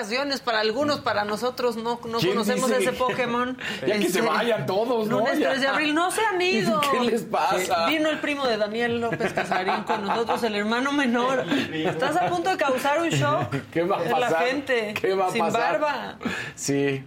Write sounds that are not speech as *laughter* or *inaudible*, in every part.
Vacaciones para algunos, para nosotros no, no ¿Quién conocemos dice? ese Pokémon. *laughs* Ya que se vayan todos, ¿no? Lunes Ya. 3 de abril, no se han *laughs* ido. ¿Qué les pasa? Vino el primo de Daniel López Casarín con nosotros, el hermano menor. Estás a punto de causar un shock *laughs* ¿Qué va a en la pasar? gente. ¿Qué va a sin pasar? barba. Sí,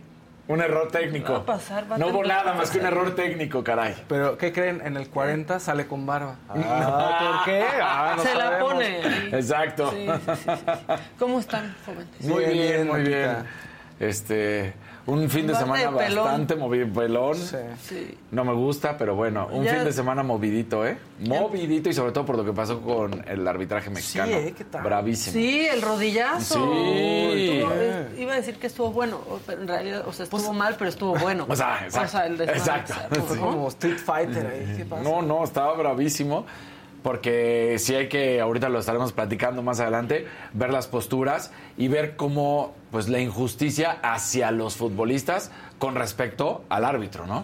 un error técnico. Va a pasar, va a no hubo nada más que un error técnico, caray. Pero, ¿qué creen? En el 40 sale con barba. Ah. ¿Por qué? Ah, no se la pone. Exacto. Sí, sí, sí, sí. ¿Cómo están, jóvenes? Muy Bien, muy bien. Este, un fin de semana de bastante movido, pelón. Sí. Sí. No me gusta, pero bueno, un Ya- fin de semana movidito, ¿eh? Movidito y sobre todo por lo que pasó con el arbitraje mexicano. ¿eh? ¿Qué tal? Bravísimo. Sí, el rodillazo. Sí. Estuvo- eh, iba a decir que estuvo bueno, o- pero en realidad, o sea, estuvo mal, pero estuvo bueno. Pues, *laughs* O sea, exacto, el desmadre exacto. Sí. Como Street Fighter ahí. ¿Qué pasa? No, no, estaba bravísimo. Porque sí hay que, ahorita lo estaremos platicando más adelante, ver las posturas y ver cómo, pues, la injusticia hacia los futbolistas con respecto al árbitro, ¿no?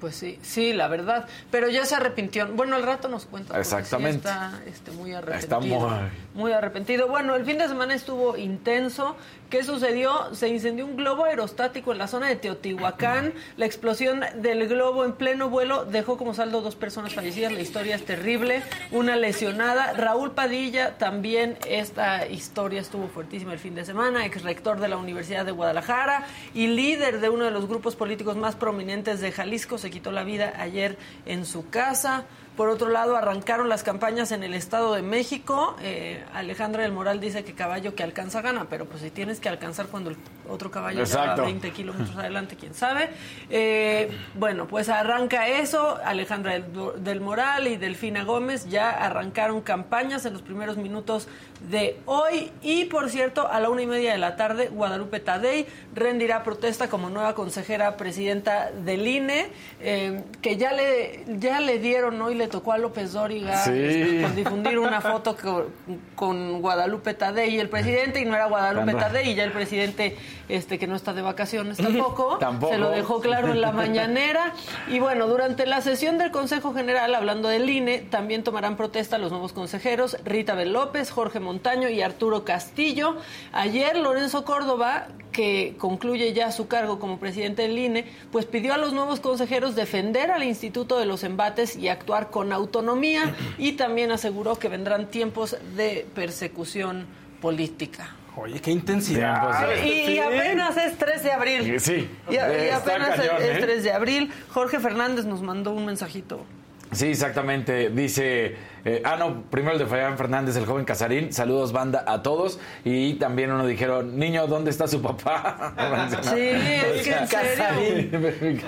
Pues sí, sí, la verdad. Pero ya se arrepintió. Bueno, al rato nos cuenta. sí Exactamente. está este, muy arrepentido. Está muy- muy arrepentido. Bueno, el fin de semana estuvo intenso. ¿Qué sucedió? Se incendió un globo aerostático en la zona de Teotihuacán. La explosión del globo en pleno vuelo dejó como saldo dos personas fallecidas. La historia es terrible. Una lesionada. Raúl Padilla también. Esta historia estuvo fuertísima el fin de semana. Ex rector de la Universidad de Guadalajara y líder de uno de los grupos políticos más prominentes de Jalisco. Se quitó la vida ayer en su casa. Por otro lado, arrancaron las campañas en el Estado de México. Eh, Alejandra del Moral dice que caballo que alcanza gana, pero pues si tienes que alcanzar cuando el otro caballo Exacto. 20 kilómetros adelante, quién sabe. Eh, bueno, pues arranca eso. Alejandra del, del Moral y Delfina Gómez ya arrancaron campañas en los primeros minutos de hoy. Y por cierto, a la una y media de la tarde, Guadalupe Tadei rendirá protesta como nueva consejera presidenta del INE, eh, que ya le, ya le dieron hoy, le tocó a López Dóriga Sí. este, por difundir una foto co- con, Guadalupe Tadei y el presidente, y no era Guadalupe Tadei, y ya el presidente, este que no está de vacaciones tampoco, Tampoco. se lo dejó claro en la mañanera. Y bueno, durante la sesión del Consejo General, hablando del INE, también tomarán protesta los nuevos consejeros Rita Bel López, Jorge Montaño y Arturo Castillo. Ayer Lorenzo Córdoba, que concluye ya su cargo como presidente del INE, pues pidió a los nuevos consejeros defender al Instituto de los Embates y actuar con autonomía y también aseguró que vendrán tiempos de persecución política. Oye, qué intensidad. Y, y apenas es 3 de abril. Sí, Y, apenas cañón, es, es ¿eh? 3 de abril. Jorge Fernández nos mandó un mensajito. Sí, exactamente. Dice, eh, ah, no, primero el de Fabián Fernández, el joven Casarín. Saludos, banda, a todos. Y también uno dijeron, niño, ¿dónde está su papá? *laughs* Sí, es que en serio.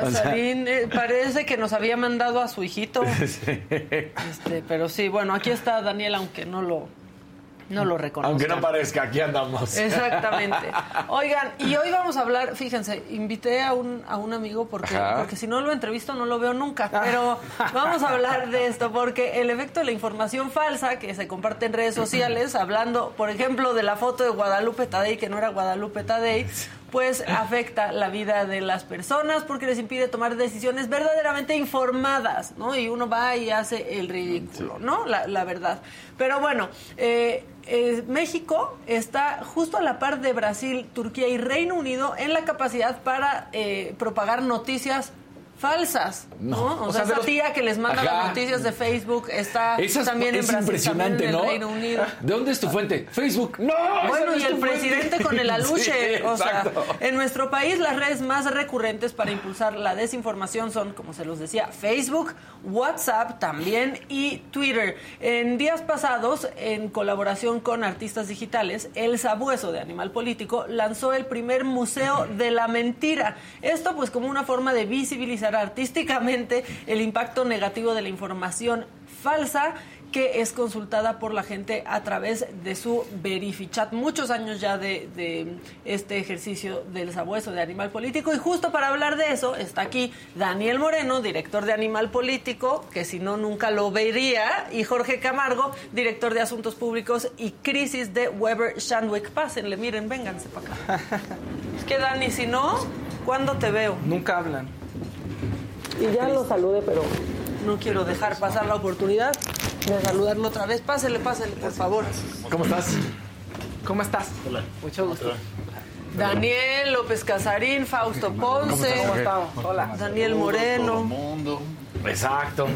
Casarín, eh, parece que nos había mandado a su hijito. *laughs* Este, pero sí, bueno, aquí está Daniel, aunque no lo No lo reconozco. Aunque no parezca, aquí andamos. Exactamente. *laughs* Oigan, y hoy vamos a hablar, fíjense, invité a un, a un amigo porque, Ajá. porque si no lo entrevisto no lo veo nunca. Pero *laughs* vamos a hablar de esto porque el efecto de la información falsa que se comparte en redes sociales, hablando, por ejemplo, de la foto de Guadalupe Tadei, que no era Guadalupe Tadei, pues afecta la vida de las personas porque les impide tomar decisiones verdaderamente informadas, ¿no? Y uno va y hace el ridículo, ¿no? La, la verdad. Pero bueno, eh, eh, México está justo a la par de Brasil, Turquía y Reino Unido en la capacidad para eh, propagar noticias falsas, ¿no? No. O, O sea, sea, esa los- tía que les manda Ajá. las noticias de Facebook está Esa es, también en es Brasil, impresionante, también en el ¿no? Reino Unido. ¿De dónde es tu fuente? Facebook. No. Bueno, no y el fuente. presidente con el *laughs* aluche. Sí, o sea, en nuestro país las redes más recurrentes para impulsar la desinformación son, como se los decía, Facebook, WhatsApp también y Twitter. En días pasados, en colaboración con artistas digitales, El Sabueso de Animal Político lanzó el primer Museo de la Mentira. Esto pues como una forma de visibilizar artísticamente el impacto negativo de la información falsa que es consultada por la gente a través de su Verifichat. Muchos años ya de, este ejercicio del sabueso de Animal Político. Y justo para hablar de eso está aquí Daniel Moreno, director de Animal Político, que si no nunca lo vería, y Jorge Camargo, director de Asuntos Públicos y Crisis de Weber Shandwick. Pásenle, miren, vénganse para acá. Es que Dani, si no, ¿cuándo te veo? Nunca hablan. Y ya lo saludé, pero no quiero dejar pasar la oportunidad de saludarlo otra vez. Pásele, pásele, por favor. ¿Cómo estás? ¿Cómo estás? Hola. Mucho gusto. Daniel López Casarín, Fausto Ponce, ¿Cómo estamos? Hola. Daniel Moreno. mundo. Exacto.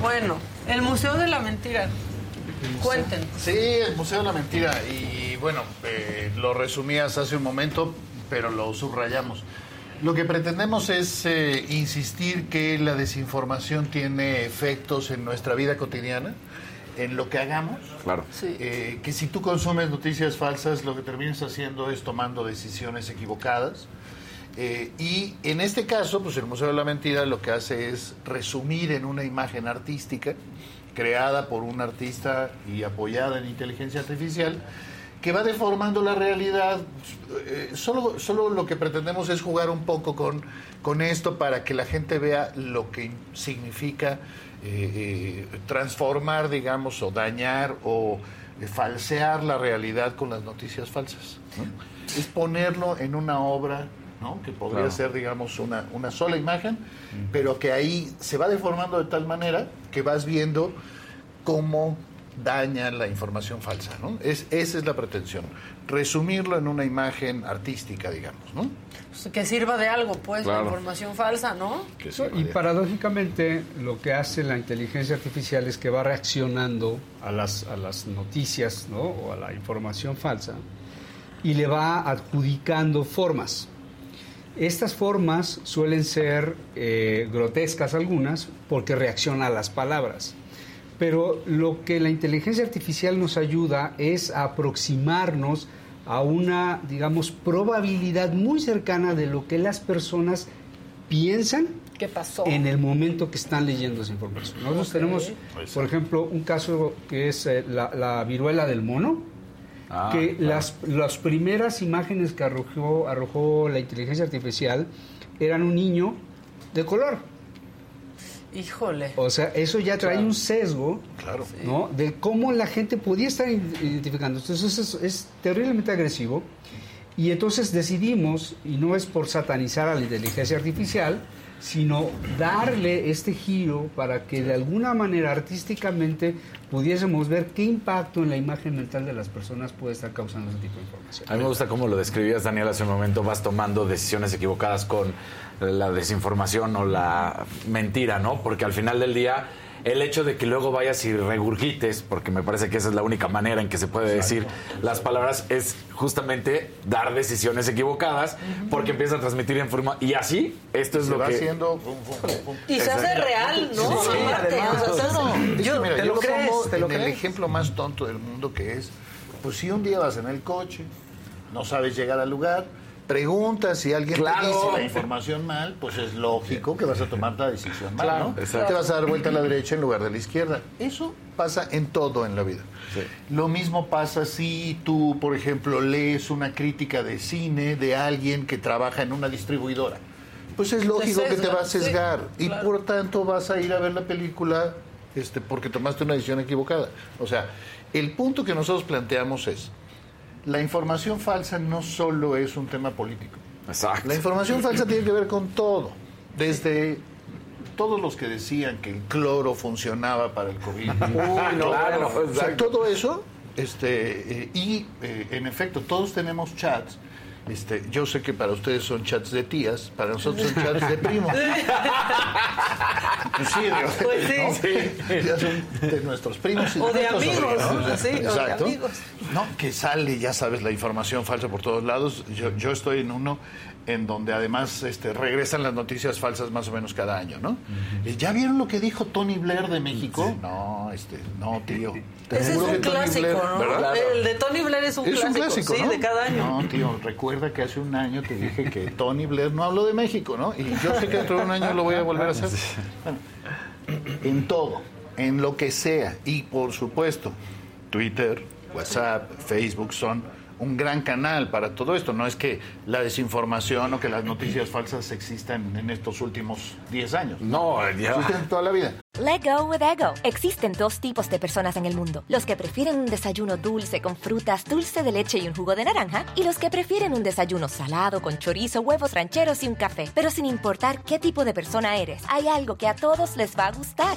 Bueno, el Museo de la Mentira. Cuenten. Sí, el Museo de la Mentira. Y bueno, eh, lo resumías hace un momento, pero lo subrayamos. Lo que pretendemos es eh, insistir que la desinformación tiene efectos en nuestra vida cotidiana, en lo que hagamos. Claro. Sí. Eh, que si tú consumes noticias falsas, lo que terminas haciendo es tomando decisiones equivocadas. Eh, y en este caso, pues el Museo de la Mentira lo que hace es resumir en una imagen artística creada por un artista y apoyada en inteligencia artificial que va deformando la realidad. Eh, solo, solo lo que pretendemos es jugar un poco con, con esto para que la gente vea lo que significa eh, eh, transformar, digamos, o dañar o falsear la realidad con las noticias falsas. ¿no? Es ponerlo en una obra ¿no? que podría Claro. ser, digamos, una, una sola imagen, pero que ahí se va deformando de tal manera que vas viendo cómo daña la información falsa. ¿no? Es, esa es la pretensión, resumirlo en una imagen artística, digamos. ¿no? Pues, que sirva de algo, pues, Claro. la información falsa, ¿no? Y paradójicamente lo que hace la inteligencia artificial es que va reaccionando a las, a las noticias ¿no? o a la información falsa y le va adjudicando formas. Estas formas suelen ser eh, grotescas algunas porque reacciona a las palabras. Pero lo que la inteligencia artificial nos ayuda es a aproximarnos a una, digamos, probabilidad muy cercana de lo que las personas piensan ¿Qué pasó? en el momento que están leyendo esa información. Nosotros tenemos, por ejemplo, un caso que es eh, la, la viruela del mono, Ah, que claro. las, las primeras imágenes que arrojó, arrojó la inteligencia artificial eran un niño de color. Híjole. O sea, eso ya trae un sesgo Claro. ¿no? de cómo la gente podía estar identificando. Entonces es, es terriblemente agresivo. Y entonces decidimos, y no es por satanizar a la inteligencia artificial, sino darle este giro para que de alguna manera artísticamente pudiésemos ver qué impacto en la imagen mental de las personas puede estar causando ese tipo de información. A mí me gusta cómo lo describías, Daniel, hace un momento. Vas tomando decisiones equivocadas con la desinformación o la mentira, ¿no? Porque al final del día, el hecho de que luego vayas y regurgites, porque me parece que esa es la única manera en que se puede decir las palabras, es justamente dar decisiones equivocadas, porque empieza a transmitir información. Y así, esto es se lo va que. haciendo... Y se hace real, ¿no? Sí, además, o sea, se hace- Es que yo- mira, ¿te yo lo crees? pongo ¿Te lo en el crees? ejemplo más tonto del mundo que es, pues si un día vas en el coche, no sabes llegar al lugar, preguntas si alguien Claro. te dice la *laughs* información mal, pues es lógico que vas a tomar la decisión mal, Claro, ¿no? exacto. Te vas a dar vuelta a la derecha en lugar de la izquierda. Eso pasa en todo en la vida. Lo mismo pasa si tú, por ejemplo, lees una crítica de cine de alguien que trabaja en una distribuidora. Pues es lógico que te va a sesgar sí, y por tanto vas a ir a ver la película este, porque tomaste una decisión equivocada. O sea, el punto que nosotros planteamos es, la información falsa no solo es un tema político. Exacto. La información falsa tiene que ver con todo, desde todos los que decían que el cloro funcionaba para el COVID. *laughs* Uy, no, Claro, o sea, todo eso, este, eh, y eh, en efecto, todos tenemos chats. Este, yo sé que para ustedes son chats de tías, para nosotros son chats de primos. Pues *laughs* sí, de- Pues sí. ¿no? Ya son de nuestros primos y O de amigos, sobrinos. sí, o de Exacto. amigos. No, que sale, ya sabes, la información falsa por todos lados. Yo, yo estoy en uno en donde además este, regresan las noticias falsas más o menos cada año, ¿no? Eh, ¿Ya vieron lo que dijo Tony Blair de México? No, este, no, tío. Te Ese es un clásico, Blair- ¿no? ¿verdad? El de Tony Blair es un, Es clásico, un clásico, sí, de cada año. No, tío, recuerda que hace un año te dije que Tony Blair no habló de México, ¿no? Y yo sé que dentro de un año lo voy a volver a hacer. Bueno, en todo, en lo que sea. Y por supuesto, Twitter, WhatsApp, Facebook son un gran canal para todo esto. No es que la desinformación o que las noticias falsas existan en estos últimos 10 años. No, ya. Existen toda la vida. Let go with ego. Existen dos tipos de personas en el mundo: los que prefieren un desayuno dulce con frutas, dulce de leche y un jugo de naranja, y los que prefieren un desayuno salado con chorizo, huevos rancheros y un café. Pero sin importar qué tipo de persona eres, hay algo que a todos les va a gustar.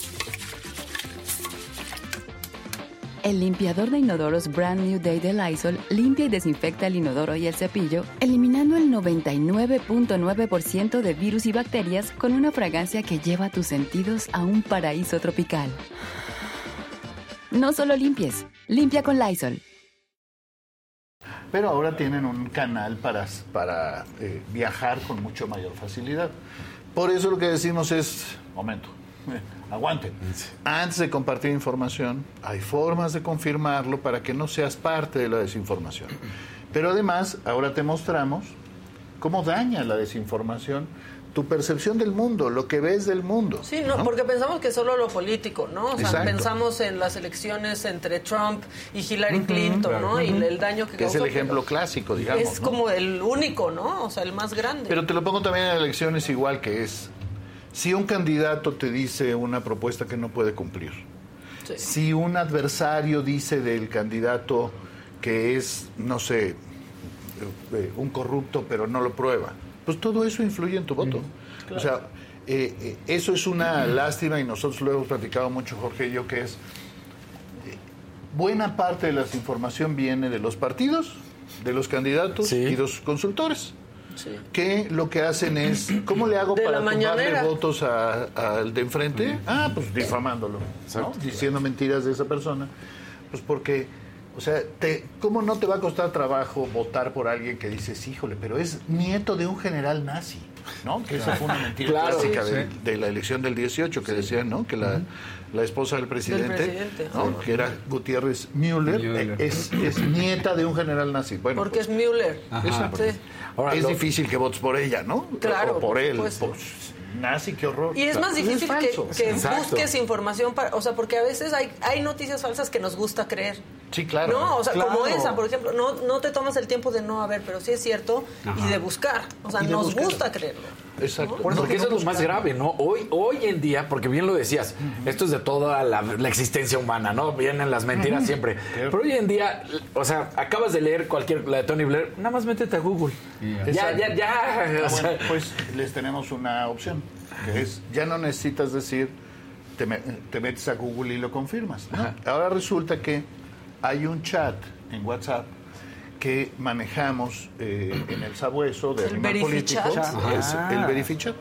El limpiador de inodoros Brand New Day de Lysol limpia y desinfecta el inodoro y el cepillo, eliminando el 99.9% de virus y bacterias con una fragancia que lleva tus sentidos a un paraíso tropical. No solo limpies, limpia con Lysol. Pero ahora tienen un canal para, para eh, viajar con mucho mayor facilidad. Por eso lo que decimos es, momento, aguanten. Antes de compartir información, hay formas de confirmarlo para que no seas parte de la desinformación. Pero además, ahora te mostramos cómo daña la desinformación tu percepción del mundo, lo que ves del mundo. Sí, no, porque pensamos que solo lo político, ¿no? O sea, Exacto. pensamos en las elecciones entre Trump y Hillary Clinton, ¿no? Y el daño que Que es el ejemplo clásico, digamos. Es ¿no? como el único, ¿no? O sea, el más grande. Pero te lo pongo también en elecciones igual que es. Si un candidato te dice una propuesta que no puede cumplir, Sí. si un adversario dice del candidato que es, no sé, eh, un corrupto pero no lo prueba, pues todo eso influye en tu voto. O sea, eh, eh, eso es una lástima y nosotros lo hemos platicado mucho, Jorge y yo, que es eh, buena parte de la información viene de los partidos, de los candidatos Sí. y los consultores Sí. que lo que hacen es, ¿cómo le hago De para mañanera. votos al de enfrente? Ah, pues difamándolo, ¿no? Diciendo mentiras de esa persona. Pues porque, o sea, te, ¿cómo no te va a costar trabajo votar por alguien que dices, híjole, pero es nieto de un general nazi? ¿No? Que esa fue una *laughs* mentira Claro. clásica Sí. de, de la elección del 18, que decían, ¿no? Que la, la esposa del presidente, presidente, ¿no? que era Gutiérrez Müller, Müller. eh, es, es nieta de un general nazi. Bueno, Porque pues, es Müller. Ajá. Sí. Ahora, es lo- difícil que votes por ella, ¿no? Claro, O por él. pues. Pues, nazi, qué horror. Y es más Pues difícil que, falso. que Exacto. busques información para, o sea, porque a veces hay, hay noticias falsas que nos gusta creer. Sí, claro. No, o sea, Claro. como esa, por ejemplo, no, no te tomas el tiempo de no haber, pero sí es cierto, y de buscar. O sea, nos buscar. gusta creerlo. Exacto. Por eso, No, porque eso no es lo más grave, ¿no? Hoy, hoy en día, porque bien lo decías, esto es de toda la, la existencia humana, ¿no? Vienen las mentiras siempre. Pero hoy en día, o sea, acabas de leer cualquier, la de Tony Blair, nada más métete a Google. Ya, ya, ya. O sea, bueno, pues les tenemos una opción, que es, ya no necesitas decir, te, me- te metes a Google y lo confirmas. ¿no? Ahora resulta que hay un chat en WhatsApp que manejamos eh, en el sabueso de ¿El Animal Político, es el Verifichat,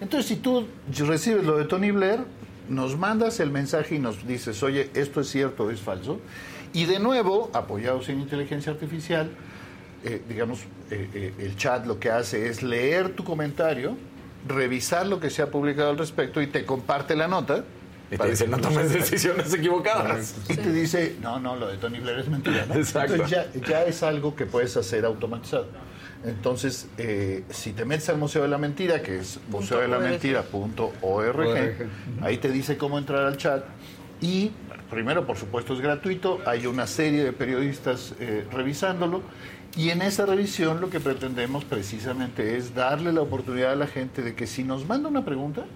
Entonces, si tú recibes lo de Tony Blair, nos mandas el mensaje y nos dices, oye, esto es cierto o es falso. Y de nuevo, apoyados en inteligencia artificial, eh, digamos, eh, eh, el chat lo que hace es leer tu comentario, revisar lo que se ha publicado al respecto y te comparte la nota. Y te para dice, que no tomes sepas". *laughs* decisiones equivocadas. Y te dice, no, no, lo de Tony Blair es mentira. ¿no? Exacto. Entonces ya, ya es algo que puedes hacer automatizado. Entonces, eh, si te metes al Museo de la Mentira, que es museodelamentira.org, ahí te dice cómo entrar al chat. Y primero, por supuesto, es gratuito. Hay una serie de periodistas eh, revisándolo. Y en esa revisión lo que pretendemos precisamente es darle la oportunidad a la gente de que si nos manda una pregunta,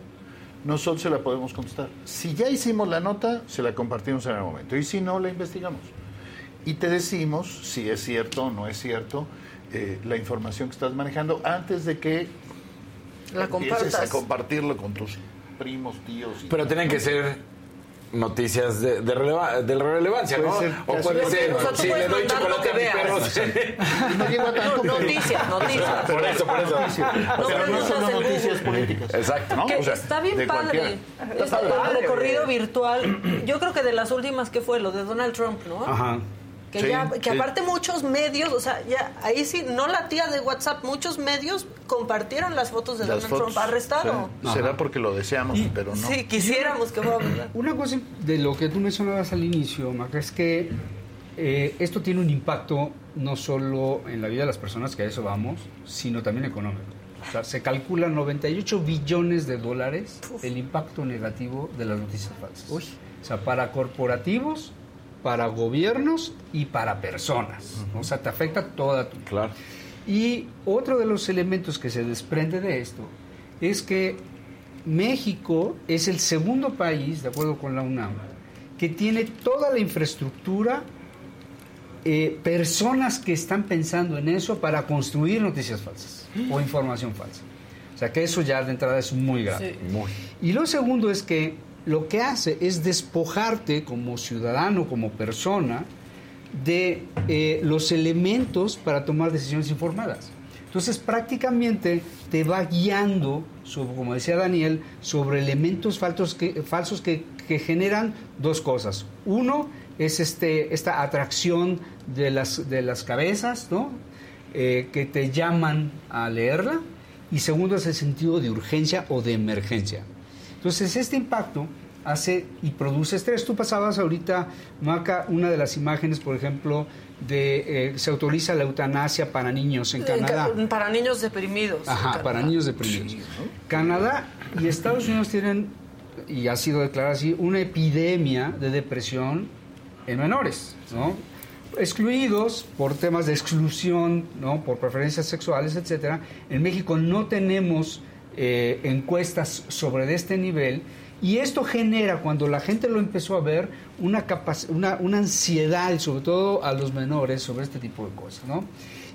nosotros se la podemos contestar. Si ya hicimos la nota, se la compartimos en el momento. Y si no, la investigamos. Y te decimos si es cierto o no es cierto eh, la información que estás manejando antes de que La empieces a compartas. compartirlo con tus primos, tíos. Y Pero tienen que ser noticias de, de, releva- de relevancia, Puede ¿no? ser o casi- puede O sea, ser, tú si le puedes doy mandar lo chocolate a que mi perro. veas. Y no llega tanto. pero- Noticias, *laughs* noticias. Por eso, por eso. No pero no en Google. noticias políticas. Exacto. ¿no? Que O sea, está bien padre. Este, el recorrido virtual. Yo creo que de las últimas que fue lo de Donald Trump, ¿no? Ajá. Que, Sí, ya, que sí. aparte muchos medios, o sea, ya ahí sí, no la tía de WhatsApp, muchos medios compartieron las fotos de Las Donald fotos, Trump arrestado. sí. Será porque lo deseamos, pero no. Sí, quisiéramos que fuera verdad. Una cosa de lo que tú mencionabas al inicio, Maca, es que eh, esto tiene un impacto no solo en la vida de las personas, que a eso vamos, sino también económico. O sea, se calcula 98 billones de dólares el impacto negativo de las noticias falsas. O sea, para corporativos, para gobiernos y para personas. O sea, te afecta toda tu Claro. y otro de los elementos que se desprende de esto es que México es el segundo país, de acuerdo con la UNAM, que tiene toda la infraestructura, eh, personas que están pensando en eso para construir noticias falsas o *gasps* información falsa. O sea que eso ya de entrada es muy grave. Muy. Y lo segundo es que lo que hace es despojarte como ciudadano, como persona, de eh, los elementos para tomar decisiones informadas. Entonces prácticamente te va guiando, como decía Daniel, sobre elementos falsos que, generan dos cosas. Uno es este, esta atracción de las, de las cabezas, ¿no? Eh, que te llaman a leerla. Y segundo es el sentido de urgencia o de emergencia. Entonces, este impacto hace y produce estrés. Tú pasabas ahorita, Maca, una de las imágenes, por ejemplo, de eh, se autoriza la eutanasia para niños en Canadá. En ca- Para niños deprimidos. Ajá, para niños deprimidos. Canadá y Estados Unidos tienen, y ha sido declarado así, una epidemia de depresión en menores, ¿no? Excluidos por temas de exclusión, ¿no? Por preferencias sexuales, etcétera. En México no tenemos eh, encuestas sobre este nivel. Y esto genera, cuando la gente lo empezó a ver, una, una, una ansiedad, sobre todo a los menores, sobre este tipo de cosas. ¿no?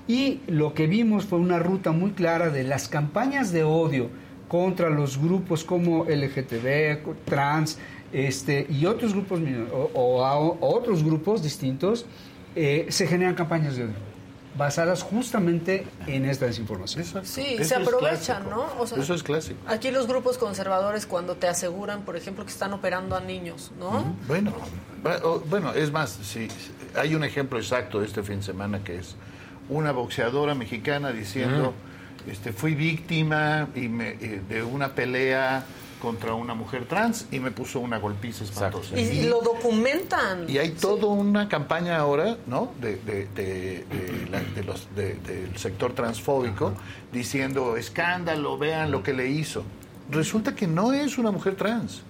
Y lo que vimos fue una ruta muy clara de las campañas de odio contra los grupos como LGTB, trans, este, y otros grupos o, o otros grupos distintos, eh, se generan campañas de odio basadas justamente en esta desinformación. Exacto. Sí, Eso se aprovechan. ¿no? O sea, Eso es clásico. Aquí los grupos conservadores cuando te aseguran, por ejemplo, que están operando a niños, ¿no? Bueno, bueno, es más, sí, hay un ejemplo exacto de este fin de semana que es una boxeadora mexicana diciendo, este, fui víctima y me- eh, de una pelea contra una mujer trans y me puso una golpiza espantosa. Y, y lo documentan. Y hay toda una campaña ahora, ¿no? De, de- de- de la- de los, de- del sector transfóbico diciendo escándalo, vean lo que le hizo. Resulta que no es una mujer trans.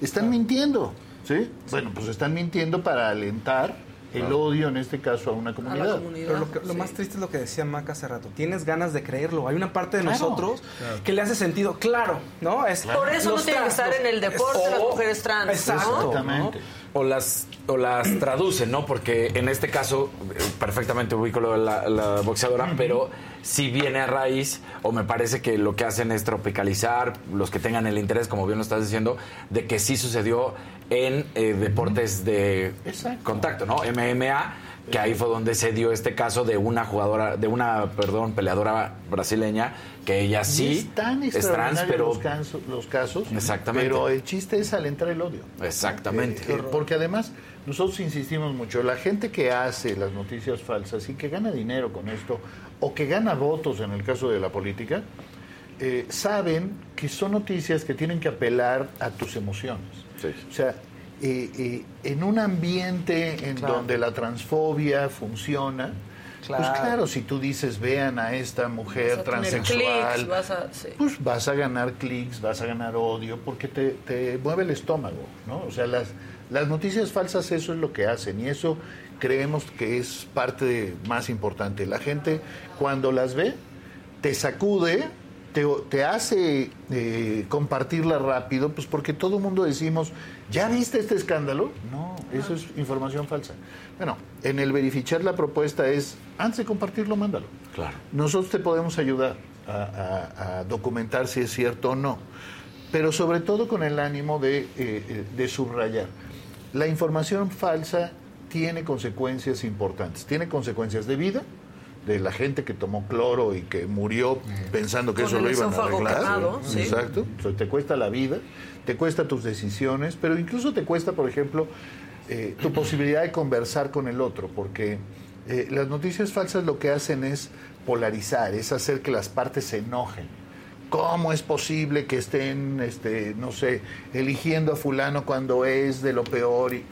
Están mintiendo, ¿sí? Bueno, pues están mintiendo para alentar el odio, en este caso, a una a la comunidad. Pero lo, que- lo Sí. más triste es lo que decía Maca hace rato. Tienes ganas de creerlo. Hay una parte de Claro. nosotros que le hace sentido. Claro, ¿no? Es, Por eso no los tienen que estar en el deporte o- las mujeres trans, Exacto. ¿no? Exactamente. O las, o las traducen, ¿no? Porque en este caso, eh, perfectamente ubico lo de la, la boxeadora, pero si viene a raíz, o me parece que lo que hacen es tropicalizar, los que tengan el interés, como bien lo estás diciendo, de que sí sucedió en eh, deportes de Exacto. contacto, ¿no? MMA. que ahí fue donde se dio este caso de una jugadora, de una, perdón, peleadora brasileña, que ella sí es tan es trans, pero los, casos, los casos. Exactamente. Pero el chiste es alentar el odio. exactamente. Eh, eh, porque además nosotros insistimos mucho, la gente que hace las noticias falsas y que gana dinero con esto, o que gana votos en el caso de la política, eh, saben que son noticias que tienen que apelar a tus emociones. Sí. O sea, eh, eh, en un ambiente en Claro. donde la transfobia funciona, pues Claro. si tú dices, vean a esta mujer Vas a tener transexual, clics, vas a- sí. pues vas a ganar clics, vas a ganar odio, porque te, te mueve el estómago, ¿no? O sea, las, las noticias falsas eso es lo que hacen y eso creemos que es parte de- más importante. La gente cuando las ve, te sacude, te, te hace eh, compartirla rápido, pues porque todo el mundo decimos, ¿ya viste este escándalo? No, eso es información falsa. Bueno, en el verificar la propuesta es, antes de compartirlo, mándalo. Claro. Nosotros te podemos ayudar a, a- a documentar si es cierto o no, pero sobre todo con el ánimo de, eh, eh, de subrayar. La información falsa tiene consecuencias importantes, tiene consecuencias de vida, de la gente que tomó cloro y que murió pensando que Con eso lo iban a arreglar. quemado, sí. Exacto. Te cuesta la vida, te cuesta tus decisiones, pero incluso te cuesta, por ejemplo, eh, tu posibilidad de conversar con el otro, porque eh, las noticias falsas lo que hacen es polarizar, es hacer que las partes se enojen. ¿Cómo es posible que estén, este, no sé, eligiendo a fulano cuando es de lo peor? Y,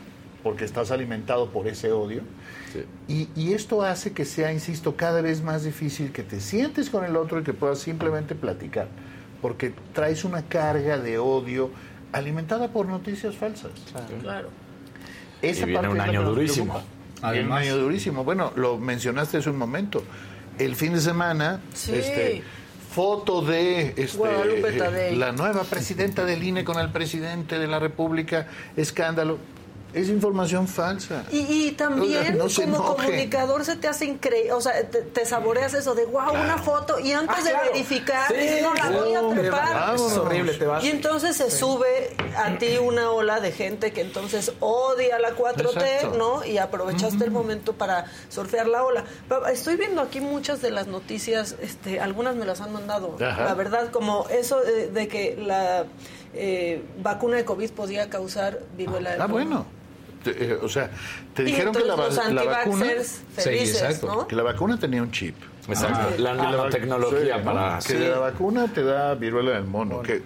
porque estás alimentado por ese odio. Y, y esto hace que sea, insisto, cada vez más difícil que te sientes con el otro y que puedas simplemente platicar, porque traes una carga de odio alimentada por noticias falsas. Claro. Esa Y viene parte un año durísimo. Viene un Además- año durísimo. Bueno, lo mencionaste hace un momento. El fin de semana, Sí. este, foto de este, la nueva presidenta del INE con el presidente de la República, escándalo. Es información falsa. Y, y también no como enoje. comunicador se te hace increíble, o sea, te, te saboreas eso de wow, una foto y antes Ah, de claro. verificar, Sí, dices, no la voy a trepar. Es horrible, te vas. Y entonces se sube a ti una ola de gente que entonces odia la 4T, Exacto. ¿no? Y aprovechaste el momento para surfear la ola. Pero Estoy viendo aquí muchas de las noticias, este, algunas me las han mandado, Ajá. la verdad, como eso de, de que la eh, vacuna de COVID podía causar viruela del Ah, mono. bueno. Te- eh, o sea, te dijeron que la, va- vacuna felices, exacto. ¿no? que la vacuna tenía un chip. Exacto. la Que la- nanotecnología sí, ¿no? para... que la vacuna te da viruela del mono, que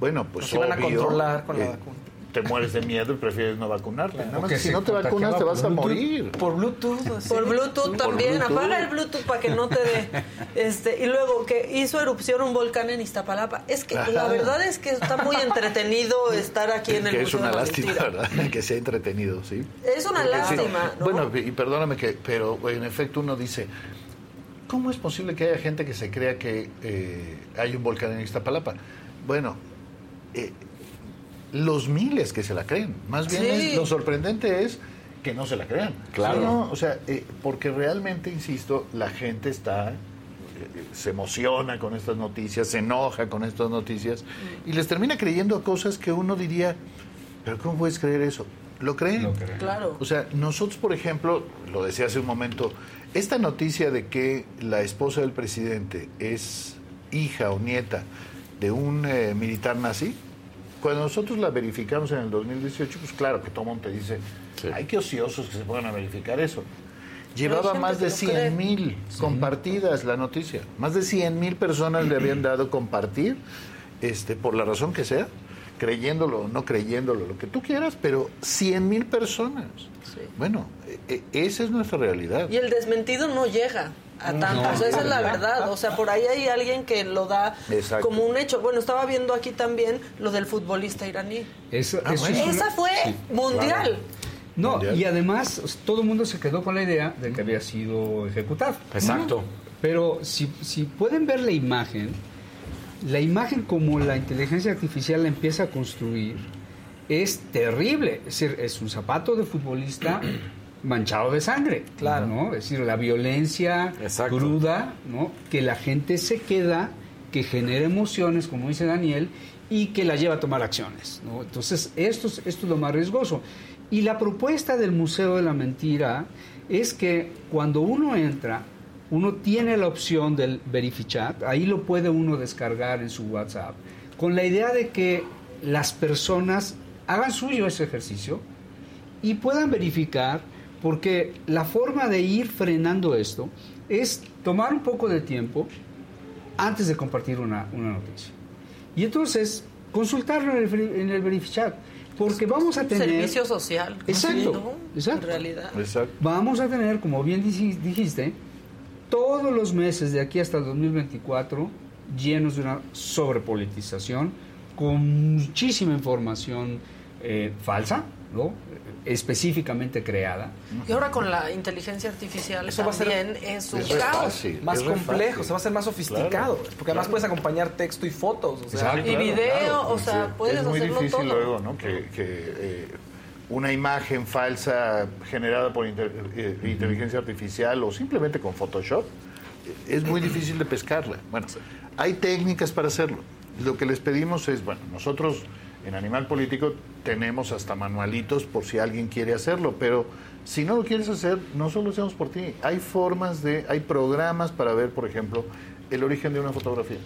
bueno, pues Nos iban a obvio, controlar con la eh, vacuna. Te mueres de miedo y prefieres no vacunarte. Nada más que si se no te vacunas te vas a por Bluetooth. morir. Por Bluetooth. así. Por Bluetooth también, Bluetooth. apaga el Bluetooth para que no te dé. Este, y luego que hizo erupción un volcán en Iztapalapa. Es que Ajá. la verdad es que está muy entretenido *laughs* estar aquí en el que es una lástima. ¿verdad? *laughs* que sea entretenido, ¿sí? Es una Porque sí, lástima, ¿no? Bueno, y perdóname que, pero en efecto uno dice, ¿cómo es posible que haya gente que se crea que eh, hay un volcán en Iztapalapa? Bueno, eh, los miles que se la creen. Más bien Sí. es- lo sorprendente es que no se la crean. Claro. No, o sea, eh, porque realmente, insisto, la gente está, eh, se emociona con estas noticias, se enoja con estas noticias y les termina creyendo cosas que uno diría, pero ¿cómo puedes creer eso? Lo creen. Lo creen. Claro. O sea, nosotros, por ejemplo, lo decía hace un momento, esta noticia de que la esposa del presidente es hija o nieta de un eh, militar nazi, cuando nosotros la verificamos en el 2018, pues claro que todo el mundo te dice, Sí. ay, qué ociosos que se pongan a verificar eso. Llevaba más que de lo 100 mil compartidas la noticia. Más de 100 mil personas le habían dado compartir, este, por la razón que sea, creyéndolo o no creyéndolo, lo que tú quieras, pero 100 mil personas. Bueno, e- e- esa es nuestra realidad. Y el desmentido no llega a tantos, esa es la verdad. O sea, por ahí hay alguien que lo da Exacto. como un hecho. Bueno, estaba viendo aquí también lo del futbolista iraní. Eso, Ah, eso bueno. es una- Esa fue Sí, mundial. claro. No, Mundial. y además todo el mundo se quedó con la idea de que había sido ejecutado. Exacto. Pero si, si pueden ver la imagen, la imagen como la inteligencia artificial la empieza a construir es terrible. Es decir, es un zapato de futbolista manchado de sangre. Claro. ¿no? Es decir, la violencia Exacto. cruda, ¿no? que la gente se queda, que genera emociones, como dice Daniel, y que la lleva a tomar acciones. ¿no? Entonces, esto es, esto es lo más riesgoso. Y la propuesta del Museo de la Mentira es que cuando uno entra, uno tiene la opción del Verifichat, ahí lo puede uno descargar en su WhatsApp, con la idea de que las personas hagan suyo ese ejercicio y puedan verificar, porque la forma de ir frenando esto es tomar un poco de tiempo antes de compartir una, una noticia. Y entonces consultarlo en el, en el Verifichat, porque vamos a tener... Servicio social. Exacto, ¿no? exacto. En realidad. Exacto. Vamos a tener, como bien dij- dijiste, todos los meses de aquí hasta el 2024 llenos de una sobrepolitización, con muchísima información eh, falsa, ¿no? específicamente creada. Y ahora con la inteligencia artificial Eso va a ser- también es un Es fácil. más complejo, fácil. se va a hacer más sofisticado. porque además puedes acompañar texto y fotos. O sea, Exacto. Y video, o Sí, sea, puedes es muy hacerlo difícil todo. luego, ¿no? Que, que, eh, una imagen falsa generada por inter- eh, inteligencia artificial o simplemente con Photoshop es muy difícil de pescarla. Bueno, hay técnicas para hacerlo. Lo que les pedimos es, bueno, nosotros en Animal Político tenemos hasta manualitos por si alguien quiere hacerlo, pero si no lo quieres hacer, no solo lo hacemos por ti. Hay formas de, hay programas para ver, por ejemplo, el origen de una fotografía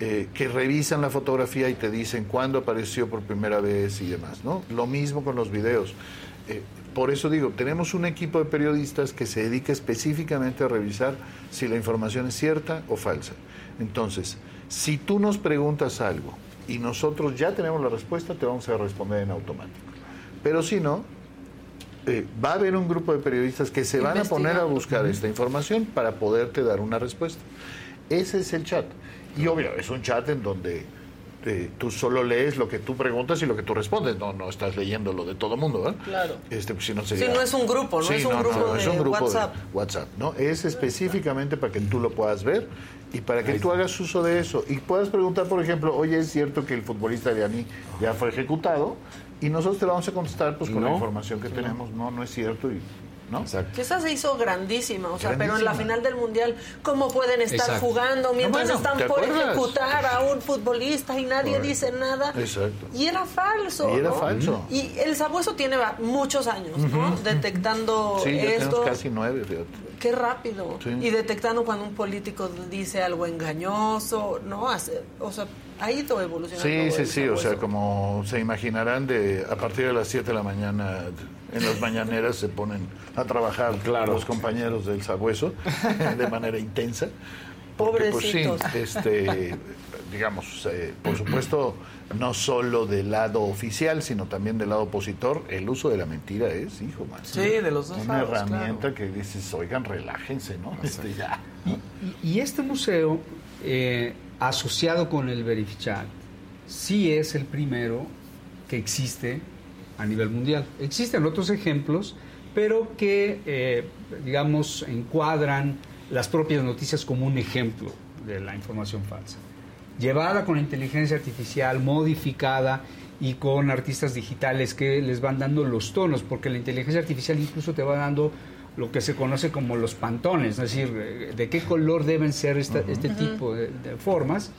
eh, que revisan la fotografía y te dicen cuándo apareció por primera vez y demás, ¿no? Lo mismo con los videos. Eh, por eso digo, tenemos un equipo de periodistas que se dedica específicamente a revisar si la información es cierta o falsa. Entonces, si tú nos preguntas algo y nosotros ya tenemos la respuesta, te vamos a responder en automático. Pero si no, eh, va a haber un grupo de periodistas que se van a poner a buscar esta información para poderte dar una respuesta. Ese es el chat. Y obvio, es un chat en donde eh, tú solo lees lo que tú preguntas y lo que tú respondes. No, no estás leyendo lo de todo mundo, ¿verdad? Claro. Este, pues, si no sería... Sí, no es un grupo, no es un grupo de un grupo WhatsApp. WhatsApp, ¿no? Es específicamente para que tú lo puedas ver y para que tú hagas uso de eso. Y puedas preguntar, por ejemplo, oye, ¿es cierto que el futbolista de Ani ya fue ejecutado? Y nosotros te vamos a contestar pues con la información que tenemos. No, no es cierto. Y, ¿no? Exacto. Que esa se hizo grandísima, o sea, pero en la final del mundial, ¿cómo pueden estar Exacto. jugando mientras bueno, están ¿te por acuerdas? ejecutar a un futbolista y nadie Correcto. dice nada? Exacto. Y era falso. Y era ¿no? falso. Y el sabueso tiene muchos años, ¿no? Detectando Sí, ya esto. casi nueve, fíjate. Qué rápido. Sí. Y detectando cuando un político dice algo engañoso, ¿no? Hace- o sea, ha ido evolucionando. Sí, sí, sí, o sea, como se imaginarán, de a partir de las 7 de la mañana en las mañaneras se ponen a trabajar Claro. los compañeros del sabueso de manera intensa. Porque, pues, sí, Pobrecitos. este, digamos, eh, por supuesto, no solo del lado oficial, sino también del lado opositor, el uso de la mentira es, hijo, man. Sí, de los dos Una lados, herramienta claro. que dices, oigan, relájense, ¿no? Este, ya. Y, y este museo, eh, asociado con el Verifichat, sí es el primero que existe a nivel mundial. Existen otros ejemplos, pero que, eh, digamos, encuadran las propias noticias como un ejemplo de la información falsa. Llevada con inteligencia artificial, modificada y con artistas digitales que les van dando los tonos, porque la inteligencia artificial incluso te va dando lo que se conoce como los pantones, es decir, eh, de qué color deben ser esta- este tipo de, de formas,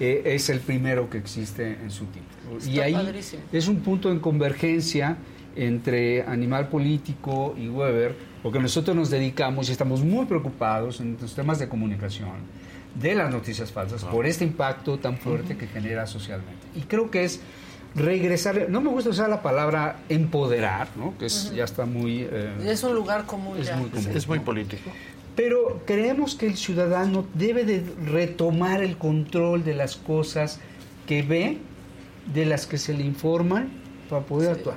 eh, es el primero que existe en su tipo. y Está ahí padrísimo. es un punto en convergencia entre Animal Político y Weber, porque nosotros nos dedicamos y estamos muy preocupados en los temas de comunicación, de las noticias falsas, por este impacto tan fuerte que genera socialmente. Y creo que es regresar, no me gusta usar la palabra empoderar, ¿no? que es, ya está muy... eh, Es un lugar común es ya. muy común. Es muy político. Pero creemos que el ciudadano debe de retomar el control de las cosas que ve, de las que se le informan, para poder actuar.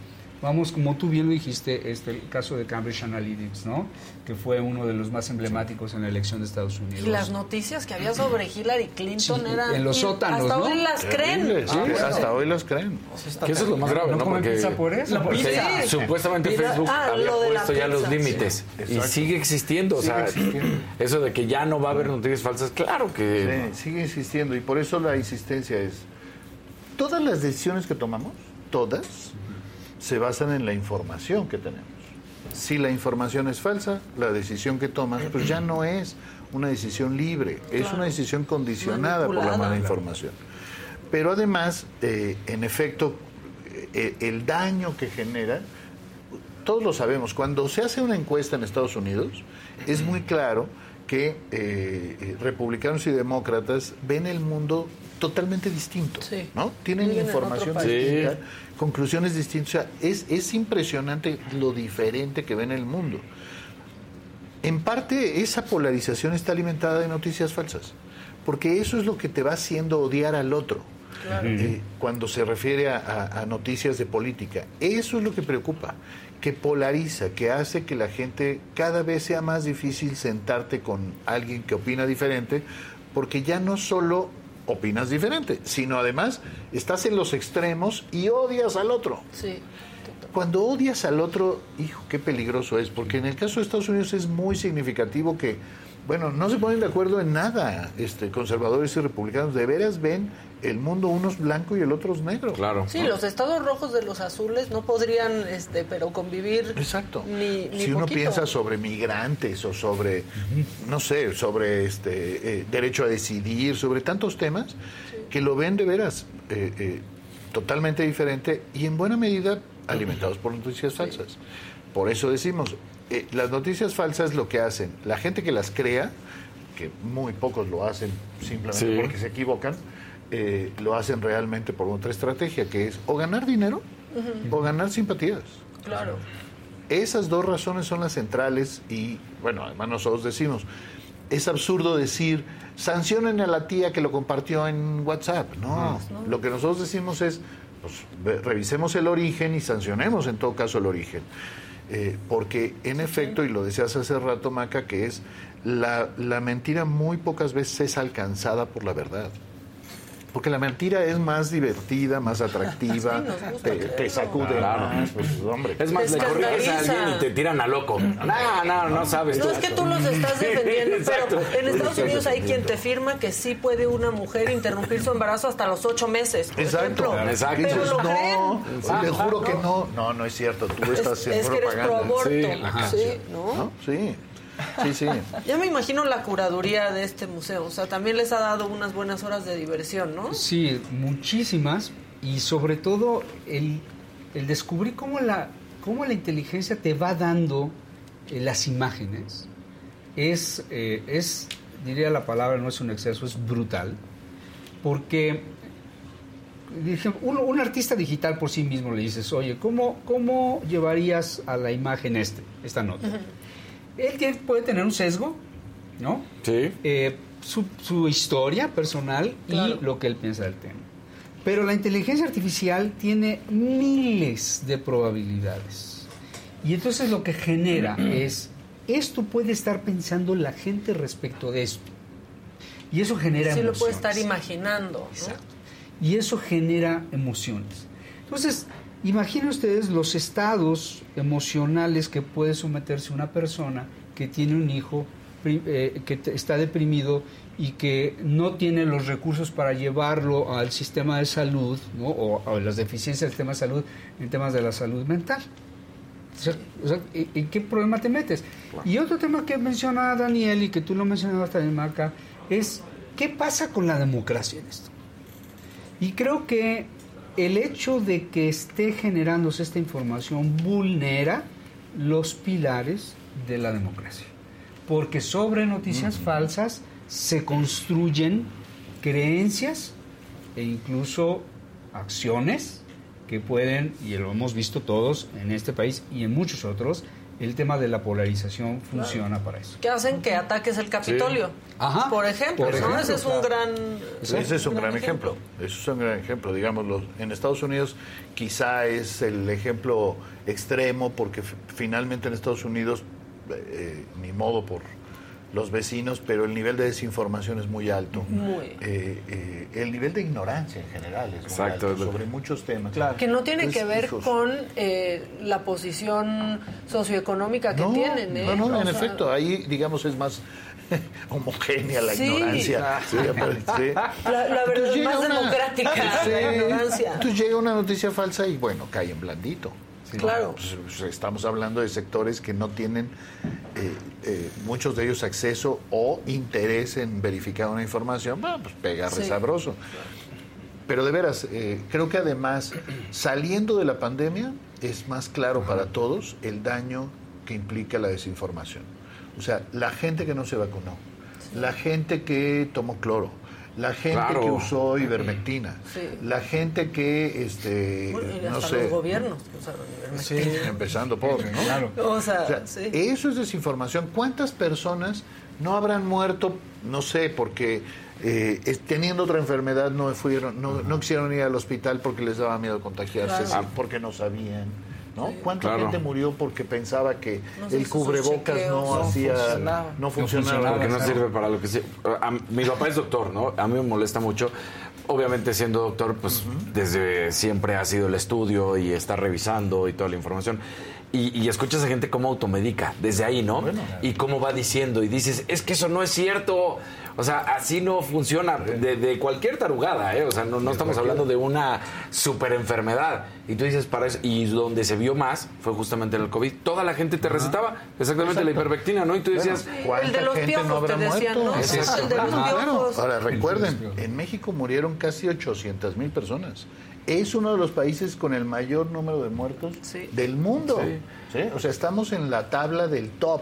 vamos, como tú bien lo dijiste, este, el caso de Cambridge Analytics, ¿no? Que fue uno de los más emblemáticos en la elección de Estados Unidos. Y las noticias que había sobre Hillary Clinton Sí, eran... en los sótanos, Hasta ¿no? hoy las creen. Sí, hasta hoy las creen. Que eso es lo más grave, ¿No ¿no? Porque pizza por eso? porque pizza. supuestamente Mira, Facebook ah, había lo puesto ya los límites y sigue existiendo. o sea, Sigue existiendo. eso de que ya no va a haber noticias falsas, claro que Sí, sigue insistiendo y por eso la insistencia es, todas las decisiones que tomamos, todas, se basan en la información que tenemos. Si la información es falsa, la decisión que tomas pues ya no es una decisión libre, es una decisión condicionada por la mala información. Pero además, eh, en efecto, eh, el daño que genera, todos lo sabemos, cuando se hace una encuesta en Estados Unidos, es muy claro que eh, republicanos y demócratas ven el mundo totalmente distinto, Sí. ¿no? Tienen información distinta, Sí. conclusiones distintas. O sea, es, es impresionante lo diferente que ven el mundo. En parte, esa polarización está alimentada de noticias falsas, porque eso es lo que te va haciendo odiar al otro. Eh, cuando se refiere a, a- a noticias de política. Eso es lo que preocupa, que polariza, que hace que la gente cada vez sea más difícil sentarte con alguien que opina diferente, porque ya no solo opinas diferente, sino además estás en los extremos y odias al otro. Sí. Cuando odias al otro, hijo, qué peligroso es, porque en el caso de Estados Unidos es muy significativo que, bueno, no se ponen de acuerdo en nada, este, conservadores y republicanos, de veras ven el mundo unos blanco y el otro es negro. claro. Sí, los estados rojos de los azules no podrían, este, pero convivir. Exacto. Ni, ni si uno poquito. piensa sobre migrantes o sobre, no sé, sobre este eh, derecho a decidir, sobre tantos temas, que lo ven de veras eh, eh, totalmente diferente y en buena medida alimentados por noticias falsas. Por eso decimos, eh, las noticias falsas lo que hacen, la gente que las crea, que muy pocos lo hacen simplemente Sí. porque se equivocan, eh, lo hacen realmente por otra estrategia, que es o ganar dinero o ganar simpatías. Claro. Esas dos razones son las centrales y, bueno, además nosotros decimos, es absurdo decir, sancionen a la tía que lo compartió en WhatsApp. No, lo que nosotros decimos es, pues, revisemos el origen y sancionemos en todo caso el origen. Eh, porque en efecto, y lo decías hace rato, Maca, que es la, la mentira muy pocas veces es alcanzada por la verdad. Porque la mentira es más divertida, más atractiva, *laughs* Sí, te, te sacude Claro. más, pues, hombre. Es más, le corriges a alguien y te tiran a loco. No, no, no sabes. No es que tú los estás defendiendo, pero en Estados Unidos hay quien te firma que sí puede una mujer interrumpir su embarazo hasta los ocho meses, por Exacto. ejemplo. Exacto. Pero lo no, creen. le juro Ah, que no. no. No, no es cierto. Tú estás Es, haciendo es que eres pro propaganda. aborto. Sí, ajá. Sí, ¿no? ¿No? Sí, sí, sí. Ya me imagino la curaduría de este museo. O sea, también les ha dado unas buenas horas de diversión, ¿no? Sí, muchísimas. Y sobre todo el, el descubrir cómo la, cómo la inteligencia te va dando eh, las imágenes es, eh, es, diría la palabra, no es un exceso, es brutal. Porque dije, un, un artista digital por sí mismo le dices, oye, ¿cómo, cómo llevarías a la imagen este, esta nota? Él tiene- puede tener un sesgo, ¿no? Sí. eh, su, su historia personal Claro. y lo que él piensa del tema. Pero la inteligencia artificial tiene miles de probabilidades. Y entonces lo que genera *clears throat* es, esto puede estar pensando la gente respecto de esto. Y eso genera Sí lo puede emociones. estar imaginando. ¿no? Exacto. Y eso genera emociones. Entonces, imaginen ustedes los estados emocionales que puede someterse una persona que tiene un hijo eh, que está deprimido y que no tiene los recursos para llevarlo al sistema de salud ¿no? o a las deficiencias del sistema de salud en temas de la salud mental. O sea, o sea, ¿en en qué problema te metes? Y otro tema que menciona Daniel y que tú lo mencionabas también, Marca, es qué pasa con la democracia en esto. Y creo que el hecho de que esté generándose esta información vulnera los pilares de la democracia. Porque sobre noticias falsas se construyen creencias e incluso acciones que pueden, y lo hemos visto todos en este país y en muchos otros, el tema de la polarización funciona para eso. Que hacen que ataques el Capitolio. Ajá. Por ejemplo, Por ¿no? ejemplo, Ese es un gran... Ese es un gran ejemplo. Eso es un gran ejemplo. Digámoslo, en Estados Unidos quizá es el ejemplo extremo porque finalmente en Estados Unidos, eh, ni modo por los vecinos, pero el nivel de desinformación es muy alto. Muy. Eh, eh, el nivel de ignorancia en general es muy alto sobre muchos temas. Claro. Que no tiene Entonces, que ver hijos. con eh, la posición socioeconómica que no, tienen, ¿eh? No, no, O en sea, efecto, ahí digamos es más *laughs* homogénea la Sí. ignorancia. Sí, sí. La, la verdad es más una- democrática, *laughs* Sí. la ignorancia. Entonces llega una noticia falsa y bueno, cae en blandito. Claro. Pues, pues, estamos hablando de sectores que no tienen eh, eh, muchos de ellos acceso o interés en verificar una información, bueno, pues pega Sí. resabroso. Pero de veras, eh, creo que además, saliendo de la pandemia, es más claro para todos el daño que implica la desinformación. O sea, la gente que no se vacunó, la gente que tomó cloro, la gente Claro. que usó ivermectina, Sí. la gente que, este, Bueno, y no hasta sé, los gobiernos usaron ivermectina. empezando por, ¿no? Claro. O sea, O sea, sí. eso es desinformación. ¿Cuántas personas no habrán muerto, no sé, porque eh, es- teniendo otra enfermedad no fueron, no, no quisieron ir al hospital porque les daba miedo contagiarse, Claro. sí, porque no sabían, ¿no? ¿Cuánta Claro. gente murió porque pensaba que No el cubrebocas no, no hacía, funcionaba. no funcionaba? funcionaba. Porque no sirve para lo que sí. A- mi papá es doctor, ¿no? A mí me molesta mucho. Obviamente siendo doctor, pues desde siempre ha sido el estudio y está revisando y toda la información. Y, y escuchas a gente cómo automedica, desde ahí, ¿no? Bueno. y cómo va diciendo y dices, es que eso no es cierto. O sea, así no funciona de, de cualquier tarugada, ¿eh? O sea, no, no estamos hablando de una super enfermedad. Y tú dices, para eso, y donde se vio más fue justamente en el COVID. Toda la gente te recetaba exactamente la hipervectina, ¿no? Y tú decías, ¿Cuánta El de los gente no te decían. El de los piojos. Ahora, recuerden, en México murieron casi 800 mil personas. Es uno de los países con el mayor número de muertos Sí. del mundo. Sí. ¿sí? O sea, estamos en la tabla del top.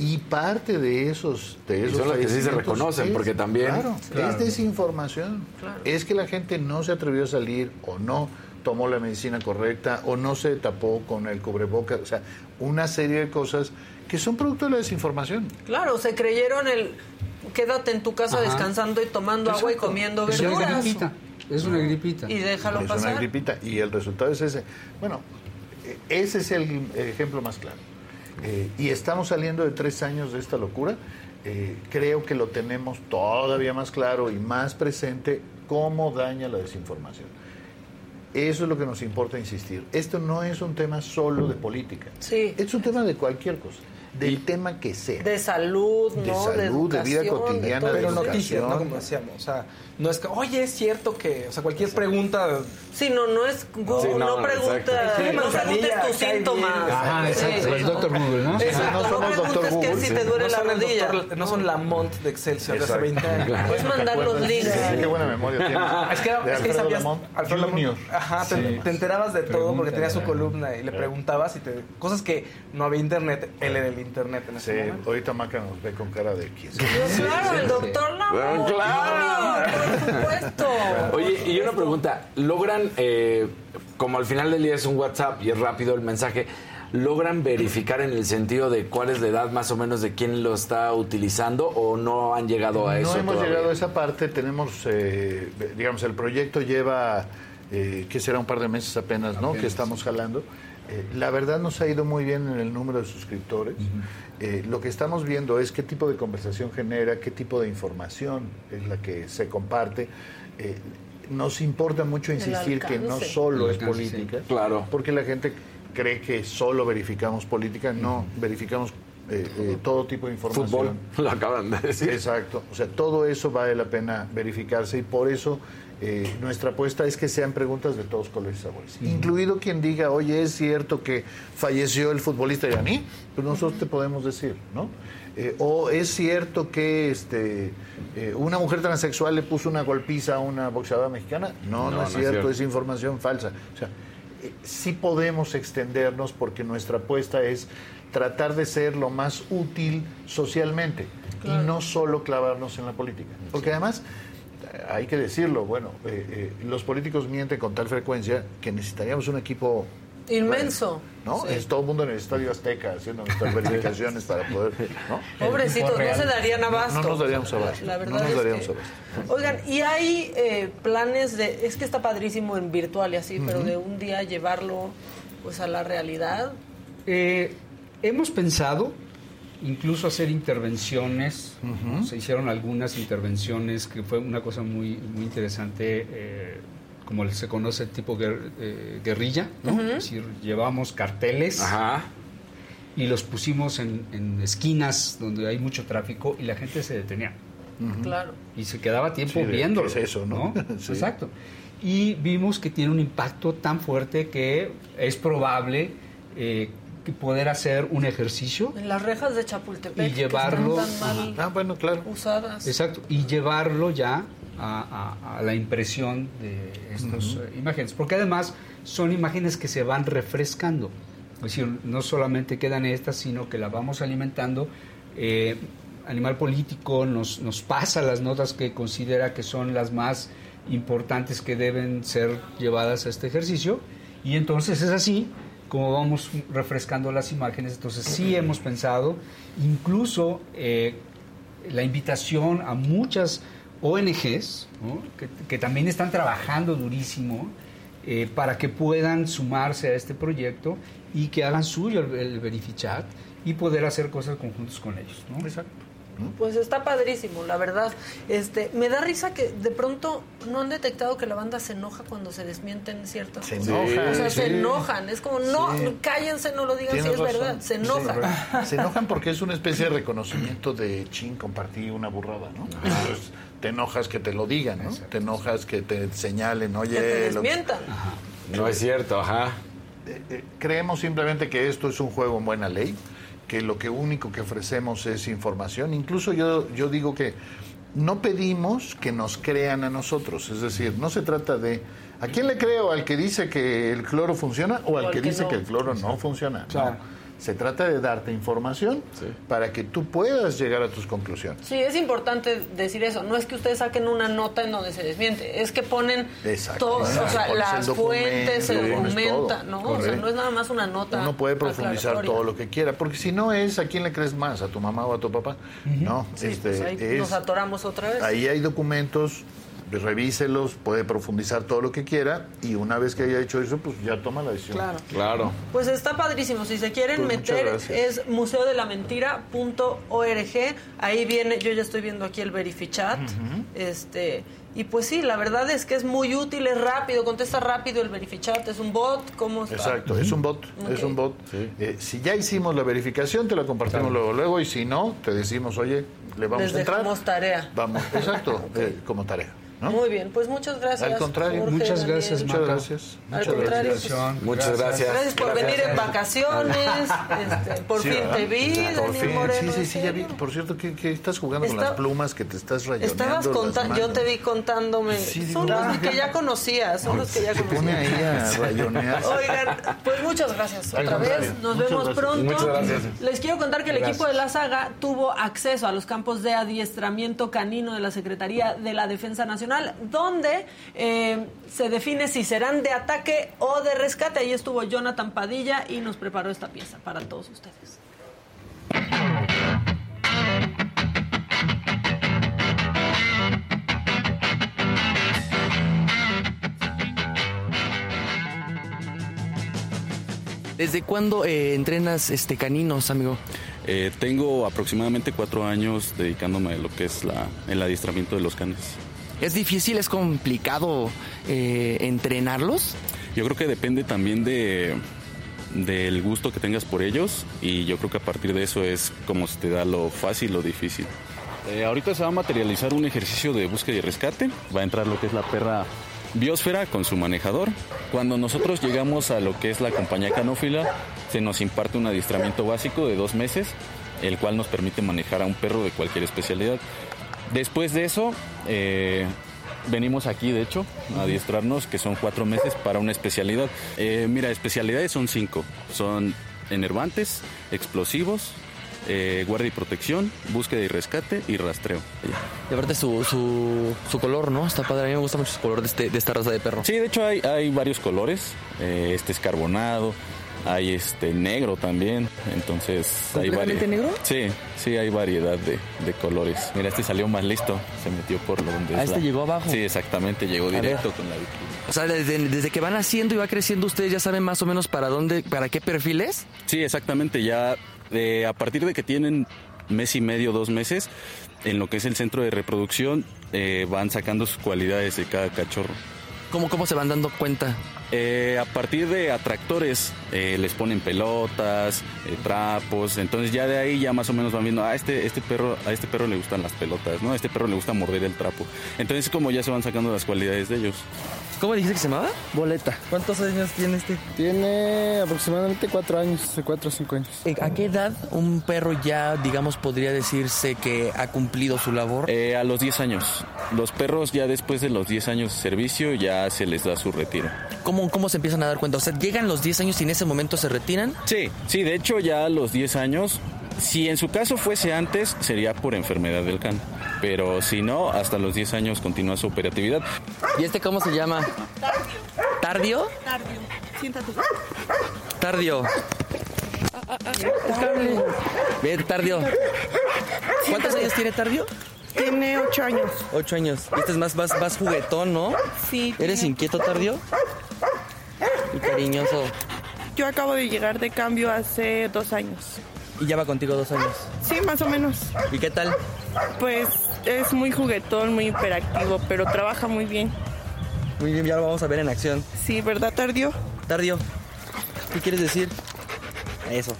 Y parte de esos, de Y esos son los que sí se reconocen, es- porque también- Claro, Claro. es desinformación. Es que la gente no se atrevió a salir o no tomó la medicina correcta o no se tapó con el cubrebocas. O sea, una serie de cosas que son producto de la desinformación. Claro, se creyeron el quédate en tu casa Ajá. descansando y tomando agua y comiendo Es una verduras. gripita. Es una gripita. Y déjalo es pasar. una gripita y el resultado es ese. Bueno, eh, ese es el ejemplo más claro. Eh, y estamos saliendo de tres años de esta locura. Eh, creo que lo tenemos todavía más claro y más presente cómo daña la desinformación. Eso es lo que nos importa insistir. Esto no es un tema solo de política. Sí. Es un tema de cualquier cosa, del tema que sea. De salud, De ¿no? salud, de vida educación, cotidiana, de Pero noticias, ¿no? Como decíamos. O sea, no es que, oye, es cierto que, o sea, cualquier pregunta. Sí, no, no es Google, Sí, no, no, no, pregunta, no Sí, manzanilla, preguntes tus síntomas. Ajá, Sí. exacto. El doctor Google, ¿no? Exacto, No no, somos doctor preguntes que Google, si sí. te duele no la rodilla. doctor- no son la Mont de Excelsior de hace Exacto. 20 años. Puedes mandar los links. Sí, qué buena memoria tiene. Es que, De es que sabías, Lamont Alfredo Lamont, Junior. Ajá, te, Sí. te enterabas de todo porque tenía su columna y le preguntabas y te, cosas que no había internet, él era el internet en ese Sí, momento. ahorita Maca nos ve con cara de quién Claro, el doctor Lamont. Claro. Por supuesto. Oye, y una pregunta, ¿logran, eh, como al final del día es un WhatsApp y es rápido el mensaje, ¿logran verificar en el sentido de cuál es la edad más o menos de quién lo está utilizando o no han llegado a eso? No hemos todavía? llegado a esa parte, tenemos, eh, digamos, el proyecto lleva, eh, que será un par de meses apenas, ¿no? Que estamos jalando. Eh, la verdad nos ha ido muy bien en el número de suscriptores. Eh, lo que estamos viendo es qué tipo de conversación genera, qué tipo de información es la que se comparte. Eh, nos importa mucho insistir que no solo es sí. política, Claro. porque la gente cree que solo verificamos política, no, verificamos eh, eh, todo tipo de información. Fútbol, *laughs* lo acaban de decir. Exacto, o sea, todo eso vale la pena verificarse y por eso eh, nuestra apuesta es que sean preguntas de todos colores y sabores. Incluido quien diga, oye, es cierto que falleció el futbolista Yaní, pues nosotros te podemos decir, ¿no? Eh, o es cierto que este eh, una mujer transexual le puso una golpiza a una boxeadora mexicana. No, no, No, es, no es cierto, es información falsa. O sea, eh, sí podemos extendernos porque nuestra apuesta es tratar de ser lo más útil socialmente y no solo clavarnos en la política. Porque además, hay que decirlo, bueno, eh, eh, los políticos mienten con tal frecuencia que necesitaríamos un equipo Inmenso. ¿no? Es todo el mundo en el Estadio Azteca haciendo nuestras *laughs* verificaciones para poder, ¿no? Pobrecitos, no se darían abasto. No nos daríamos abasto. La verdad no nos es daríamos que- abasto. Oigan, y hay eh, planes de, es que está padrísimo en virtual y así, pero de un día llevarlo pues a la realidad. Eh, hemos pensado incluso hacer intervenciones, ¿no? se hicieron algunas intervenciones que fue una cosa muy, muy interesante, eh, como se conoce tipo guer- eh, guerrilla, ¿no? es decir, llevamos carteles Ajá. y los pusimos en, en esquinas donde hay mucho tráfico y la gente se detenía Claro. y se quedaba tiempo Sí, viéndolo. ¿qué es eso, no? *laughs* Sí. Exacto. Y vimos que tiene un impacto tan fuerte que es probable eh, que poder hacer un ejercicio, En las rejas de Chapultepec, Y llevarlo- que están tan mal Ah, bueno, claro. usadas. exacto, y llevarlo ya a, a- a la impresión de estas eh, imágenes, porque además son imágenes que se van refrescando. Es decir, no solamente quedan estas, sino que la vamos alimentando. Eh, Animal Político nos, nos pasa las notas que considera que son las más importantes que deben ser llevadas a este ejercicio, y entonces es así como vamos refrescando las imágenes. Entonces sí hemos pensado, incluso eh, la invitación a muchas ONGs que también están trabajando durísimo eh, para que puedan sumarse a este proyecto y que hagan suyo el, el Verifichat y poder hacer cosas conjuntos con ellos. ¿no? Exacto. Pues está padrísimo, la verdad. Este, me da risa que de pronto no han detectado que la banda se enoja cuando se desmienten ciertas Se cosas. enojan, O sea, sí. se enojan. Es como, no, Sí. cállense, no lo digan si es razón. verdad. Se enojan. Sí, *laughs* se enojan porque es una especie de reconocimiento de chin, compartí una burrada, ¿no? Entonces, te enojas que te lo digan, ¿no? Te enojas que te señalen, oye. que te lo- desmientan. No es cierto, ajá. Eh, eh, creemos simplemente que esto es un juego en buena ley, que lo que único que ofrecemos es información. Incluso yo, yo digo que no pedimos que nos crean a nosotros, es decir, no se trata de ¿a quién le creo? ¿Al que dice que el cloro funciona o al que, dice no. que el cloro no funciona? No. Se trata de darte información para que tú puedas llegar a tus conclusiones. Sí, es importante decir eso. No es que ustedes saquen una nota en donde se desmiente, es que ponen Exacto. todo, o sea, Pones el las documento, fuentes, se documenta. ¿no? O sea, no es nada más una nota. Uno puede profundizar todo lo que quiera, porque si no es a quién le crees más, a tu mamá o a tu papá. No, Sí, este, pues ahí es- nos atoramos otra vez. ahí hay documentos, revíselos, puede profundizar todo lo que quiera y una vez que haya hecho eso, pues ya toma la decisión. Claro. Claro. Pues está padrísimo. Si se quieren Pues meter, es museodelamentira.org. Ahí viene, yo ya estoy viendo aquí el Verifichat. Este. Y pues sí, la verdad es que es muy útil, es rápido, contesta rápido el Verifichat, es un bot, ¿cómo está? Exacto, es un bot, es un bot. Eh, si ya hicimos la verificación, te la compartimos luego, luego, y si no, te decimos, oye, le vamos Les a entrar. dejamos tarea. Vamos, exacto, *laughs* eh, como tarea. ¿No? Muy bien, pues muchas gracias. Al contrario, Jorge, Muchas Daniel. gracias, Muchas gracias. Al Muchas contrario, gracias. pues, Muchas gracias. Gracias por venir en vacaciones. *laughs* este, por Sí, fin ¿verdad? te vi, Por Daniel fin, Moreno. sí, sí, ¿en sí, ya vi. serio? Por cierto, que, que estás jugando con las plumas, que te estás rayoneando Estabas contando, yo te vi contándome. Sí, son digo, los ah, que ya *laughs* conocías, son los que ya Se pone conocías. ahí a rayonear. Oigan, pues muchas gracias Al otra contrario, vez. Nos muchas vemos gracias. pronto. Muchas gracias. Les quiero contar que el equipo de la saga tuvo acceso a los campos de adiestramiento canino de la Secretaría de la Defensa Nacional, donde eh, se define si serán de ataque o de rescate. Ahí estuvo Jonathan Padilla y nos preparó esta pieza para todos ustedes. ¿Desde cuándo eh, entrenas este caninos, amigo? Eh, tengo aproximadamente cuatro años dedicándome a lo que es la, el adiestramiento de los canes. ¿Es difícil, es complicado eh, entrenarlos? Yo creo que depende también de del gusto que tengas por ellos y yo creo que a partir de eso es como se te da lo fácil o difícil. Eh, ahorita se va a materializar un ejercicio de búsqueda y rescate. Va a entrar lo que es la perra biosfera con su manejador. Cuando nosotros llegamos a lo que es la compañía canófila, se nos imparte un adiestramiento básico de dos meses, el cual nos permite manejar a un perro de cualquier especialidad. Después de eso, eh, venimos aquí, de hecho, a adiestrarnos, que son cuatro meses para una especialidad. Eh, mira, especialidades son cinco. Son enervantes, explosivos, eh, guardia y protección, búsqueda y rescate y rastreo. Y aparte su, su, su color, ¿no? Está padre. A mí me gusta mucho su color de, este, de esta raza de perro. Sí, de hecho hay, hay varios colores. Eh, este es carbonado, hay este negro también. Entonces hay ¿Completamente variedad. negro? Sí, sí, hay variedad de, de colores. Mira, este salió más listo. Se metió por donde. Ah, es este la- llegó abajo. Sí, exactamente. Llegó directo con la. O sea, desde, desde que van haciendo y va creciendo, ustedes ya saben más o menos para dónde, para qué perfiles. Sí, exactamente. Ya eh, a partir de que tienen mes y medio, dos meses, en lo que es el centro de reproducción, eh, van sacando sus cualidades de cada cachorro. ¿Cómo, cómo se van dando cuenta? Eh, a partir de atractores eh, les ponen pelotas, eh, trapos, entonces ya de ahí ya más o menos van viendo, a este, este perro, a este perro le gustan las pelotas, ¿no? A este perro le gusta morder el trapo. Entonces como ya se van sacando las cualidades de ellos. ¿Cómo dijiste que se llamaba? Boleta. ¿Cuántos años tiene este? Tiene aproximadamente cuatro años, de cuatro o cinco años. ¿A qué edad un perro ya, digamos, podría decirse que ha cumplido su labor? Eh, a los 10 años. Los perros ya después de los 10 años de servicio ya se les da su retiro. ¿Cómo, ¿Cómo se empiezan a dar cuenta? O sea, ¿llegan los 10 años y en ese momento se retiran? Sí, sí, de hecho ya a los 10 años, si en su caso fuese antes, sería por enfermedad del can. Pero si no, hasta los 10 años continúa su operatividad. ¿Y este cómo se llama? ¿Tardio? Tardio. Siéntate. Tardio. Bien, Tardio. ¿Cuántos años tiene Tardio? Tiene ocho años. Ocho años. Este es más, más, más juguetón, ¿no? Sí. ¿Eres tiene- inquieto, Tardio? Y cariñoso. Yo acabo de llegar de cambio hace dos años. Y ya va contigo dos años. Sí, más o menos. ¿Y qué tal? Pues es muy juguetón, muy hiperactivo, pero trabaja muy bien. Muy bien, ya lo vamos a ver en acción. Sí, ¿verdad, Tardio? Tardio, ¿qué quieres decir? Eso.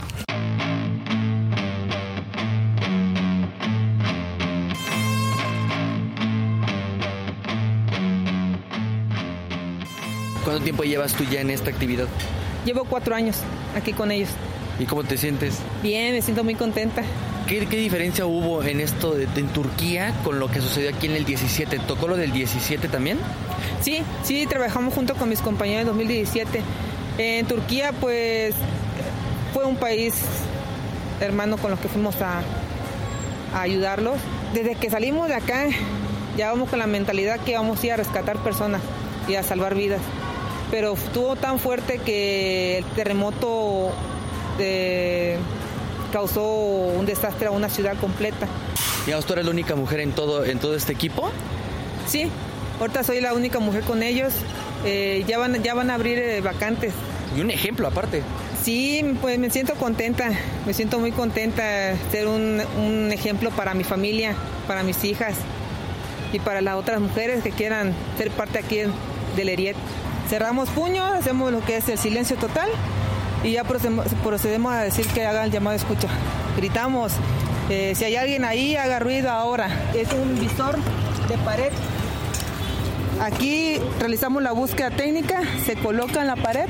¿Cuánto tiempo llevas tú ya en esta actividad? Llevo cuatro años aquí con ellos. ¿Y cómo te sientes? Bien, me siento muy contenta. ¿Qué, qué diferencia hubo en esto de, en Turquía con lo que sucedió aquí en el 17? ¿Tocó lo del 17 también? Sí, sí, trabajamos junto con mis compañeros en 2017. En Turquía, pues, fue un país hermano con los que fuimos a, a ayudarlos. Desde que salimos de acá, ya vamos con la mentalidad que vamos a ir a rescatar personas y a salvar vidas. Pero estuvo tan fuerte que el terremoto eh, causó un desastre a una ciudad completa. Digamos, tú eres la única mujer en todo, en todo este equipo. Sí, ahorita soy la única mujer con ellos. Eh, ya, van, ya van a abrir eh, vacantes. Y un ejemplo aparte. Sí, pues me siento contenta, me siento muy contenta ser un, un ejemplo para mi familia, para mis hijas y para las otras mujeres que quieran ser parte aquí del ERIET. Cerramos puño, hacemos lo que es el silencio total y ya procedemos, a decir que hagan el llamado de escucha. Gritamos, eh, si hay alguien ahí, haga ruido ahora. Es un visor de pared. Aquí realizamos la búsqueda técnica, se coloca en la pared.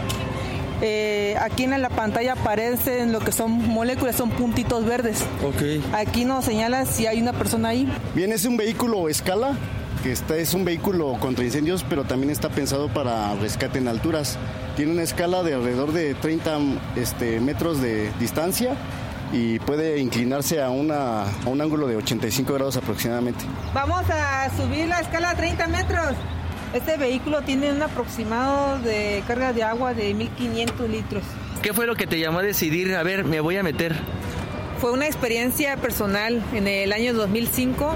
Eh, aquí en la pantalla aparecen lo que son moléculas, son puntitos verdes. Aquí nos señala si hay una persona ahí. Bien, es un vehículo escala, que está, es un vehículo contra incendios, pero también está pensado para rescate en alturas. Tiene una escala de alrededor de 30 este, metros de distancia y puede inclinarse a, una, a un ángulo de 85 grados aproximadamente. Vamos a subir la escala a 30 metros. Este vehículo tiene un aproximado de carga de agua de 1500 litros. ¿Qué fue lo que te llamó a decidir, a ver, me voy a meter? Fue una experiencia personal. En el año 2005,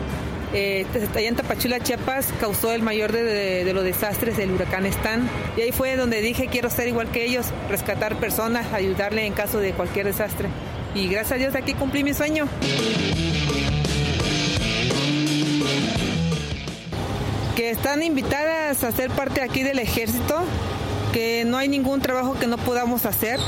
eh, allá en Tapachula, Chiapas, causó el mayor de, de- los desastres del huracán Stan. Y ahí fue donde dije, quiero ser igual que ellos, rescatar personas, ayudarle en caso de cualquier desastre. Y gracias a Dios aquí cumplí mi sueño. Que están invitadas a ser parte aquí del ejército, que no hay ningún trabajo que no podamos hacer.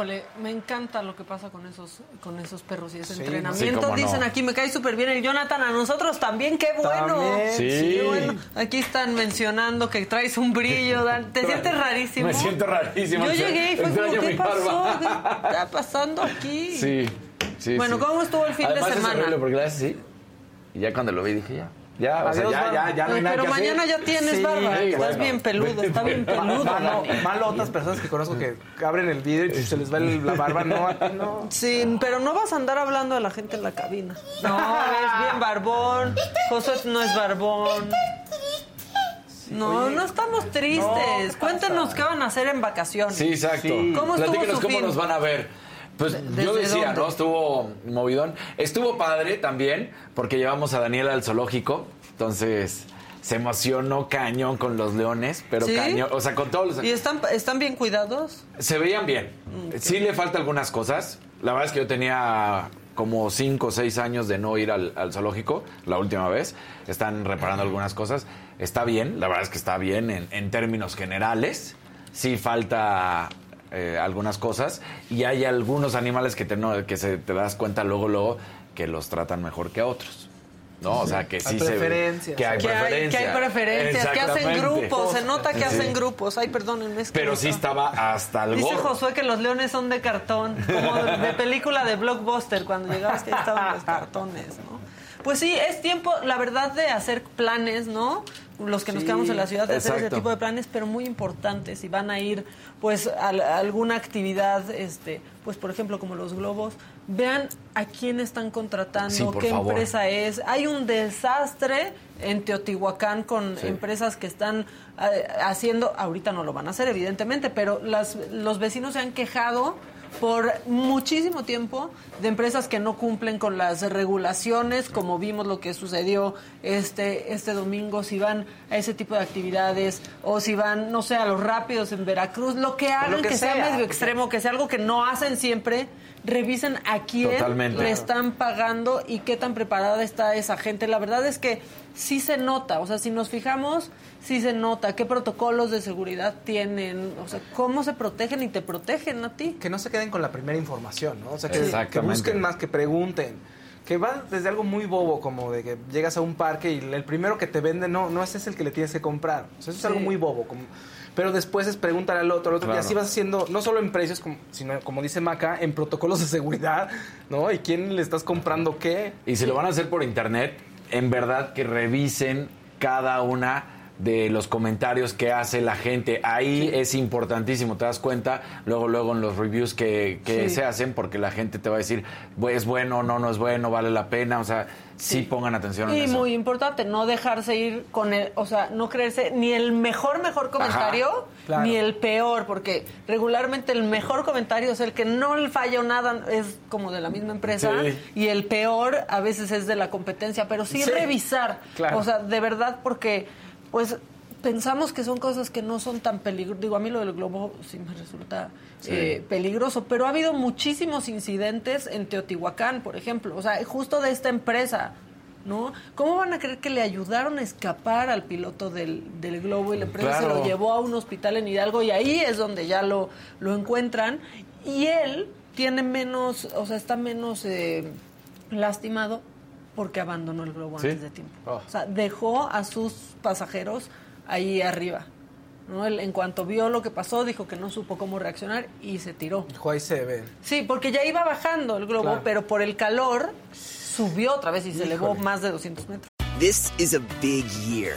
Híjole, me encanta lo que pasa con esos, con esos perros y ese Sí, entrenamiento. sí, no. Dicen aquí, me cae súper bien el Jonathan, a nosotros también, qué bueno. También, Sí. Qué bueno. Aquí están mencionando que traes un brillo, Dan. ¿te *laughs* sientes rarísimo? Me siento rarísimo. Yo llegué y fue como, ¿qué pasó? ¿Qué está pasando aquí? Sí. Sí, bueno, sí. ¿cómo estuvo el fin Además, de es semana? horrible porque le haces así. Y ya cuando lo vi dije, ya. Ya, o sea, Adiós, ya, ya, ya no hay Ay, nada pero que hacer. mañana ya tienes Sí, barba. sí, Estás bueno. bien peludo, está bien *laughs* peludo. Malo, Dani. malo otras personas que conozco que abren el vidrio y se les va el- la barba. No, a ti no. Sí, pero no vas a andar hablando a la gente en la cabina. No, es bien barbón. Josué no es barbón. No, no estamos tristes. Cuéntenos qué van a hacer en vacaciones. Sí, exacto. ¿Cómo su cómo fin? nos van a ver. Pues ¿Desde yo decía, dónde? ¿no? Estuvo movidón. Estuvo padre también, porque llevamos a Daniela al zoológico. Entonces, se emocionó cañón con los leones, pero ¿Sí? cañón. O sea, con todos los. ¿Y están, están bien cuidados? Se veían bien. Sí le falta algunas cosas. La verdad es que yo tenía como 5 o 6 años de no ir al, al zoológico la última vez. Están reparando algunas cosas. Está bien, la verdad es que está bien en, en términos generales. Sí falta eh, algunas cosas. Y hay algunos animales que, te, no- que se, te das cuenta luego, luego, que los tratan mejor que a otros. ¿No? O sea, que sí Hay se preferencias. Que hay Que hay, que hay preferencias, que hacen grupos. Se nota que Sí. hacen grupos. Ay, perdónenme. es que Pero no sí estaba hasta el Dice gorro. Josué que los leones son de cartón, como de, de película de blockbuster, cuando llegabas que ahí estaban los cartones, ¿no? Pues sí, es tiempo, la verdad, de hacer planes, ¿no? Los que nos quedamos en la ciudad, de hacer ese tipo de planes, pero muy importantes. Si van a ir, pues, a, a alguna actividad, este, pues, por ejemplo, como los globos, vean a quién están contratando, Sí, qué favor. empresa es. Hay un desastre en Teotihuacán con Sí. empresas que están eh, haciendo, ahorita no lo van a hacer evidentemente, pero las, los vecinos se han quejado por muchísimo tiempo de empresas que no cumplen con las regulaciones, como vimos lo que sucedió este, este domingo, si van a ese tipo de actividades o si van, no sé, a los rápidos en Veracruz, lo que hagan que que, sea, sea, medio extremo, que sea algo que no hacen siempre, revisen a quién Totalmente. le están pagando y qué tan preparada está esa gente. La verdad es que sí se nota, o sea, si nos fijamos, sí se nota qué protocolos de seguridad tienen, o sea, cómo se protegen y te protegen a ti. Que no se queden con la primera información, ¿no? O sea, que, busquen más, que pregunten. Que van desde algo muy bobo, como de que llegas a un parque y el primero que te vende, no, no ese es el que le tienes que comprar. O sea, eso es algo muy bobo. Como, pero después es preguntar al otro, al otro, y Claro. así vas haciendo, no solo en precios, como, sino, como dice Maca, en protocolos de seguridad, ¿no? Y quién le estás comprando qué. Y si lo van a hacer por internet, en verdad que revisen cada una de los comentarios que hace la gente. Ahí es importantísimo, te das cuenta luego luego en los reviews que, que Sí. se hacen porque la gente te va a decir, "Bu- es bueno, no, no es bueno, vale la pena, o sea, sí, pongan atención en Y eso. muy importante, no dejarse ir con el, o sea, no creerse ni el mejor, mejor comentario, claro. ni el peor, porque regularmente el mejor comentario es el que no le falla nada, es como de la misma empresa, Sí. y el peor a veces es de la competencia, pero sí, Sí, revisar, claro. o sea, de verdad, porque, pues, pensamos que son cosas que no son tan peligrosas. Digo, a mí lo del globo sí me resulta eh, peligroso, pero ha habido muchísimos incidentes en Teotihuacán, por ejemplo, o sea, justo de esta empresa. ¿No? ¿Cómo van a creer que le ayudaron a escapar al piloto del, del globo y la empresa se lo llevó a un hospital en Hidalgo y ahí es donde ya lo, lo encuentran? Y él tiene menos, o sea, está menos eh, lastimado porque abandonó el globo ¿Sí? antes de tiempo. Oh. O sea, dejó a sus pasajeros ahí arriba. ¿no? Él, en cuanto vio lo que pasó, dijo que no supo cómo reaccionar y se tiró. Dijo, ahí se ve. Sí, porque ya iba bajando el globo, Claro. pero por el calor subió otra vez y se elevó Híjole. más de 200 metros. This is a big year.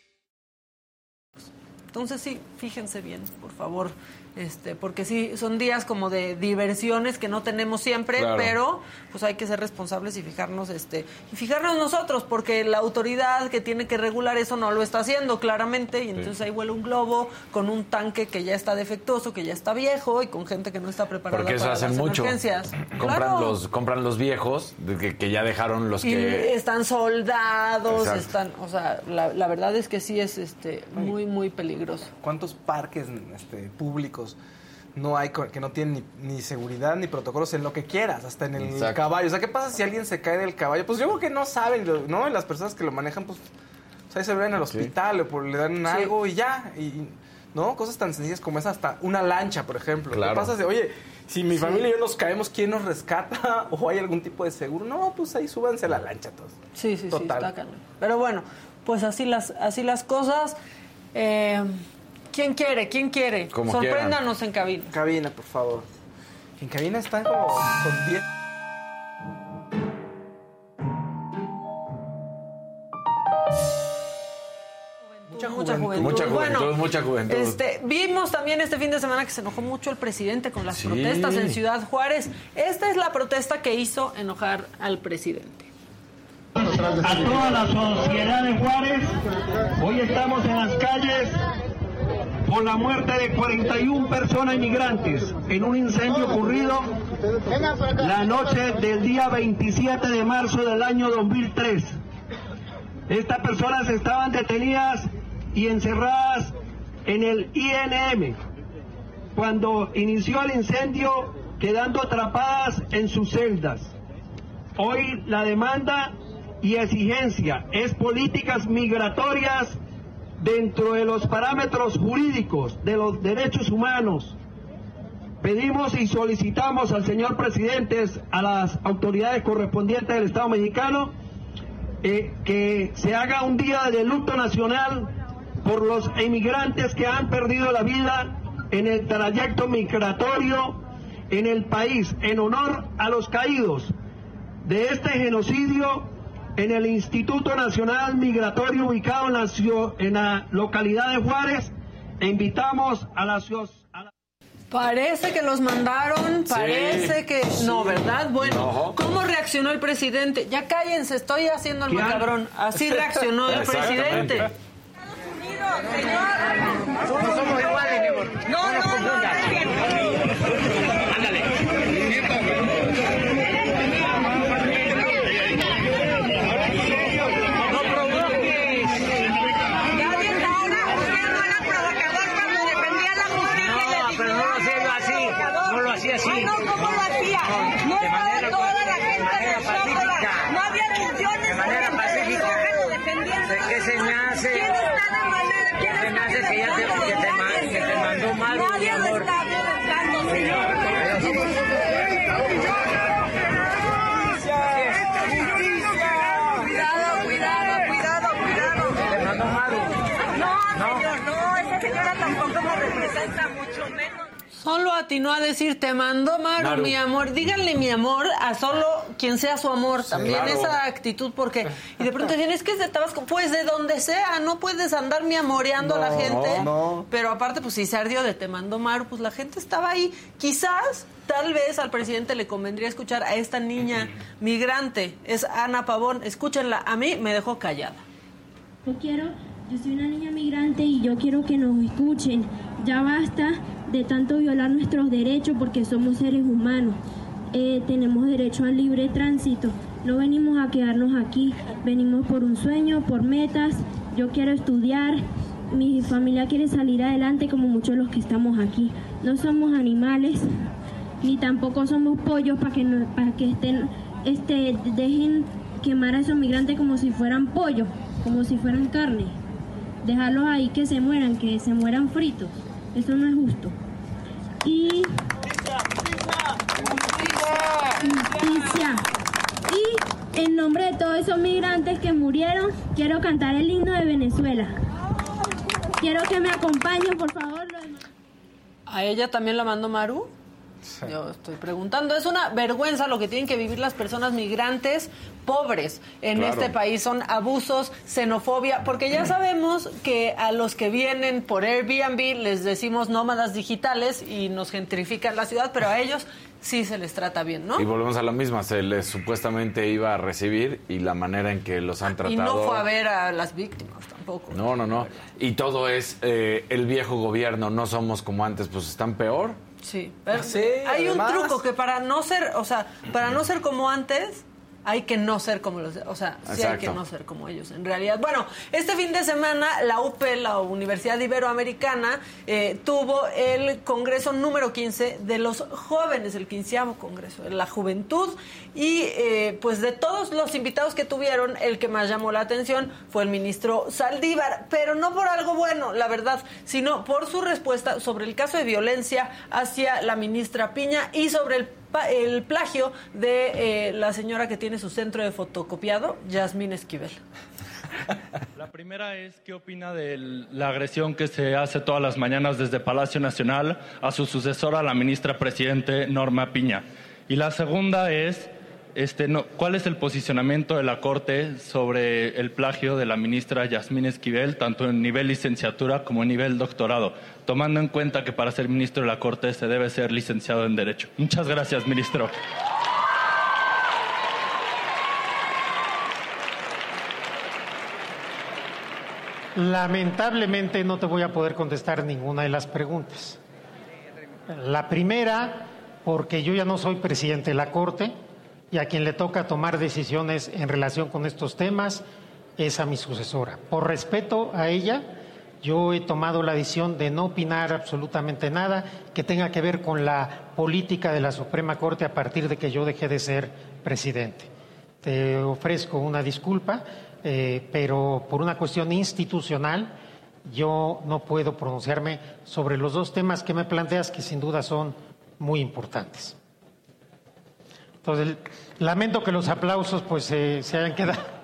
Entonces sí, fíjense bien, por favor. Este, porque sí, son días como de diversiones que no tenemos siempre, Claro. pero pues hay que ser responsables y fijarnos, este, y fijarnos nosotros, porque la autoridad que tiene que regular eso no lo está haciendo claramente, y entonces ahí vuela un globo con un tanque que ya está defectuoso, que ya está viejo, y con gente que no está preparada Porque eso para hacen las mucho. emergencias. Compran Claro. los compran los viejos que, que ya dejaron los y que están soldados, Exacto. están, o sea, la, la verdad es que sí es este muy muy peligroso. ¿Cuántos parques este, públicos no hay que no tienen ni, ni seguridad ni protocolos en lo que quieras, hasta en el Exacto. caballo? O sea, ¿qué pasa si alguien se cae del caballo? Pues yo creo que no saben, lo- ¿no? Y las personas que lo manejan, pues, o sea, ahí se ven al hospital o por- le dan algo y ya. Y, ¿No? Cosas tan sencillas como esa, hasta una lancha, por ejemplo. Claro. ¿Qué pasa si, oye, si mi Sí. familia y yo nos caemos, ¿quién nos rescata? *laughs* ¿O hay algún tipo de seguro? No, pues ahí súbanse a la lancha todos. Sí, sí, sí, Total. está cañón. Pero bueno, pues así las, así las cosas. Eh, ¿Quién quiere? ¿Quién quiere? Como Sorpréndanos en cabina. Cabina, por favor. En cabina están como con 10. Mucha, mucha juventud. Mucha juventud, Bueno, mucha juventud. Este, vimos también este fin de semana que se enojó mucho el presidente con las Sí. protestas en Ciudad Juárez. Esta es la protesta que hizo enojar al presidente. a toda la sociedad de Juárez. Hoy estamos en las calles por la muerte de 41 personas inmigrantes en un incendio ocurrido la noche del día 27 de marzo del año 2003. Estas personas estaban detenidas y encerradas en el INM cuando inició el incendio quedando atrapadas en sus celdas. Hoy la demanda y exigencia es políticas migratorias dentro de los parámetros jurídicos de los derechos humanos. Pedimos y solicitamos al señor presidente, a las autoridades correspondientes del Estado mexicano, eh, que se haga un día de luto nacional por los inmigrantes que han perdido la vida en el trayecto migratorio en el país, en honor a los caídos de este genocidio en el Instituto Nacional Migratorio ubicado en la, en la localidad de Juárez. E invitamos a la ciudad. Parece que los mandaron, Sí, parece que... No. ¿verdad? Bueno, No. ¿cómo reaccionó el presidente? Ya cállense, estoy haciendo el macabrón. Así reaccionó el presidente. No somos iguales, mi amor. No, nos confundas. No provoques. No, pero no lo hacía así. No lo hacía así. no, ¿cómo lo hacía? No de estaba manera, toda la gente de manera de Zócalo. pacífica. No había millones De manera de pacífica. mexicanos defendiendo. ¿Qué se me hace? ¿Quién está de manera? ¿Quién Se me está hace que ya te- que te ma- que te mandó Maru, mi Nadie lo amor. está violentando, señor. Cuidado, cuidado, cuidado, cuidado. Te mandó Maru. No, señor, no, esa señora tampoco me representa, mucho menos. Solo atinó a decir, te mandó Maru, Maru. mi amor. Díganle mi amor a solo quien sea su amor. También claro. esa actitud, porque... Y de pronto dicen, es que es de Tabasco. Pues de donde sea, no puedes andar mi amoreando a la No, gente. no. Pero aparte, pues si se ardió de te mandó Maru, pues la gente estaba ahí. Quizás, tal vez al presidente le convendría escuchar a esta niña migrante. Es Ana Pavón. Escúchenla. A mí me dejó callada. Yo quiero, yo soy una niña migrante y yo quiero que nos escuchen. Ya basta de tanto violar nuestros derechos porque somos seres humanos. Eh, tenemos derecho al libre tránsito. No venimos a quedarnos aquí, venimos por un sueño, por metas. Yo quiero estudiar, mi familia quiere salir adelante como muchos de los que estamos aquí. No somos animales, ni tampoco somos pollos para que, no- para que estén, este, dejen quemar a esos migrantes como si fueran pollos, como si fueran carne. Dejarlos ahí que se mueran, que se mueran fritos. Eso no es justo. Y justicia. Y en nombre de todos esos migrantes que murieron, quiero cantar el himno de Venezuela. Quiero que me acompañen, por favor. ¿A ella también la mandó Maru? Yo estoy preguntando. Es una vergüenza lo que tienen que vivir las personas migrantes pobres en Claro. este país. Son abusos, xenofobia, porque ya sabemos que a los que vienen por Airbnb les decimos nómadas digitales y nos gentrifican la ciudad, pero a ellos sí se les trata bien, ¿no? Y volvemos a la misma, se les supuestamente iba a recibir y la manera en que los han tratado. Y no fue a ver a las víctimas tampoco. No, no, no. Y todo es eh, el viejo gobierno, no somos como antes, pues están peor. Sí, pero sí, hay además. un truco que para no ser, o sea, para no ser como antes, hay que no ser como los, o sea, sí hay que no ser como ellos en realidad. Bueno, este fin de semana la UP, la Universidad Iberoamericana, eh, tuvo el Congreso número 15 de los jóvenes, el quinceavo Congreso de la Juventud, y eh, pues de todos los invitados que tuvieron, el que más llamó la atención fue el ministro Saldívar, pero no por algo bueno, la verdad, sino por su respuesta sobre el caso de violencia hacia la ministra Piña y sobre el el plagio de eh, la señora que tiene su centro de fotocopiado, Yasmín Esquivel. La primera es, ¿qué opina de la agresión que se hace todas las mañanas desde Palacio Nacional a su sucesora, la ministra presidente Norma Piña? Y la segunda es, este, no, ¿cuál es el posicionamiento de la Corte sobre el plagio de la ministra Yasmín Esquivel, tanto en nivel licenciatura como en nivel doctorado, tomando en cuenta que para ser ministro de la Corte se debe ser licenciado en Derecho? Muchas gracias, ministro. Lamentablemente no te voy a poder contestar ninguna de las preguntas. La primera, porque yo ya no soy presidente de la Corte y a quien le toca tomar decisiones en relación con estos temas es a mi sucesora. Por respeto a ella, yo he tomado la decisión de no opinar absolutamente nada que tenga que ver con la política de la Suprema Corte a partir de que yo dejé de ser presidente. Te ofrezco una disculpa, eh, pero por una cuestión institucional yo no puedo pronunciarme sobre los dos temas que me planteas que sin duda son muy importantes. Entonces, lamento que los aplausos pues se hayan quedado.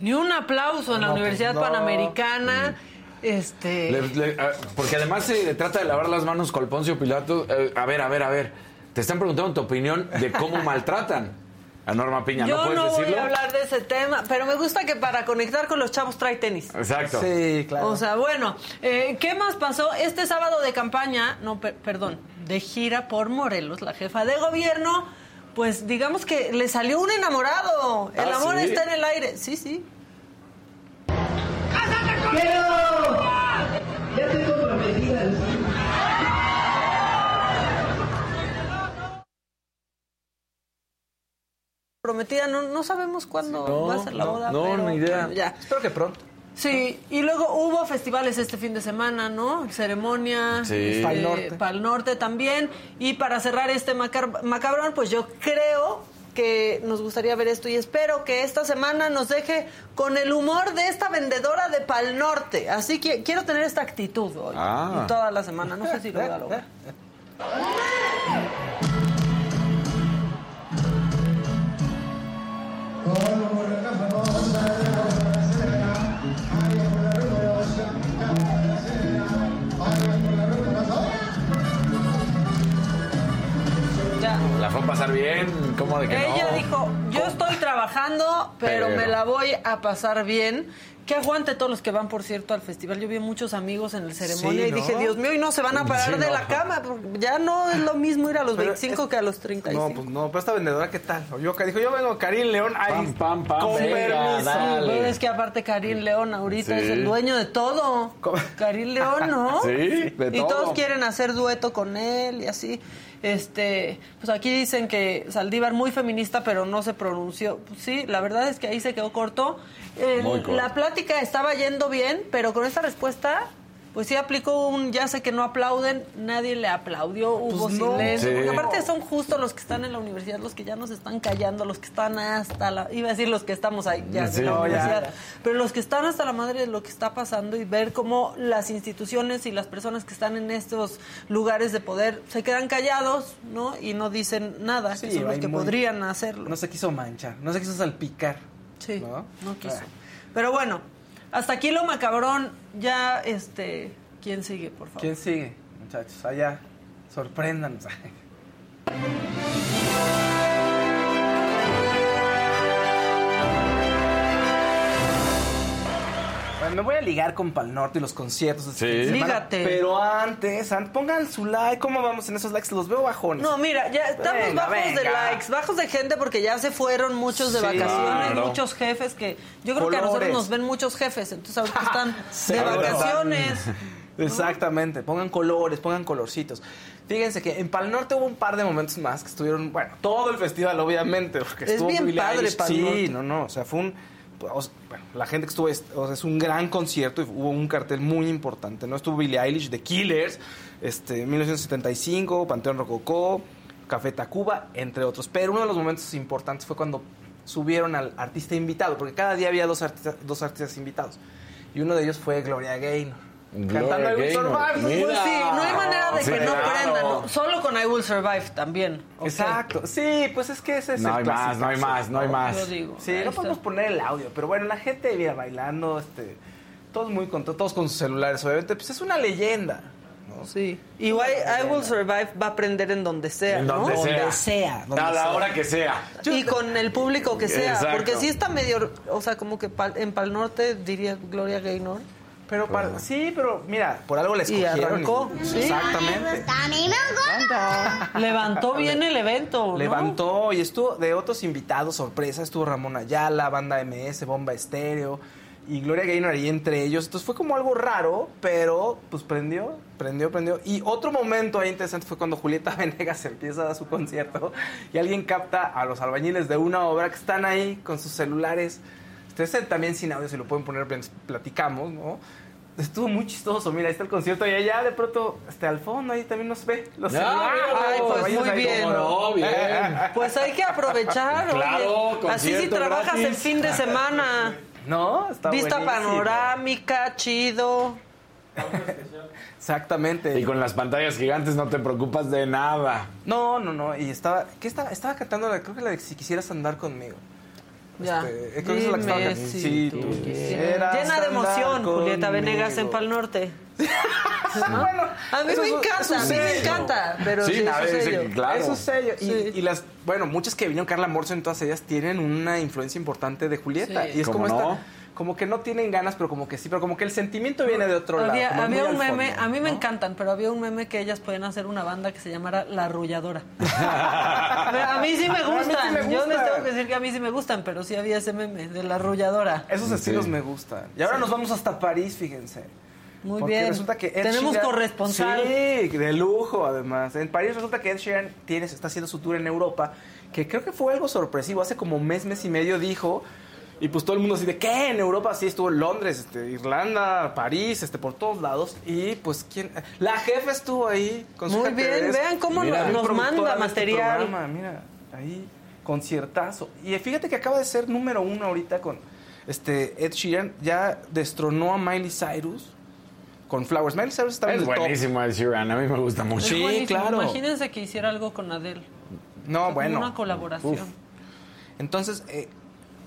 Ni un aplauso en la No, pues, Universidad no. Panamericana. Este. Le- le- ah, porque además se trata de lavar las manos con Poncio Pilato. Eh, a ver, a ver, a ver. Te están preguntando tu opinión de cómo *laughs* maltratan a Norma Piña. Yo ¿No puedes no voy a hablar de ese tema, pero me gusta que para conectar con los chavos trae tenis. Exacto. Sí, claro. O sea, bueno, eh, ¿qué más pasó? Este sábado de campaña, no, per- perdón, de gira por Morelos, la jefa de gobierno, pues digamos que le salió un enamorado. El ¿Ah, amor sí? está en el aire. Sí, sí. Ya estoy comprometida. Prometida, no, no sabemos cuándo No, va a ser la no, boda. no, pero, ni idea. ya. Espero que pronto. Sí, y luego hubo festivales este fin de semana, ¿no? Ceremonia, Sí. este, Pal Norte. Pal Norte también. Y para cerrar este macar- macabrón, pues yo creo que nos gustaría ver esto y espero que esta semana nos deje con el humor de esta vendedora de Pal Norte. Así que quiero tener esta actitud hoy Ah. y toda la semana. No sé si lo voy a lograr. A pasar bien. ¿Cómo de que Ella no? dijo, yo estoy trabajando, pero, Pero- me la voy a pasar bien. Que aguante todos los que van, por cierto, al festival. Yo vi muchos amigos en la ceremonia Sí, y ¿no? dije, Dios mío, y no se van a parar Sí, de no. la cama. porque Ya no es lo mismo ir a los Pero 25 que a los 35. No, pues no, pero esta vendedora, ¿qué tal? Yo, dijo, yo vengo Karim León, ahí, Pam, pam, pam, con venga, permiso. dale. Pues es que aparte Karim León ahorita Sí. es el dueño de todo. Karim León, ¿no? *laughs* Sí, de y todo. todos quieren hacer dueto con él y así. Este, pues aquí dicen que Saldívar muy feminista, pero no se pronunció. Pues sí, la verdad es que ahí se quedó corto. Eh, Muy corto. La plática estaba yendo bien, pero con esta respuesta, pues sí aplicó un ya sé que no aplauden, nadie le aplaudió, hubo Pues no. silencio. Sí. Porque aparte son justo los que están en la universidad, los que ya nos están callando, los que están hasta la. iba a decir los que estamos ahí ya Sí, en la no, ya. universidad. Pero los que están hasta la madre de lo que está pasando y ver cómo las instituciones y las personas que están en estos lugares de poder se quedan callados, ¿no? Y no dicen nada, que son los que muy- podrían hacerlo. No se quiso manchar, no se quiso salpicar. Sí, ¿no? no quiso. Ah. Pero bueno, hasta aquí lo macabrón. Ya, este, ¿quién sigue, por favor? ¿Quién sigue, muchachos? Allá. Sorpréndanos. *laughs* me voy a ligar con Pal Norte y los conciertos. Sí. semana, Lígate. Pero antes, an- pongan su like. ¿Cómo vamos en esos likes? Los veo bajones. No, mira, ya estamos Venga, bajos de likes, bajos de gente porque ya se fueron muchos de Sí, vacaciones, claro. muchos jefes que yo creo que a nosotros nos ven muchos jefes, entonces ahorita están Sí, *laughs* de vacaciones. *laughs* Exactamente, pongan colores, pongan colorcitos. Fíjense que en Pal Norte hubo un par de momentos más que estuvieron, bueno, todo el festival obviamente, porque Es estuvo bien Billie padre Eilish. Pal Sí, no, no, o sea, fue un la gente que estuvo es, un gran concierto y hubo un cartel muy importante, ¿no? Estuvo Billie Eilish, The Killers, este 1975, Panteón Rococó, Café Tacuba, entre otros. Pero uno de los momentos importantes fue cuando subieron al artista invitado, porque cada día había dos, dos artistas invitados. Y uno de ellos fue Gloria Gaynor. Gloria Cantando I Will Survive. Pues sí, no hay manera de Sí, que no claro. prendan, ¿no? solo con I Will Survive también. Exacto. Sí, pues es que ese es No el hay más, clásico, no hay más, no hay más. Yo digo. Sí, ahí no está. podemos poner el audio, pero bueno, la gente viene bailando, este, todos muy contentos, todos con sus celulares, obviamente, pues es una leyenda. ¿no? Sí. Igual I Will Survive va a prender en donde sea, En ¿no? donde sea. Donde sea, donde a la sea. hora que sea. Y con el público que sea, Exacto. porque sí está medio, o sea, como que pal- en Pal Norte diría Gloria Gaynor. Pero para, sí, pero mira, por algo la Y escogieron. arrancó, sí. Exactamente. Levantó bien el evento, ¿no? Levantó y estuvo de otros invitados, sorpresa, estuvo Ramón Ayala, Banda MS, Bomba Estéreo y Gloria Gaynor ahí entre ellos. Entonces fue como algo raro, pero pues prendió, prendió, prendió. Y otro momento ahí interesante fue cuando Julieta *laughs* Venegas empieza a dar su concierto y alguien capta a los albañiles de una obra que están ahí con sus celulares. Ustedes también sin audio, si lo pueden poner, pues, platicamos, ¿no? Estuvo muy chistoso, mira, ahí está el concierto y allá de pronto, este, al fondo ahí también nos ve los Ah, celulares. Ay, pues muy bien. como, no, bien. *laughs* Pues hay que aprovechar, Claro, oye. Así si trabajas gratis. el fin de semana. *laughs* No, está Vista buenísimo. panorámica, chido. Exactamente. Y con las pantallas gigantes no te preocupas de nada. No, no, no. Y estaba, ¿qué estaba? Estaba cantando, la, creo que la de Si quisieras andar conmigo. Ya. Este, creo que esa es la que estaba si Sí, tú quisieras. Llena de emoción, Julieta Venegas en. Pal Norte. *laughs* bueno, A mí eso me encanta, a mí me sello. encanta, pero sí, Sí, es un dice sello. claro. Es un sello. Y, Sí. y las, bueno, muchas que vinieron, Carla Morrison todas ellas tienen una influencia importante de Julieta. Sí. Y es ¿Cómo como no? esta, como que no tienen ganas, pero como que sí, pero como que el sentimiento viene de otro lado. Había, un meme, fondo, a mí me ¿no? encantan, pero había un meme que ellas podían hacer una banda que se llamara La Arrulladora. *laughs* a mí sí me A mí sí gustan. me Yo les tengo que decir que a mí sí me gustan, pero sí había ese meme de La Arrulladora. Esos estilos me gustan. Y ahora nos vamos hasta París, fíjense. Muy Porque bien. resulta que Ed Tenemos Sheeran- corresponsal. Sí, de lujo además. En París resulta que Ed Sheeran tiene, está haciendo su tour en Europa, que creo que fue algo sorpresivo. Hace como mes, mes y medio dijo, y pues todo el mundo así de, ¿qué? En Europa sí estuvo en Londres, este, Irlanda, París, este, por todos lados. Y pues, ¿quién? La jefa estuvo ahí con su Muy bien, vean cómo Mira, nos- manda este material. programa, mira, ahí, conciertazo. Y fíjate que acaba de ser número uno ahorita con este Ed Sheeran. Ya destronó a Miley Cyrus con Flowers. Miley Cyrus en Es el top. buenísimo el Sheeran, a mí me gusta mucho. Sí, buenísimo. claro. Imagínense que hiciera algo con Adele. No, bueno. Una colaboración. Uf. Entonces, eh,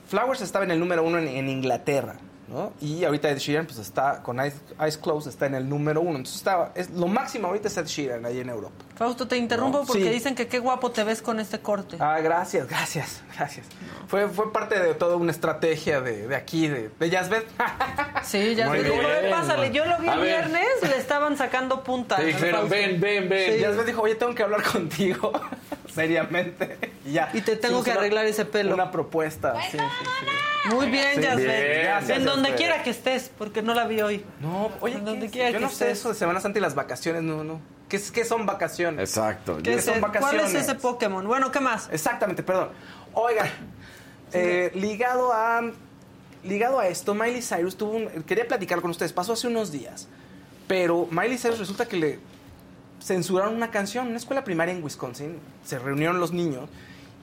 Flowers estaba en el número uno en, en Inglaterra, ¿no? Y ahorita Ed Sheeran, pues está con Eyes, Eyes Closed, está en el número uno. Entonces, estaba, es, lo máximo ahorita es Ed Sheeran ahí en Europa. Fausto, te interrumpo No, porque sí. dicen que qué guapo te ves con este corte. Ah, gracias, gracias, gracias. Fue, fue parte de toda una estrategia de, de aquí, de, de Yazbet. *laughs* Sí, te digo, bien. pásale. Yo lo vi el viernes, le estaban sacando puntas. Te dijeron, ven, ven, ven. Sí. Yazbet dijo, oye, tengo que hablar contigo, *laughs* seriamente. Y ya. Y te tengo que una- arreglar ese pelo. Una propuesta, sí, sí, sí. Muy bien, Sí, Yasbet. bien, gracias, En donde quiera que estés, porque no la vi hoy. No, oye, En donde ¿qué- quiera yo que no sé estés. eso de Semana Santa y las vacaciones, no, no. ¿Qué, es- qué son vacaciones? Exacto. ¿Qué ¿Qué son el- ¿Cuál es vacaciones? ese Pokémon? Bueno, ¿qué más? Exactamente, perdón. Oigan, eh, ligado a ligado a esto, Miley Cyrus tuvo un, quería platicar con ustedes, pasó hace unos días, pero Miley Cyrus resulta que le censuraron una canción en una escuela primaria en Wisconsin, se reunieron los niños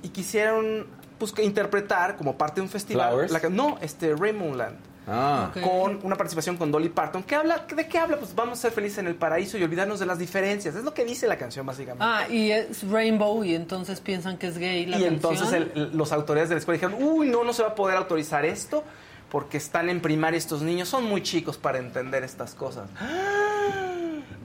y quisieron pues, que interpretar como parte de un festival. Flowers? la no, este Raymond Land. Ah. Con una participación con Dolly Parton. ¿Qué habla? ¿De qué habla? Pues vamos a ser felices en el paraíso y olvidarnos de las diferencias. Es lo que dice la canción, básicamente. Ah, y es Rainbow y entonces piensan que es gay la y canción. entonces el- los autoridades de la escuela dijeron, uy, no, no se va a poder autorizar esto porque están en primaria estos niños, son muy chicos para entender estas cosas. *gasps*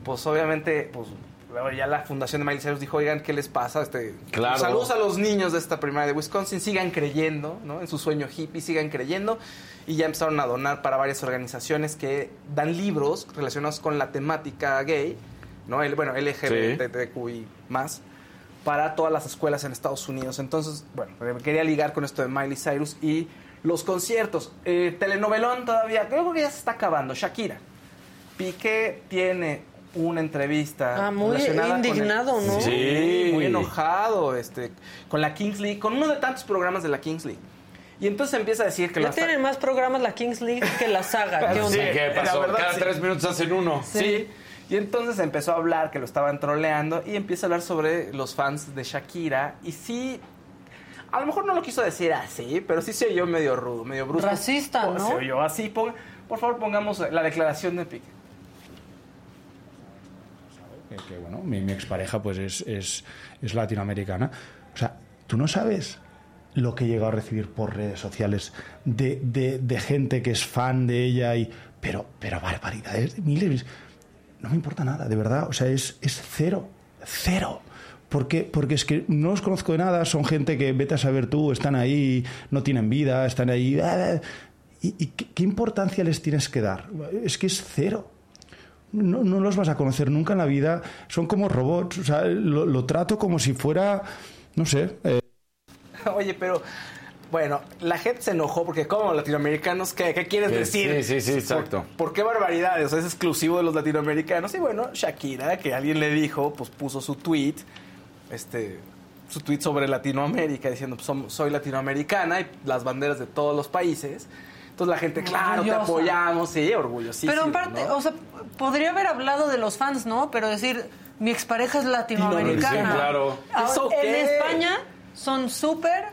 Pues obviamente, pues luego ya la fundación de Miley Cyrus dijo, oigan, ¿qué les pasa? Este, Claro. Saludos a los niños de esta primaria de Wisconsin, sigan creyendo, ¿no? En su sueño hippie, sigan creyendo. Y ya empezaron a donar para varias organizaciones que dan libros relacionados con la temática gay, ¿no? El, bueno, LGBTQI más, para todas las escuelas en Estados Unidos. Entonces, bueno, me quería ligar con esto de Miley Cyrus y los conciertos. Eh, telenovelón todavía, creo que ya se está acabando. Shakira. Piqué tiene una entrevista Ah, muy relacionada con el- indignado, ¿no? Sí, muy enojado, este, con la Kings League, con uno de tantos programas de la Kings League. Y entonces empieza a decir que Ya la tienen más programas la Kings League que la saga. *laughs* ¿Qué Sí, onda? ¿qué pasó? Verdad, Cada sí. tres minutos hacen uno. Sí. Y entonces empezó a hablar que lo estaban troleando y empieza a hablar sobre los fans de Shakira. Y sí, a lo mejor no lo quiso decir así, pero sí se oyó medio rudo, medio brusco. Racista, ¿no? Se oyó así. Pon- por favor, pongamos la declaración de Piqué. Que, bueno, mi, mi expareja pues es, es, es latinoamericana. O sea, tú no sabes lo que he llegado a recibir por redes sociales de, de- gente que es fan de ella y pero pero barbaridades de miles no me importa nada de verdad o sea es, es cero cero porque, porque es que no los conozco de nada, son gente que vete a saber tú, están ahí, no tienen vida, están ahí. ah, ¿Y, qué importancia les tienes que dar? Es que es cero no, no los vas a conocer nunca en la vida. Son como robots. O sea, lo, lo trato como si fuera, no sé. eh, *laughs* Oye, pero bueno, la gente se enojó porque como latinoamericanos, ¿qué, qué quieres Sí, decir? sí, sí, sí, exacto. ¿Por, por qué barbaridades? Es exclusivo de los latinoamericanos. Y bueno, Shakira, que alguien le dijo, pues puso su tweet, este, su tweet sobre Latinoamérica, diciendo, pues soy latinoamericana y las banderas de todos los países. Entonces la gente, claro, te apoyamos, sí, orgullosísimo. Pero en parte, ¿no? o sea, podría haber hablado de los fans, ¿no? Pero decir, mi expareja es latinoamericana. Sí, claro. Ahora, ¿Eso En? España son súper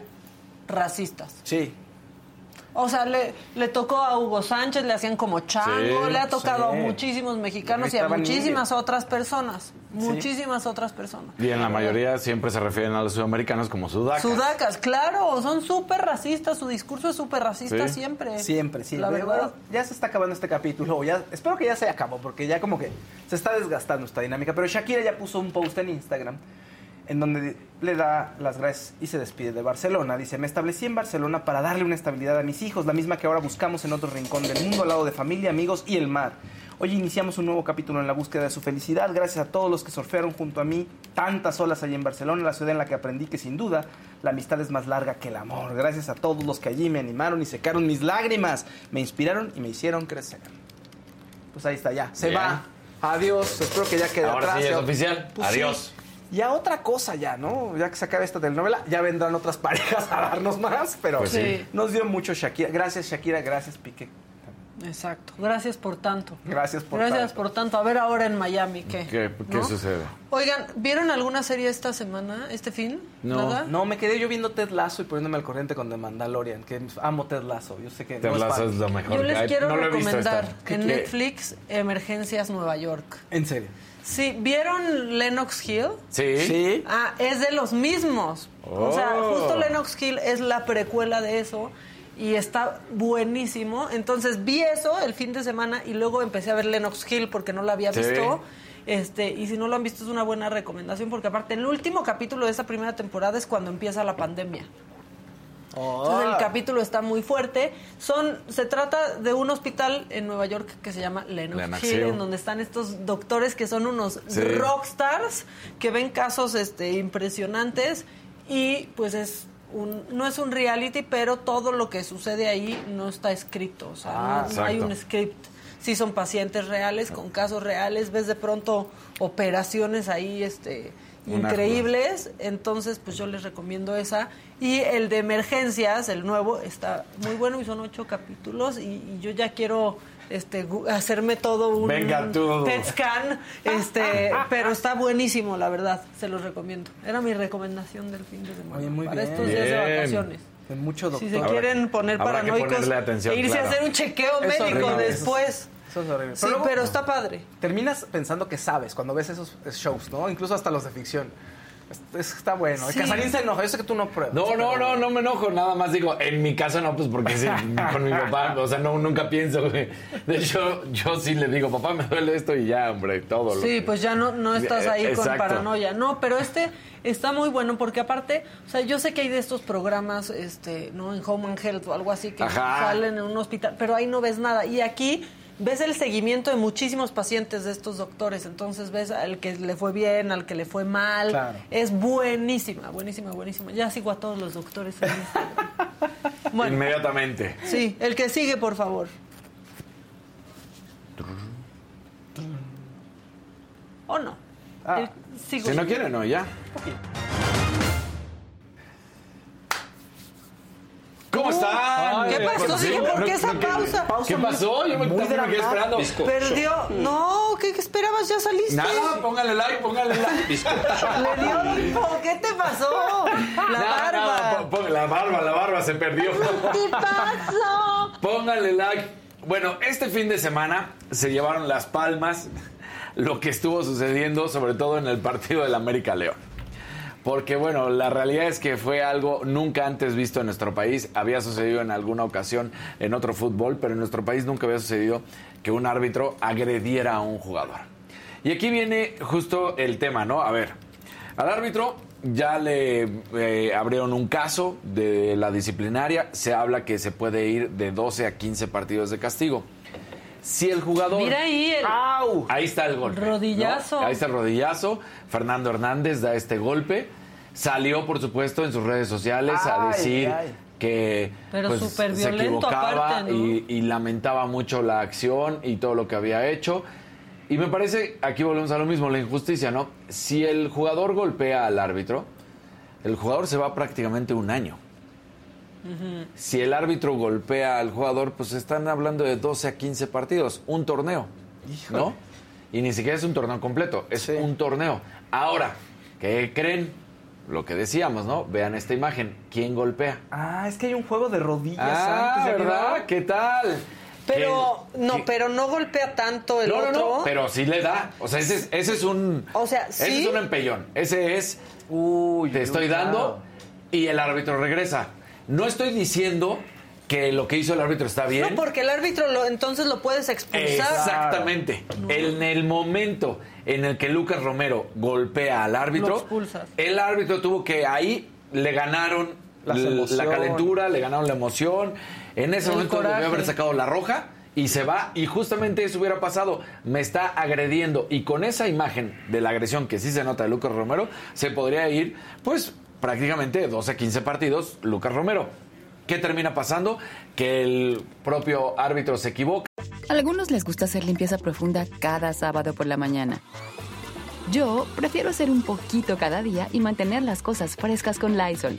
racistas. Sí. O sea, le, le tocó a Hugo Sánchez, le hacían como chango, Sí, le ha tocado sí. a muchísimos mexicanos y a muchísimas otras personas. Muchísimas otras personas. Y en la mayoría siempre se refieren a los sudamericanos como sudacas. Sudacas, claro, son súper racistas, su discurso es súper racista Sí. siempre. Siempre, sí. La verdad. bueno, ya se está acabando este capítulo. Ya, espero que ya se acabó, porque ya como que se está desgastando esta dinámica. Pero Shakira ya puso un post en Instagram en donde le da las gracias y se despide de Barcelona. Dice, me establecí en Barcelona para darle una estabilidad a mis hijos, la misma que ahora buscamos en otro rincón del mundo, al lado de familia, amigos y el mar. Hoy iniciamos un nuevo capítulo en la búsqueda de su felicidad, gracias a todos los que surfearon junto a mí tantas olas allí en Barcelona, la ciudad en la que aprendí que sin duda la amistad es más larga que el amor. Gracias a todos los que allí me animaron y secaron mis lágrimas, me inspiraron y me hicieron crecer. Pues ahí está, ya. Se Bien. va. Adiós. Espero que ya quede Ahora atrás. sí es oficial. Pues sí. Adiós. Ya otra cosa ya, ¿no? Ya que se acabe esta telenovela, ya vendrán otras *laughs* parejas a darnos más, pero Pues sí. nos dio mucho Shakira. Gracias Shakira, gracias Piqué. Exacto. Gracias por tanto. Gracias por Gracias tanto. por tanto. A ver ahora en Miami, ¿qué? ¿Qué, qué ¿No? sucede? Oigan, ¿vieron alguna serie esta semana, este fin? ¿Nada? No, me quedé yo viendo Ted Lasso y poniéndome al corriente con The Mandalorian, que amo Ted Lasso. Yo sé que Ted no es Lasso fan. es lo mejor Yo les quiero No lo he visto recomendar en. Netflix Emergencias Nueva York. En serio. Sí, ¿vieron Lennox Hill? Sí. Sí. Ah, es de los mismos. O sea, Oh. justo Lennox Hill es la precuela de eso y está buenísimo. Entonces vi eso el fin de semana y luego empecé a ver Lennox Hill porque no la había Sí. visto. Este, y si no lo han visto es una buena recomendación porque aparte el último capítulo de esa primera temporada es cuando empieza la pandemia. Entonces el capítulo está muy fuerte. Son, se trata de un hospital en Nueva York que se llama Lennox Hill, en donde están estos doctores que son unos Sí. rockstars que ven casos este, impresionantes y pues es un, no es un reality, pero todo lo que sucede ahí no está escrito. O sea, Ah, no- no, hay un script. Sí son pacientes reales, con casos reales, ves de pronto operaciones ahí este, increíbles, entonces pues yo les recomiendo esa. Y el de emergencias, el nuevo, está muy bueno y son ocho capítulos y, y yo ya quiero este hacerme todo un Venga tú. PET scan, este, pero está buenísimo, la verdad, se los recomiendo. Era mi recomendación del fin de semana. Oye, muy para bien. estos días de vacaciones. De mucho doctor. Si se Habrá- quieren poner paranoicos atención, e irse claro. a hacer un chequeo médico después. Eso es horrible. Sí, luego pero está padre. Terminas pensando que sabes cuando ves esos shows, ¿no? Incluso hasta los de ficción. Es- Está bueno. El Sí. Casarín se enoja. Yo sé que tú no pruebas. No, no, no, no me enojo, nada más digo, en mi caso no, pues porque sí, *laughs* con mi papá, o sea, no, nunca pienso, güey. De hecho, yo sí le digo, papá, me duele esto y ya, hombre, todo lo Sí, que- pues ya no, no estás ahí Eh, con paranoia. No, pero este está muy bueno porque aparte, o sea, yo sé que hay de estos programas, este, ¿no? En Home and Health o algo así que Ajá. salen en un hospital, pero ahí no ves nada. Y aquí ves el seguimiento de muchísimos pacientes de estos doctores. Entonces ves al que le fue bien, al que le fue mal. Claro. Es buenísima, buenísima, buenísima. Ya sigo a todos los doctores en. *laughs* Bueno. Inmediatamente. Sí, el que sigue, por favor. ¿O no? El- sigo Si no quiere, no, ya. ¿Cómo están? ¿Qué pasó? Sí, ¿por no- qué esa pausa? ¿Qué pasó? Yo me, quedé esperando. Perdió. No, ¿qué, esperabas? Ya saliste. Nada, póngale like, póngale like. Le dio hipo. ¿Qué te pasó? La Nada, barba. la barba, la barba se perdió. ¿Qué pasó? Póngale like. Bueno, este fin de semana se llevaron las palmas lo que estuvo sucediendo, sobre todo en el partido del América León. Porque bueno, la realidad es que fue algo nunca antes visto en nuestro país. Había sucedido en alguna ocasión en otro fútbol, pero en nuestro país nunca había sucedido que un árbitro agrediera a un jugador. Y aquí viene justo el tema, ¿no? A ver, al árbitro ya le eh, abrieron un caso de la disciplinaria. Se habla que se puede ir de 12 a 15 partidos de castigo. Si el jugador... Mira ahí el. Ahí está el golpe. Rodillazo. ¿no? Ahí está el rodillazo. Fernando Hernández da este golpe. Salió, por supuesto, en sus redes sociales a decir ay. que Pero pues, se equivocaba aparte, ¿no? y, y lamentaba mucho la acción y todo lo que había hecho. Y me parece, aquí volvemos a lo mismo, la injusticia, ¿no? Si el jugador golpea al árbitro, el jugador se va prácticamente un año. Si el árbitro golpea al jugador, pues están hablando de 12 a 15 partidos, un torneo, ¿no? Y ni siquiera es un torneo completo, es un torneo. Ahora, ¿qué creen? Lo que decíamos, ¿no? Vean esta imagen. ¿Quién golpea? Ah, es que hay un juego de rodillas Ah, antes. ¿ya ¿verdad? ¿Qué tal? Pero, ¿Qué- no, qué- pero no golpea tanto el no, no, otro. no, pero sí le da. O sea, ese es, ese es un. O sea, Ese es un empellón. Ese es. te estoy uy, dando y el árbitro regresa. No estoy diciendo que lo que hizo el árbitro está bien. No, porque el árbitro lo, entonces lo puedes expulsar. Exactamente. En el momento en el que Lucas Romero golpea al Lo árbitro, expulsas. el árbitro tuvo que ahí le ganaron la calentura, le ganaron la emoción. En ese El momento debió haber sacado la roja y se va y justamente eso hubiera pasado. Me está agrediendo y con esa imagen de la agresión que sí se nota de Lucas Romero, se podría ir pues prácticamente 12 15 partidos Lucas Romero. ¿Qué termina pasando? Que el propio árbitro se equivoca. A algunos les gusta hacer limpieza profunda cada sábado por la mañana. Yo prefiero hacer un poquito cada día y mantener las cosas frescas con Lysol.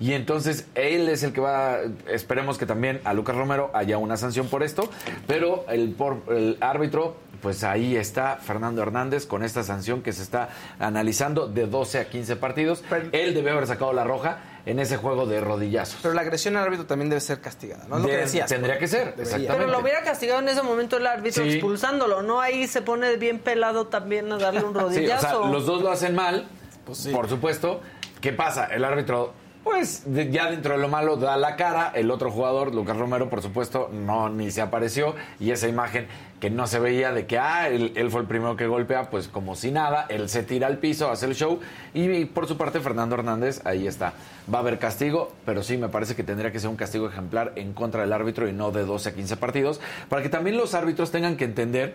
Y entonces él es el que va, esperemos que también a Lucas Romero haya una sanción por esto, pero el, por, el árbitro, pues ahí está Fernando Hernández con esta sanción que se está analizando de 12 a 15 partidos. él debe haber sacado la roja en ese juego de rodillazos. Pero la agresión al árbitro también debe ser castigada, ¿no? Es lo que De- decías. tendría que ser, exactamente. Pero lo hubiera castigado en ese momento el árbitro Sí. expulsándolo, ¿no? Ahí se pone bien pelado también a darle un *laughs* Sí, o rodillazo. sea, los dos lo hacen mal, por supuesto. ¿Qué pasa? El árbitro pues ya dentro de lo malo da la cara. El otro jugador, Lucas Romero, por supuesto, no ni se apareció. Y esa imagen que no se veía de que, ah, él, fue el primero que golpea, pues como si nada. Él se tira al piso, hace el show. Y por su parte, Fernando Hernández, ahí está. Va a haber castigo, pero sí me parece que tendría que ser un castigo ejemplar en contra del árbitro y no de 12 a 15 partidos. Para que también los árbitros tengan que entender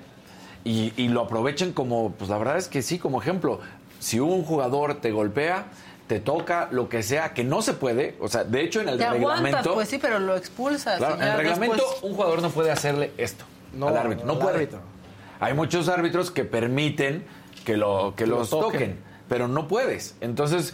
y, y lo aprovechen como, pues la verdad es que sí, como ejemplo. Si un jugador te golpea, te toca, lo que sea, que no se puede, o sea, de hecho en el Te aguantas, reglamento... pues sí, pero lo expulsas. Claro, en el reglamento después- un jugador no puede hacerle esto No, al árbitro, no al puede. árbitro. Hay muchos árbitros que permiten que, lo, que Que los lo toquen. toquen. pero no puedes. Entonces,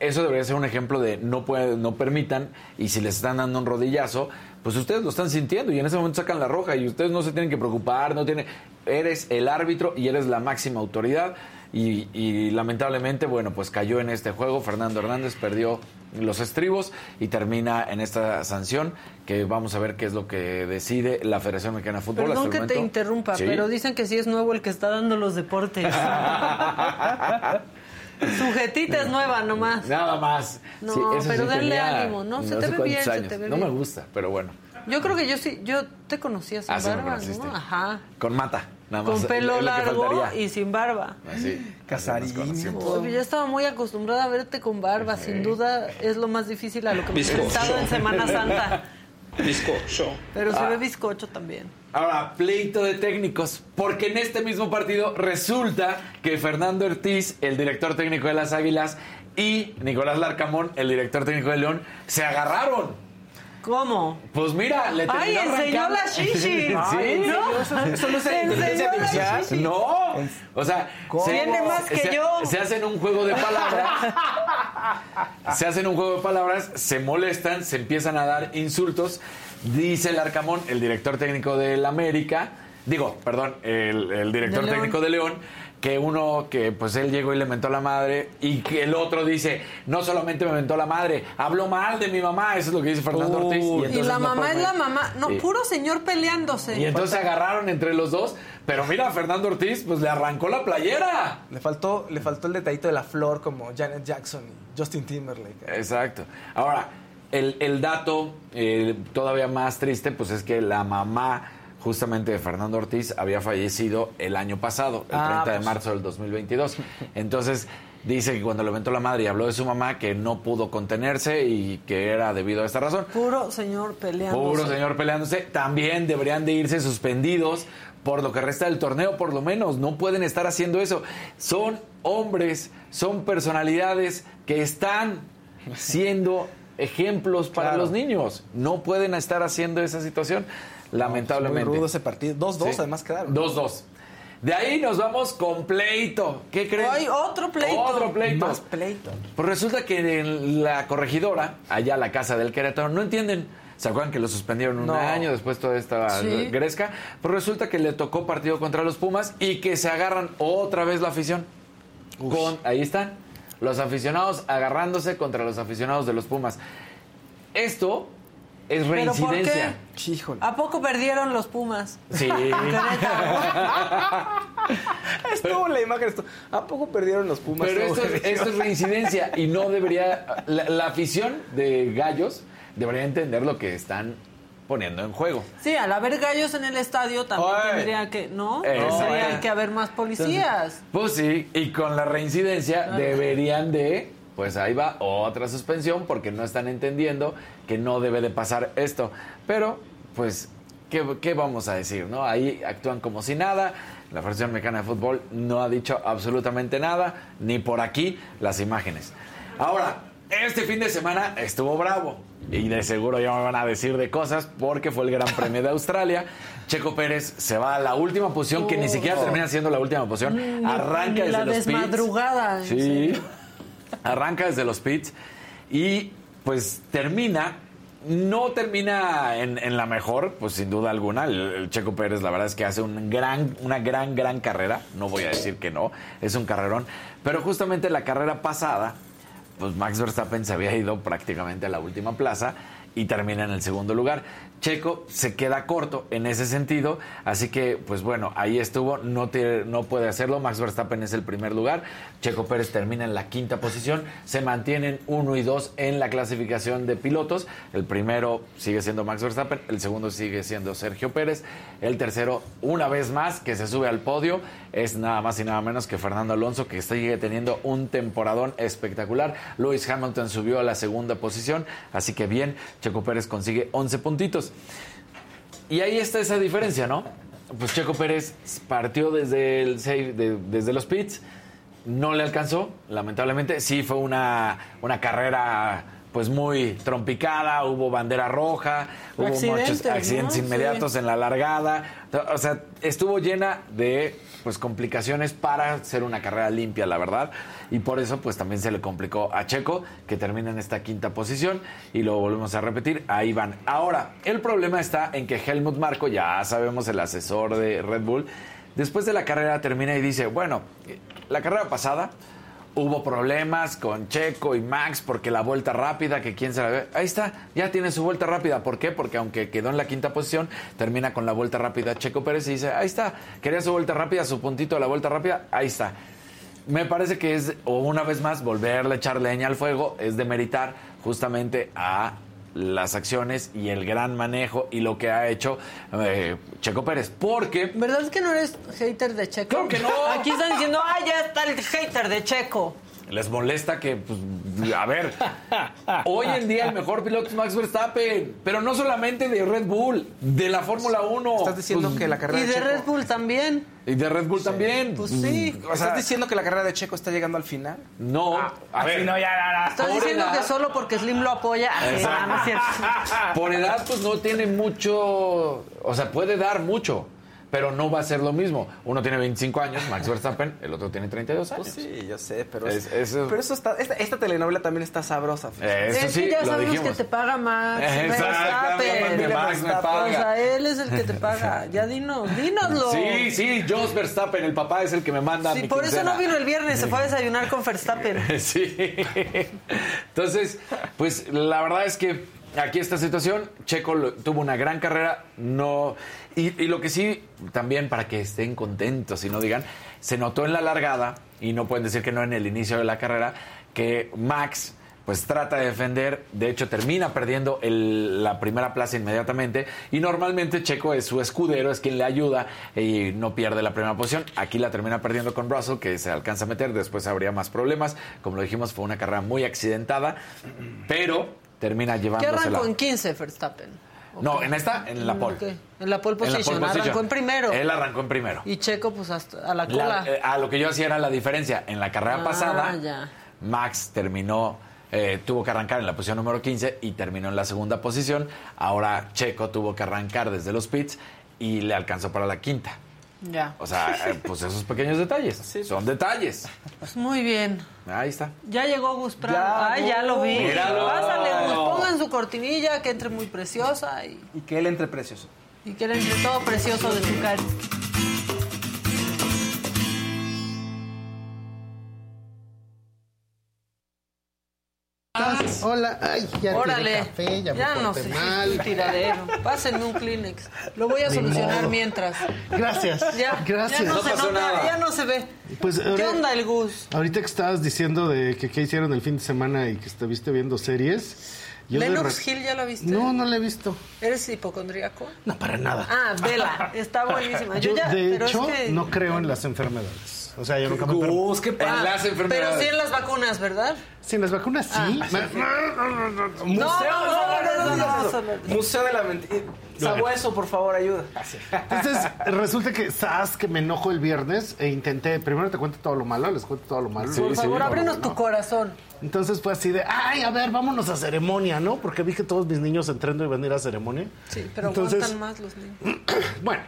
eso debería ser un ejemplo de no puede, no permitan y si les están dando un rodillazo, pues ustedes lo están sintiendo y en ese momento sacan la roja y ustedes no se tienen que preocupar, no tienen, eres el árbitro y eres la máxima autoridad y, y lamentablemente, bueno, pues cayó en este juego, Fernando Hernández perdió los estribos y termina en esta sanción que vamos a ver qué es lo que decide la Federación Mexicana de Fútbol. Perdón que te interrumpa, Sí. pero dicen que sí es nuevo el que está dando los deportes. *laughs* Sujetita es nueva nomás. Nada más. No, Sí, pero tenía ánimo, ¿no? Se te ve bien, se años. te ve No me gusta, pero bueno. Yo creo que yo sí, yo te conocía sin Ah, barba. ¿no? Ajá. Con mata, nada más. Con pelo largo y sin barba. Así. Casarín. Uy, yo estaba muy acostumbrada a verte con barba. Sin duda es lo más difícil a lo que me he enfrentado en Semana Santa. *laughs* Bizcocho. Pero se Ah. ve bizcocho también. Ahora, pleito de técnicos, porque en este mismo partido resulta que Fernando Ortiz, el director técnico de las Águilas, y Nicolás Larcamón, el director técnico de León, se agarraron. ¿Cómo? Pues mira, le terminó Ay, enseñó arrancando- la shishi. *laughs* Sí. Ay, ¿no? Eso, eso no es Enseñó inteligencia la artificial. shishi. No, o sea, ¿Cómo? Tiene más que se, yo. se hacen un juego de palabras. *laughs* se hacen un juego de palabras, se molestan, se empiezan a dar insultos. Dice el Arcamón, el director técnico del América, digo, perdón, el, el director De técnico de León, que uno que pues él llegó y le mentó la madre y que el otro dice, no solamente me mentó la madre, habló mal de mi mamá, eso es lo que dice Fernando Ortiz. Y entonces la no mamá es la mamá. No, Sí. puro señor peleándose. Y entonces se agarraron entre los dos, pero mira, Fernando Ortiz pues le arrancó la playera. Le faltó, le faltó el detallito de la flor como Janet Jackson y Justin Timberlake. Exacto. Ahora, el, el dato eh, todavía más triste, pues es que la mamá justamente de Fernando Ortiz había fallecido el año pasado, el Ah, 30 de pues. marzo del 2022. *laughs* Entonces, dice que cuando le aventó la madre y habló de su mamá, que no pudo contenerse y que era debido a esta razón. Puro señor peleándose. Puro señor peleándose. También deberían de irse suspendidos por lo que resta del torneo, por lo menos. No pueden estar haciendo eso. Son hombres, son personalidades que están *laughs* siendo ejemplos para Claro. los niños. No pueden estar haciendo esa situación, lamentablemente. Muy rudo ese partido. 2-2 Sí. además quedaron. 2-2. De ahí nos vamos con pleito. ¿Qué creen? Ay, otro pleito. Otro pleito. Más pleito. Pues resulta que en la corregidora, allá la casa del Querétaro, no entienden. ¿Se acuerdan que lo suspendieron un No. año después toda esta Sí. gresca? Pues resulta que le tocó partido contra los Pumas y que se agarran otra vez la afición. Con, ahí están, los aficionados agarrándose contra los aficionados de los Pumas. Esto es ¿Pero por reincidencia. Híjole. ¿A poco perdieron los Pumas? Sí. *laughs* *laughs* Estuvo la imagen. Esto. ¿A poco perdieron los Pumas? Pero Estuvo esto, es- esto es reincidencia *laughs* y no debería. La, la afición de gallos debería entender lo que están poniendo en juego. Sí, al haber gallos en el estadio también tendría que, ¿no? Tendría que haber más policías. Pues sí, y con la reincidencia deberían de. Pues ahí va otra suspensión porque no están entendiendo que no debe de pasar esto. Pero, pues, ¿qué, qué vamos a decir? no Ahí actúan como si nada. La Federación Mexicana de Fútbol no ha dicho absolutamente nada, ni por aquí las imágenes. Ahora, este fin de semana estuvo bravo. Y de seguro ya me van a decir de cosas porque fue el Gran Premio de Australia. Checo Pérez se va a la última posición, que ni siquiera termina siendo la última posición. Ni- Arranca desde la los desmadrugada, Sí. Arranca desde los pits y pues termina. No termina en, en la mejor, pues sin duda alguna. El, el Checo Pérez, la verdad es que hace un gran, una gran, gran carrera. No voy a decir que no, es un carrerón. Pero justamente la carrera pasada, pues Max Verstappen se había ido prácticamente a la última plaza y termina en el segundo lugar. Checo se queda corto en ese sentido, así que pues bueno, ahí estuvo, no, te- no puede hacerlo, Max Verstappen es el primer lugar, Checo Pérez termina en la quinta posición, se mantienen uno y dos en la clasificación de pilotos, el primero sigue siendo Max Verstappen, el segundo sigue siendo Sergio Pérez, el tercero una vez más que se sube al podio es nada más y nada menos que Fernando Alonso que sigue teniendo un temporadón espectacular, Lewis Hamilton subió a la segunda posición, así que bien, Checo Pérez consigue 11 puntitos. Y ahí está esa diferencia, ¿no? Pues Checo Pérez partió desde, el save- de- desde los pits, no le alcanzó, lamentablemente. Sí fue una, una carrera pues muy trompicada, hubo bandera roja, hubo Accidentes, muchos ¿no? accidentes Sí. inmediatos en la largada. O sea, estuvo llena de pues complicaciones para ser una carrera limpia, la verdad. Y por eso pues también se le complicó a Checo, que termina en esta quinta posición. Y lo volvemos a repetir, ahí van. Ahora, el problema está en que Helmut Marco, ya sabemos el asesor de Red Bull, después de la carrera termina y dice, bueno, la carrera pasada hubo problemas con Checo y Max porque la vuelta rápida, que quién se la ve. Ahí está, ya tiene su vuelta rápida. ¿Por qué? Porque aunque quedó en la quinta posición, termina con la vuelta rápida Checo Pérez y dice, ahí está, quería su vuelta rápida, su puntito de la vuelta rápida, ahí está. Me parece que es, o una vez más, volverle a echar leña al fuego, es de meritar justamente a las acciones y el gran manejo y lo que ha hecho eh, Checo Pérez. Porque ¿Verdad que no eres hater de Checo? Claro que no. Aquí están diciendo, está el hater de Checo. les molesta que, pues, a ver, hoy en día el mejor piloto es Max Verstappen, pero no solamente de Red Bull, de la Fórmula 1. Estás diciendo que la carrera Y de Checo- Red Bull también. Y de Red Bull también. Pues sí. O sea, ¿Estás diciendo que la carrera de Checo está llegando al final? no, a ver. Estás por diciendo edad- que solo porque Slim lo apoya. Ah, sí, Exacto. no es cierto. Por edad, pues no tiene mucho. O sea, puede dar mucho, pero no va a ser lo mismo. Uno tiene 25 años, Max Verstappen, el otro tiene 32 años. Pues sí, yo sé, pero, Es- es- eso- pero eso está, esta, esta telenovela también está sabrosa. fíjate. Eso es sí, que ya lo sabemos dijimos. que te paga Max. Exactamente, Verstappen. Max me paga. O sea, él es el que te paga. *laughs* Ya dinos, dínoslo. Sí, sí, Jos Verstappen, el papá es el que me manda. Sí, mi por eso no vino el viernes, se fue a desayunar con *laughs* Verstappen. Sí. Entonces, pues la verdad es que aquí esta situación, Checo tuvo una gran carrera, no y, lo que sí también para que estén contentos y no digan, se notó en la largada y no pueden decir que no en el inicio de la carrera que Max pues trata de defender, de hecho termina perdiendo la primera plaza inmediatamente y normalmente Checo es su escudero, es quien le ayuda y no pierde la primera posición. Aquí la termina perdiendo con Russell, que se alcanza a meter, después habría más problemas. Como lo dijimos, fue una carrera muy accidentada, pero termina ¿Qué llevándosela. arrancó en 15 Verstappen? No, en esta, en la pole. Ok, En la pole En la pole position. Arrancó en primero. Él arrancó en primero. Y Checo, pues hasta a la cola. La- eh, a lo que yo hacía era la diferencia. En la carrera Ah, pasada, ya. Max terminó, eh, tuvo que arrancar en la posición número 15 y terminó en la segunda posición. Ahora Checo tuvo que arrancar desde los pits y le alcanzó para la quinta. Ya. O sea, eh, pues esos pequeños detalles. Son detalles. Pues muy bien. Ahí está. Ya llegó Gus Prado. Ya, Ay, ya lo vi. Míralo. Pásale, Gus. Pongan su cortinilla que entre muy preciosa y, Y que él entre precioso. y que le entre todo precioso de su cara. Hola, ay, ya Órale. café, ya, ya me no sé. mal. Tiradero. Pásenme un Kleenex. Lo voy a Ni solucionar modo. mientras. Gracias. Ya, Gracias. ya no, No se pasó nota, nada. ya no se ve. Pues, ¿Qué ahora- onda el Gus? Ahorita que estabas diciendo de que qué hicieron el fin de semana y que estuviste viendo series. yo Lennox Hill, ¿ya la viste? No, no la he visto. ¿Eres hipocondríaco? No, para nada. Ah, vela. Está buenísima. Yo, Yo, ya, de pero hecho, es que... no creo en las enfermedades. O sea, yo nunca me enfermo. Gus, qué Ah, padre. Las pero enfermedades. sí en las vacunas, ¿verdad? Sí, en las vacunas sí. Ah, Museo, no, no, no, no, no, no. Museo de la mentira. Sabueso, por favor, ayuda. Entonces, *laughs* resulta que, ¿sabes? Que me enojo el viernes e intenté. Primero te cuento todo lo malo, les cuento todo lo malo. Por favor, ábrenos tu corazón. Entonces fue así de, ay, a ver, vámonos a ceremonia, ¿no? Porque vi que todos mis niños entrando iban a ir a ceremonia. Sí, pero Entonces- aguantan más los niños. *clears throat* Bueno,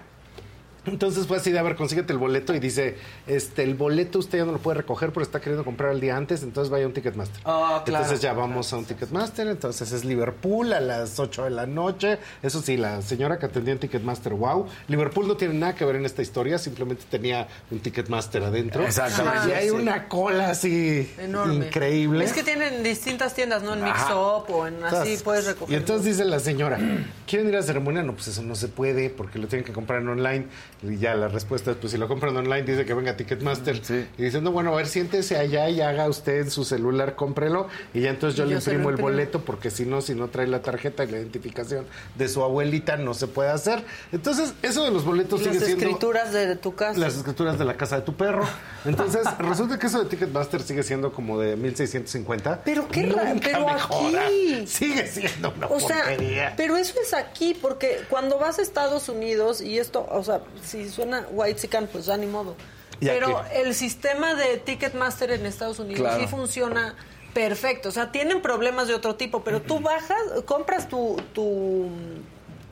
Entonces fue así de, a ver, consíguete el boleto y dice, este, el boleto usted ya no lo puede recoger pero está queriendo comprar el día antes, entonces vaya a un Ticketmaster. Ah, claro. Entonces ya vamos a un Ticketmaster, entonces es Liverpool a las 8 de la noche. Eso sí, la señora que atendía en Ticketmaster, wow. Liverpool no tiene nada que ver en esta historia, simplemente tenía un Ticketmaster adentro. Exactamente. Y hay Sí. una cola así Enorme. increíble. Es que tienen distintas tiendas, ¿no? En Mix. Up o en así Entonces, puedes recoger. Y entonces dice la señora, *clears throat* ¿quieren ir a la ceremonia? No, pues eso no se puede porque lo tienen que comprar en online. Y ya la respuesta es, pues si lo compran online, dice que venga Ticketmaster. Y dicen, no, bueno, a ver, siéntese allá y haga usted en su celular, cómprelo. Y ya entonces yo Y le yo imprimo el boleto porque si no, si no trae la tarjeta y la identificación de su abuelita, no se puede hacer. Entonces, eso de los boletos Las sigue siendo... escrituras de tu casa. Las escrituras de la casa de tu perro. Entonces, *laughs* resulta que eso de Ticketmaster sigue siendo como de 1650. Pero qué raro, Nunca pero aquí. Sigue siendo una O sea, porquería. pero eso es aquí, porque cuando vas a Estados Unidos, y esto, o sea, si suena white chican, pues ya ni modo. ¿Y Pero el sistema de Ticketmaster en Estados Unidos Claro. sí funciona perfecto. O sea, tienen problemas de otro tipo, pero tú bajas, compras tu, tu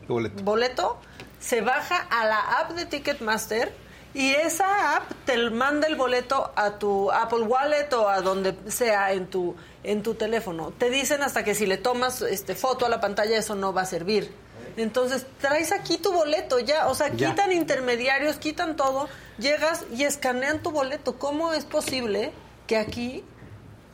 Boleto. boleto, se baja a la app de Ticketmaster y esa app te manda el boleto a tu Apple Wallet o a donde sea en tu en tu teléfono. Te dicen hasta que si le tomas este foto a la pantalla eso no va a servir. Entonces, traes aquí tu boleto ya, o sea, Ya. quitan intermediarios, quitan todo, llegas y escanean tu boleto. ¿Cómo es posible que aquí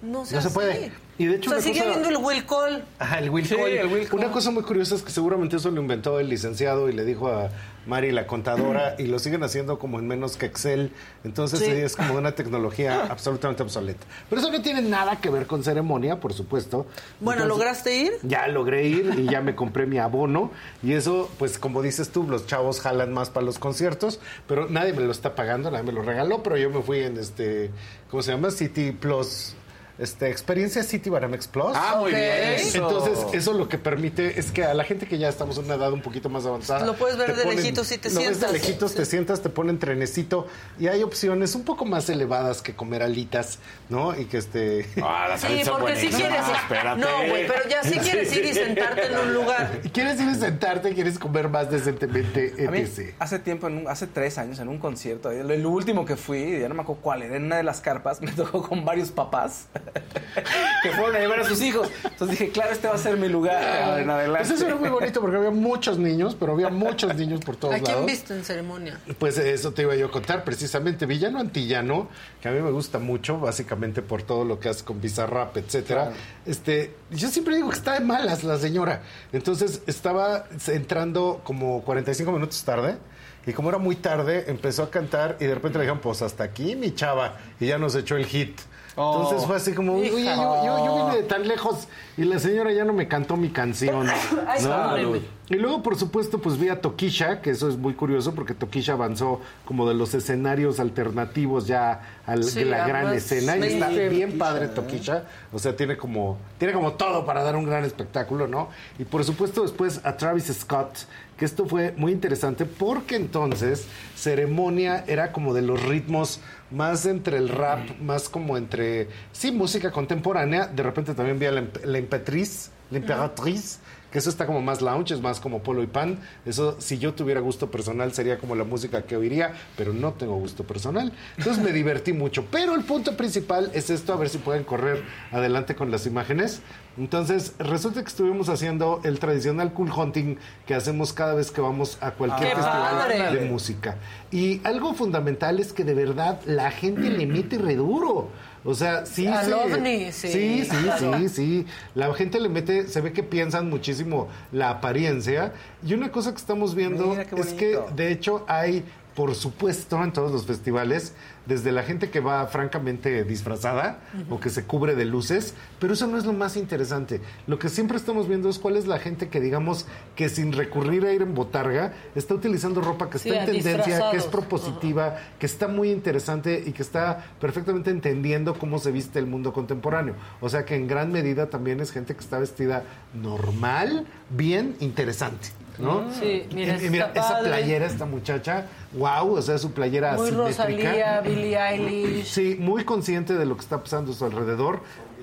no sea No se así? puede. Y de hecho, o sea, sigue cosa- habiendo el will call. Ajá, el Will Sí, Call. el will call. Una cosa muy curiosa es que seguramente eso lo inventó el licenciado y le dijo a Mari, la contadora, y lo siguen haciendo como en menos que Excel. Entonces sí, es como una tecnología *laughs* absolutamente obsoleta. Pero eso no tiene nada que ver con ceremonia, por supuesto. Bueno, Entonces, ¿lograste ir? Ya logré ir y ya me compré mi abono. Y eso, pues como dices tú, los chavos jalan más para los conciertos, pero nadie me lo está pagando, nadie me lo regaló, pero yo me fui en este, ¿cómo se llama? City Plus. Este, experiencia City Baramex Plus. Ah, muy bien. Entonces, Eso. lo que permite es que a la gente que ya estamos en una edad un poquito más avanzada. Lo puedes ver de lejitos si te lo ves sientas. de lejitos, te sientas, te ponen trenecito y hay opciones un poco más elevadas que comer alitas, ¿no? Y que este. Ah, las Sí, alitas son porque si quieres. Ah, espérate. No, güey, pero ya sí quieres ir y sentarte en un lugar. *laughs* ¿Quieres ir a sentarte? ¿Quieres comer más decentemente? A mí, etc. hace tiempo, en un- hace tres años, en un concierto, el, el último que fui, ya no me acuerdo cuál era, en una de las carpas, *laughs* me tocó con varios papás que fueron a llevar a sus hijos. Entonces dije, claro, este va a ser mi lugar en adelante. Pues eso era muy bonito porque había muchos niños, pero había muchos niños por todos ¿A quién lados. viste en ceremonia? Pues eso te iba yo a contar, precisamente. Villano Antillano, que a mí me gusta mucho, básicamente por todo lo que hace con Bizarrap, etcétera. Claro. Este, yo siempre digo que está de malas la señora. Entonces estaba entrando como 45 minutos tarde. Y como era muy tarde, empezó a cantar y de repente le dijeron, pues hasta aquí, mi chava. Y ya nos echó el hit. Oh. Entonces fue así como, oye, yo, yo, yo vine de tan lejos y la señora ya no me cantó mi canción. *coughs* Ay, ¿no? Y luego, por supuesto, pues vi a Tokisha, que eso es muy curioso porque Tokisha avanzó como de los escenarios alternativos ya a Sí, la gran más escena. Y está bien padre Tokisha. O sea, tiene como, tiene como todo para dar un gran espectáculo, ¿no? Y por supuesto, después a Travis Scott, que esto fue muy interesante porque entonces ceremonia era como de los ritmos más entre el rap, más como entre, sí, música contemporánea. De repente también vi a la, la Emperatriz, la Emperatriz, que eso está como más lounge, es más como polo y pan. Eso, si yo tuviera gusto personal, sería como la música que oiría, pero no tengo gusto personal. Entonces me divertí mucho. Pero el punto principal es esto, a ver si pueden correr adelante con las imágenes. Entonces, resulta que estuvimos haciendo el tradicional cool hunting que hacemos cada vez que vamos a cualquier ¡Qué festival padre! de música. Y algo fundamental es que de verdad la gente le mete re duro. O sea, sí. Al se- ovni, sí, Sí, sí, claro. sí, sí. La gente le mete, se ve que piensan muchísimo la apariencia. Y una cosa que estamos viendo Mira es que, de hecho, hay, por supuesto, en todos los festivales, desde la gente que va francamente disfrazada o que se cubre de luces, pero eso no es lo más interesante. Lo que siempre estamos viendo es cuál es la gente que, digamos, que sin recurrir a ir en botarga, está utilizando ropa que Sí, está en tendencia, que es propositiva, que está muy interesante y que está perfectamente entendiendo cómo se viste el mundo contemporáneo. O sea que en gran medida también es gente que está vestida normal, bien interesante. ¿No? Sí, mira, Y- mira, esa padre. playera, esta muchacha, wow, o sea, su playera Muy. Rosalía, Billie Eilish. Sí, muy consciente de lo que está pasando a su alrededor.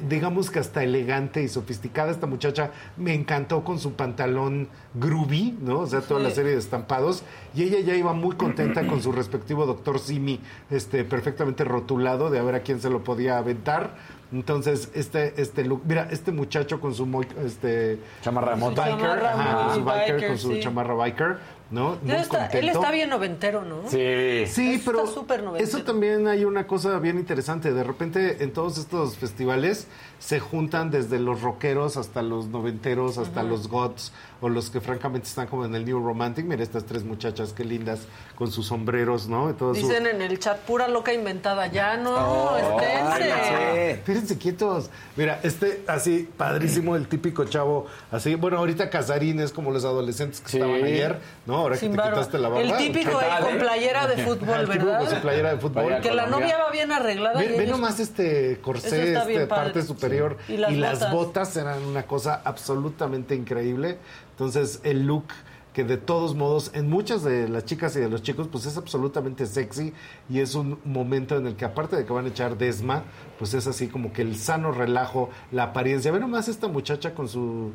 digamos que hasta elegante y sofisticada. Esta muchacha me encantó con su pantalón groovy, ¿no? O sea, toda la serie de estampados. Y ella ya iba muy contenta con su respectivo doctor Simi, este, perfectamente rotulado, de a ver a quién se lo podía aventar. Entonces, este, este look, mira, este muchacho con su mo- este, Chamarra de moto. biker, Chamarra ajá, con su biker, biker, con su sí. chamarra biker, ¿no? Él Muy está, él está bien noventero, ¿no? Sí. Sí, Está pero súper noventero. eso también hay una cosa bien interesante. De repente en todos estos festivales se juntan desde los rockeros hasta los noventeros, hasta los goths o los que francamente están como en el New Romantic. Mira estas tres muchachas, qué lindas, con sus sombreros, ¿no? Y todo su- Dicen en el chat, pura loca inventada. Ya no, Oh, esténse. Espérense quietos. Mira, este así, padrísimo, el típico chavo, así, bueno, ahorita Casarín es como los adolescentes que estaban ayer, ¿no? Ahora Sin que te barba. quitaste la barba. El típico ¿Qué ahí tal, con eh? playera de *laughs* fútbol, El ¿verdad? con su playera de fútbol. Que la novia va bien arreglada. y Ve, ve ellos- nomás este corsé, este parte superior Sí. y Y las, las botas. botas. eran una cosa absolutamente increíble. Entonces el look que de todos modos en muchas de las chicas y de los chicos pues es absolutamente sexy y es un momento en el que aparte de que van a echar desma, pues es así como que el sano relajo, la apariencia. Ve nomás esta muchacha con su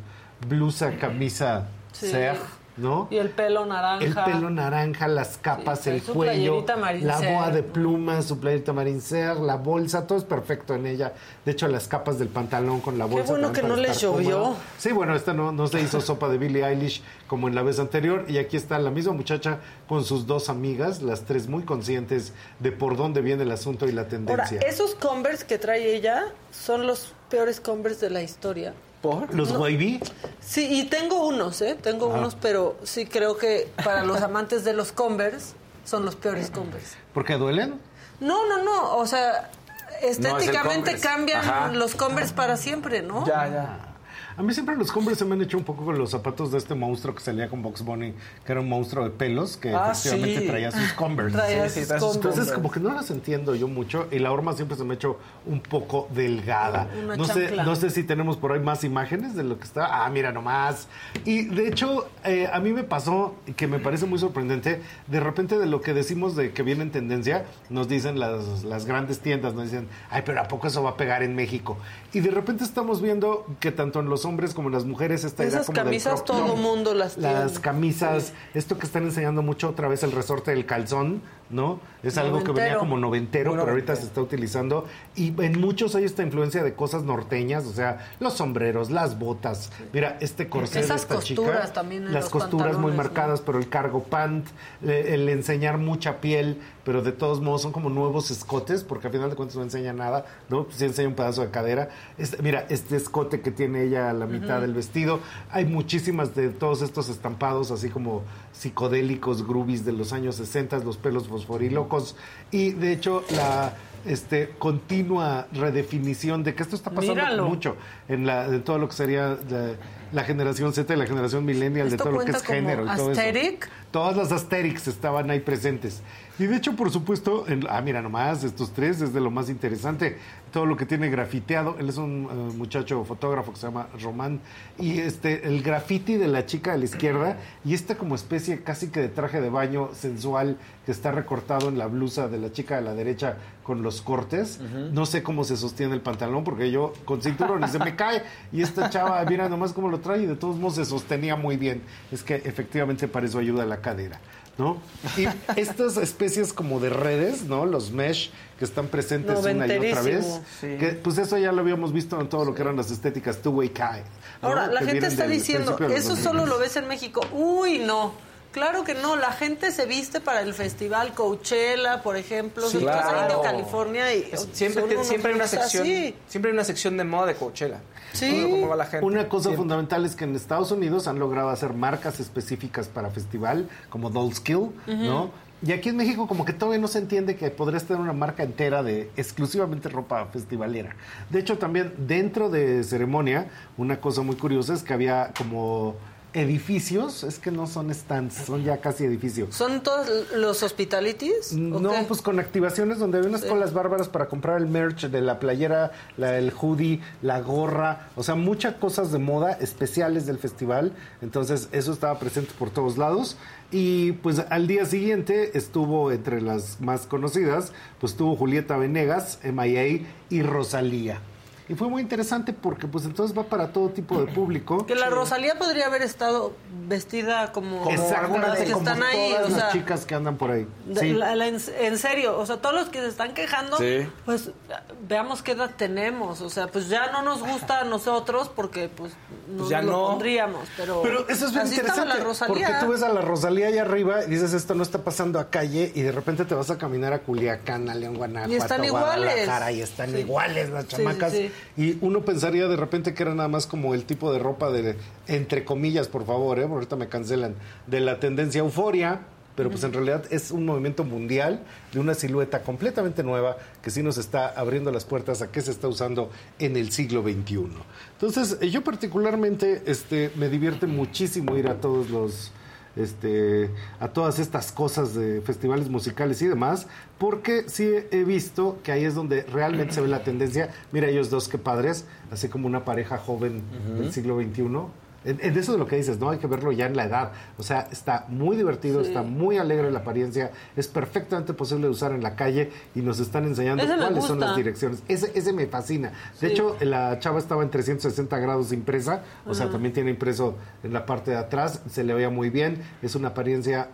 blusa, camisa Sí. serge, ¿no? Y el pelo naranja. El pelo naranja, las capas, Sí, el su cuello, la boa de plumas, su playerita marincer, la bolsa, todo es perfecto en ella. De hecho, las capas del pantalón con la bolsa. bueno también que no estar llovió. Sí, bueno, esta no, no se hizo sopa de Billie Eilish como en la vez anterior. Y aquí está la misma muchacha con sus dos amigas, las tres muy conscientes de por dónde viene el asunto y la Ahora, tendencia. esos Converse que trae ella son los peores Converse de la historia. ¿Por? ¿Los No. wavy? Sí, y tengo unos, ¿eh? Tengo Ah. unos, pero sí creo que para los amantes de los Converse son los peores Converse. ¿Por qué duelen? No, no, no. O sea, estéticamente cambian Ajá. los Converse para siempre, ¿no? Ya, ya. A mí siempre los Converse se me han hecho un poco con los zapatos de este monstruo que salía con Box Bunny, que era un monstruo de pelos que Ah, efectivamente sí. traía sus Converse. Traía Sí, sí, sus traía sus Entonces, como que no las entiendo yo mucho y la horma siempre se me ha hecho un poco delgada. Una No sé, no sé si tenemos por ahí más imágenes de lo que está. Ah, mira nomás. Y de hecho, eh, a mí me pasó que me parece muy sorprendente. De repente, de lo que decimos de que viene en tendencia, nos dicen las, las grandes tiendas, nos dicen, ay, pero ¿a poco eso va a pegar en México? Y de repente estamos viendo que tanto en los hombres como las mujeres esta idea Esas como camisas todo mundo las tiene. las camisas, esto que están enseñando mucho otra vez el resorte del calzón, ¿no? Es algo que venía como noventero, Muy pero ahorita se está utilizando. Y en muchos hay esta influencia de cosas norteñas, o sea, los sombreros, las botas. Mira, este corsé de Esas esta chica. costuras también en Las los costuras muy marcadas, pero el cargo pant, el enseñar mucha piel, pero de todos modos son como nuevos escotes, porque al final de cuentas no enseña nada, ¿no? Sí enseña un pedazo de cadera. Este- mira, este escote que tiene ella a la mitad del vestido. Hay muchísimas de todos estos estampados, así como psicodélicos, groovies de los años 60, los pelos fosforilocos. Y de hecho, la este continua redefinición de que esto está pasando Míralo. mucho en la de todo lo que sería la, la generación Z y la generación millennial de ¿Esto todo lo que es género y todo eso. Todas las aesthetics estaban ahí presentes. Y de hecho, por supuesto, en- ah, mira nomás, estos tres es de lo más interesante. Todo lo que tiene grafiteado. Él es un eh, muchacho fotógrafo que se llama Román. Y este, el graffiti de la chica de la izquierda y esta como especie casi que de traje de baño sensual que está recortado en la blusa de la chica de la derecha con los cortes. No sé cómo se sostiene el pantalón porque yo con cinturón y se me cae. Y esta chava, mira nomás cómo lo trae y de todos modos se sostenía muy bien. Es que efectivamente para eso ayuda la cadera. ¿No? Y estas especies como de redes, ¿no? Los mesh que están presentes una y otra vez. Sí. Que, pues eso ya lo habíamos visto en todo lo que eran las estéticas two-way kai. ¿no? Ahora, la Que gente está diciendo, eso 2000. solo lo ves en México. Uy, no. Claro que no, la gente se viste para el festival Coachella, por ejemplo, Sí, de. California y Es- Siempre, te- siempre hay una sección, así. siempre hay una sección de moda de Coachella. Sí. Todo cómo va la gente. Una cosa Siempre. fundamental es que en Estados Unidos han logrado hacer marcas específicas para festival, como Doll Skill, ¿no? Y aquí en México como que todavía no se entiende que podrías tener una marca entera de exclusivamente ropa festivalera. De hecho, también dentro de ceremonia, una cosa muy curiosa es que había como edificios, es que no son stands, son ya casi edificios. ¿Son todos los hospitalities? ¿o No, qué? pues con activaciones donde había unas Sí. colas bárbaras para comprar el merch de la playera, la, el hoodie, la gorra, o sea, muchas cosas de moda especiales del festival. Entonces, eso estaba presente por todos lados. Y pues al día siguiente estuvo entre las más conocidas, pues estuvo Julieta Venegas, MIA y Rosalía. Y fue muy interesante porque pues entonces va para todo tipo de público. Que la Rosalía podría haber estado vestida como, Exactamente, algunas que como están ahí, todas o sea, las chicas que andan por ahí. Sí. la- la- en, en serio, o sea, todos los que se están quejando, Sí. pues veamos qué edad tenemos, o sea, pues ya no nos gusta a nosotros porque pues no Pues ya nos lo no. pondríamos, pero, Pero eso es bien interesante. la Rosalía. Porque tú ves a la Rosalía allá arriba y dices, esto no está pasando a calle, y de repente te vas a caminar a Culiacán, a León, Guanajuato, Y están iguales. Guadalajara, y están Sí. iguales las Sí, sí, chamacas. sí. Y uno pensaría de repente que era nada más como el tipo de ropa de, entre comillas, por favor, ¿eh? porque ahorita me cancelan, de la tendencia euforia. Pero pues en realidad es un movimiento mundial de una silueta completamente nueva que sí nos está abriendo las puertas a qué se está usando en el siglo XXI. Entonces, eh, yo particularmente este, me divierte muchísimo ir a todos los, este, a todas estas cosas de festivales musicales y demás, porque sí he visto que ahí es donde realmente se ve la tendencia. Mira, ellos dos, qué padres, así como una pareja joven del siglo XXI. En, eso de lo que dices, ¿no? Hay que verlo ya en la edad. O sea, está muy divertido, Sí. está muy alegre la apariencia, es perfectamente posible de usar en la calle y nos están enseñando Ese cuáles son las direcciones. Ese, ese me fascina. De Sí. hecho, la chava estaba en 360 grados impresa, o sea, Ajá. también tiene impreso en la parte de atrás, se le veía muy bien, es una apariencia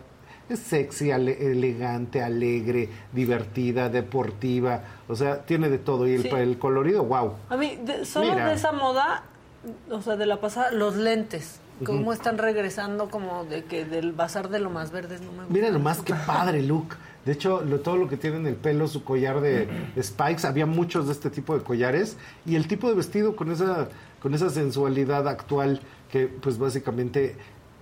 es sexy, ale- elegante, alegre, divertida, deportiva, o sea, tiene de todo y el, Sí. el colorido, wow. A mí, de- solo Mira. de esa moda, o sea, de la pasada, los lentes, cómo están regresando como de que del bazar de lo más verdes no me gusta. Mira nomás qué padre look. De hecho, lo- todo lo que tiene en el pelo, su collar de spikes, había muchos de este tipo de collares. Y el tipo de vestido con esa con esa sensualidad actual que pues básicamente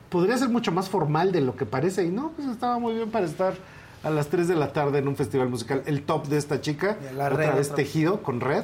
podría ser mucho más formal de lo que parece. Y no, pues estaba muy bien para estar a las 3 de la tarde en un festival musical. El top de esta chica, la otra red, vez otra- tejido con red,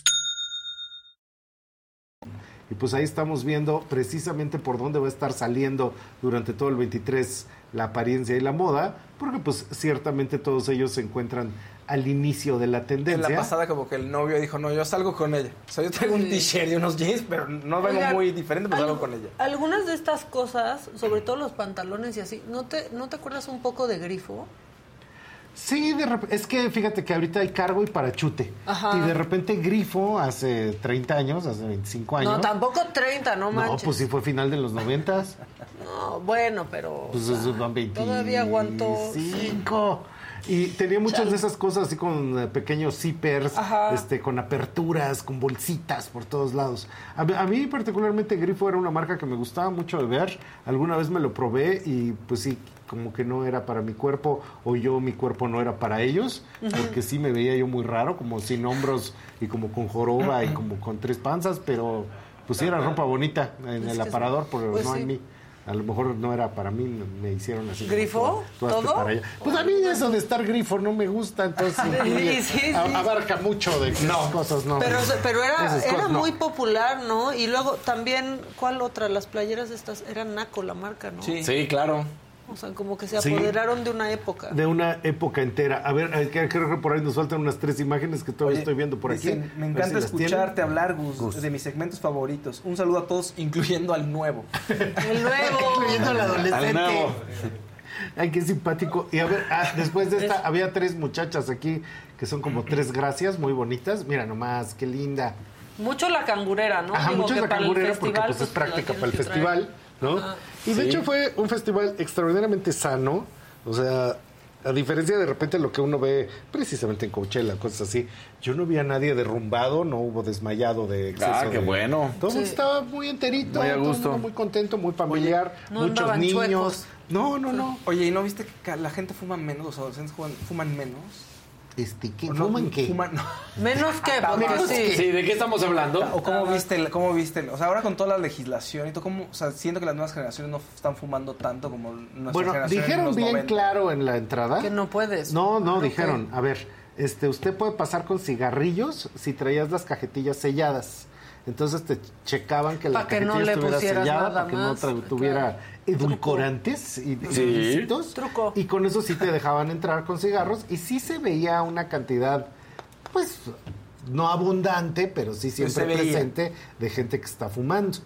Y pues ahí estamos viendo precisamente por dónde va a estar saliendo durante todo el 23 la apariencia y la moda, porque pues ciertamente todos ellos se encuentran al inicio de la En tendencia. la pasada como que el novio dijo, no, yo salgo con ella. O sea, yo traigo un t-shirt y unos jeans, pero no vengo muy diferente, pero salgo algo- con ella. Algunas de estas cosas, sobre todo los pantalones y así, ¿no te, ¿no te acuerdas un poco de grifo? Sí, de es que fíjate que ahorita hay cargo y parachute. Ajá. Y de repente Grifo hace 30 años, hace 25 años. No, tampoco 30, no No, manches. pues sí fue final de los 90. *laughs* No, bueno, pero... Pues van 25. todavía aguantó. Y tenía muchas Chale. de esas cosas así con eh, pequeños zippers, Ajá. este, con aperturas, con bolsitas por todos lados. A, mí- a mí particularmente Grifo era una marca que me gustaba mucho de ver. Alguna vez me lo probé y pues sí, como que no era para mi cuerpo o yo mi cuerpo no era para ellos, porque sí me veía yo muy raro, como sin hombros y como con joroba y como con tres panzas, pero pues sí era ropa bonita en el aparador, sí. pero Pues no sí. en mí. A lo mejor no era para mí, me hicieron así. ¿Grifo? hazte ¿Todo? para allá. Pues a mí eso de estar grifo no me gusta, entonces *laughs* Sí, sí, sí. abarca mucho de esas cosas, ¿no? Pero, pero era, era no. muy popular, ¿no? Y luego también, ¿cuál otra? Las playeras estas, eran Naco la marca, ¿no? Sí, claro. O sea, como que se Sí. apoderaron de una época. De una época entera. A ver, eh, que- creo que por ahí nos faltan unas tres imágenes que todavía estoy viendo por Dicen, aquí. me encanta si escucharte hablar, Gus, de mis segmentos favoritos. Un saludo a todos, incluyendo al nuevo. *laughs* El nuevo. Incluyendo al adolescente. Al nuevo. Ay, qué simpático. Y a ver, ah, después de esta, había tres muchachas aquí que son como tres gracias, muy bonitas. Mira nomás, qué linda. Mucho la cangurera, ¿no? Ajá, Digo mucho que la para el cangurera porque pues es la práctica para el festival, ¿no? Y de Sí. hecho fue un festival extraordinariamente sano, o sea, A diferencia de repente lo que uno ve precisamente en Coachella, cosas así, yo no vi a nadie derrumbado, no hubo desmayado de exceso. Ah, qué de- bueno. Todo el mundo Sí. estaba muy enterito, Muy a todo el gusto. mundo muy contento, muy familiar, no muchos niños. chuecos. No, no, no. Oye, ¿y no viste que la gente fuma menos, los adolescentes fuman menos? Este, ¿qué? ¿Fuman qué? Fuman, no. Menos que, *laughs* porque Menos sí. que- Sí, ¿de qué estamos hablando? ¿O cómo viste, el- cómo viste? el- o sea, ahora con toda la legislación y todo, ¿cómo, o sea, siento que las nuevas generaciones no están fumando tanto como nuestra Bueno, generación en dijeron los bien 90. claro en la entrada. Que no puedes. No, no, dijeron, a ver, este, usted puede pasar con cigarrillos si traías las cajetillas selladas. Entonces te checaban que la cajetilla no le estuviera sellada nada para que no más, tuviera edulcorantes y, Sí. Truco. Y con eso sí te dejaban entrar con cigarros y sí se veía una cantidad, pues, no abundante, pero sí siempre se veía. presente de gente que está fumando.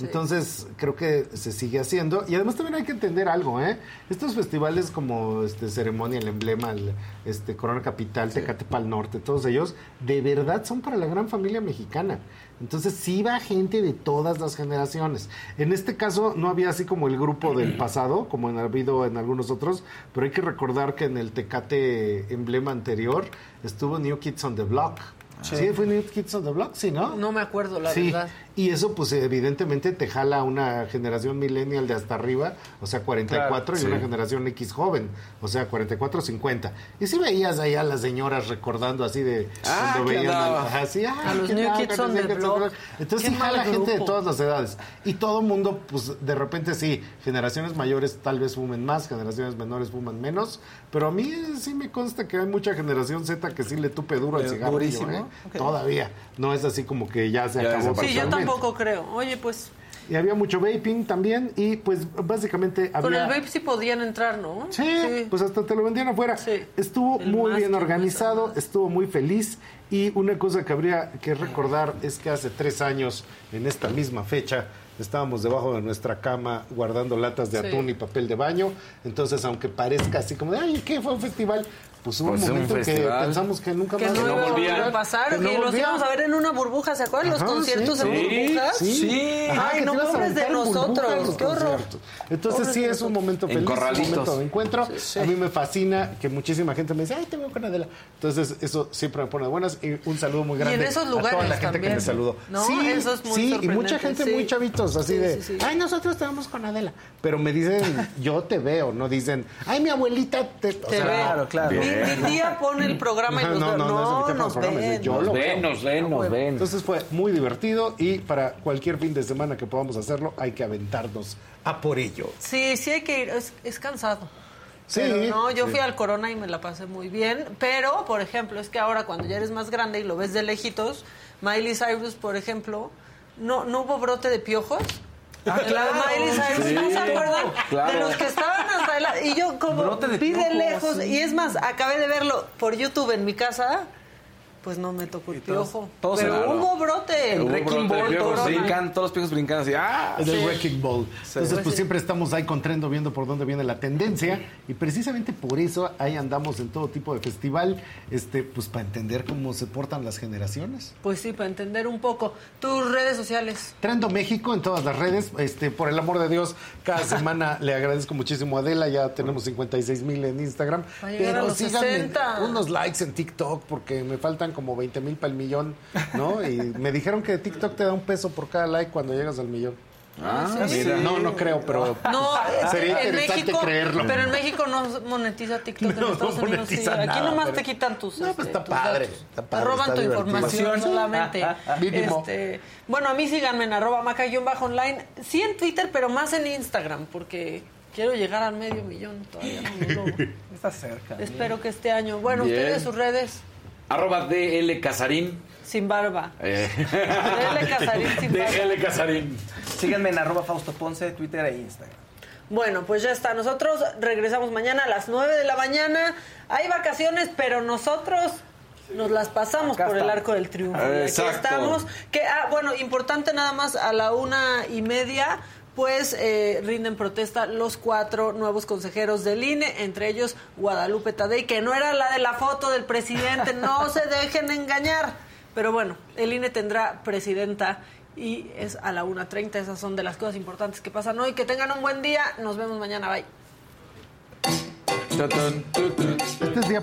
Entonces, creo que se sigue haciendo. Y además también hay que entender algo, ¿eh? Estos festivales como este Ceremonia, el Emblema, el, este Corona Capital, Tecate Pal Norte, todos ellos, de verdad son para la gran familia mexicana. Entonces, sí va gente de todas las generaciones. En este caso, no había así como el grupo del *clears throat* pasado, como ha habido en algunos otros, pero hay que recordar que en el Tecate Emblema anterior estuvo New Kids on the Block. Sí. Sí, fue New Kids on the Block, sí, ¿no? No me acuerdo, la sí, verdad. Y eso pues evidentemente te jala a una generación millennial de hasta arriba, o sea 44 Claro, y sí. una generación X joven, o sea 44 50. Y si veías ahí a las señoras recordando así de Ah, cuando veían ajá, así, ah, A los New andaba, Kids on the Block. Entonces sí jala gente de todas las edades y todo mundo pues de repente sí, generaciones mayores tal vez fumen más, generaciones menores fuman menos, pero a mí sí me consta que hay mucha generación Z que sí le tupe duro al Eh, cigarro, durísimo. ¿eh? Todavía, no es así como que ya se Ya acabó. Sí, yo tampoco creo. Oye, pues Y había mucho vaping también y pues básicamente con había... el vape sí podían entrar, ¿no? Sí, pues hasta te lo vendían afuera. Estuvo El muy bien organizado, estuvo muy feliz y una cosa que habría que recordar es que hace tres años, en esta misma fecha, estábamos debajo de nuestra cama guardando latas de Sí. atún y papel de baño. Entonces, aunque parezca así como de, ay, ¿qué fue un festival? Pues hubo Pues un un momento que pensamos que nunca Que más no, iba iba a pasar, que que, no los íbamos a ver en una burbuja, ¿se acuerdan? Ajá, los conciertos sí, en sí, burbujas. sí. Ajá, Ay, no, pobres de nosotros, qué horror. conciertos. Entonces Pobres sí es un momento En feliz, un momento de encuentro. A mí me fascina que muchísima gente me dice, ay, te veo con Adela. Entonces eso siempre me pone de buenas y un saludo muy Y en grande esos a toda lugares la gente que me saludó. No, sí, eso es muy sí, y mucha gente sí. muy chavitos, así Sí, de, sí, sí. ay, nosotros te vamos con Adela. Pero me dicen, yo te veo, no dicen, ay, mi abuelita te... Claro, claro. Mi, Bien. mi tía pone el programa y *laughs* nos no, no, no, del nos ven. yo Nos lo ven, veo. nos ven, nos ven. Entonces fue muy divertido y para cualquier fin de semana que podamos hacerlo hay que aventarnos a por ello. Sí, sí hay que ir, es, es cansado. Sí. Pero no, yo Sí. fui al Corona y me la pasé muy bien. Pero, por ejemplo, es que ahora cuando ya eres más grande y lo ves de lejitos, Miley Cyrus, por ejemplo, no, no hubo brote de piojos. Ah, claro. Miley Cyrus, Sí, ¿no se acuerdan? claro. De los que estaban hasta la... Y yo como vi de lejos, sí. y es más, acabé de verlo por YouTube en mi casa, pues no me tocó el piojo. todos pero se- hubo brote. El Wrecking brote Ball, todos sí. brincan, todos los piojos brincan así. ¡Ah! El Sí. Wrecking Ball. Entonces, Pues pues sí. siempre estamos ahí con Trendo viendo por dónde viene la tendencia y precisamente por eso ahí andamos en todo tipo de festival, este, pues para entender cómo se portan las generaciones. Pues sí, para entender un poco. Tus redes sociales. Trendo México en todas las redes. Este, por el amor de Dios, cada *laughs* semana le agradezco muchísimo a Adela. Ya tenemos 56 mil en Instagram. Va a llegar a los síganme, 60. unos likes en TikTok porque me faltan como 20 mil para el millón, ¿no? Y me dijeron que TikTok te da un peso por cada like cuando llegas al millón. Ah, sí. mira. No, no creo, pero No, *laughs* sería en interesante México, creerlo. pero en México no monetiza TikTok, No, en Estados no Unidos sí. Aquí nomás pero- te quitan tus No, pues este, está tus padre, datos. está padre, roban está tu divertido. información solamente. *laughs* Este, bueno, a mí síganme en arroba maca-online. Sí en Twitter, pero más en Instagram, porque quiero llegar al medio millón. Todavía no lo. *laughs* Está cerca. Espero que este año. Bueno, Bien. ustedes sus redes, Arroba DL Casarín. sin barba. Eh. DL Casarín sin barba. DL Casarín. Síganme en arroba Fausto Ponce, Twitter e Instagram. Bueno, pues ya está. Nosotros regresamos mañana a las 9 de la mañana. Hay vacaciones, pero nosotros nos las pasamos Acá por el arco del triunfo. Y Aquí Exacto. estamos. Que, ah, bueno, importante nada más a la una y media. Pues eh, rinden protesta los cuatro nuevos consejeros del INE, entre ellos Guadalupe Tadei, que no era la de la foto del presidente, *laughs* no se dejen engañar. Pero bueno, el INE tendrá presidenta y es a la 1.30. Esas son de las cosas importantes que pasan hoy. Que tengan un buen día. Nos vemos mañana. Bye. Este es día.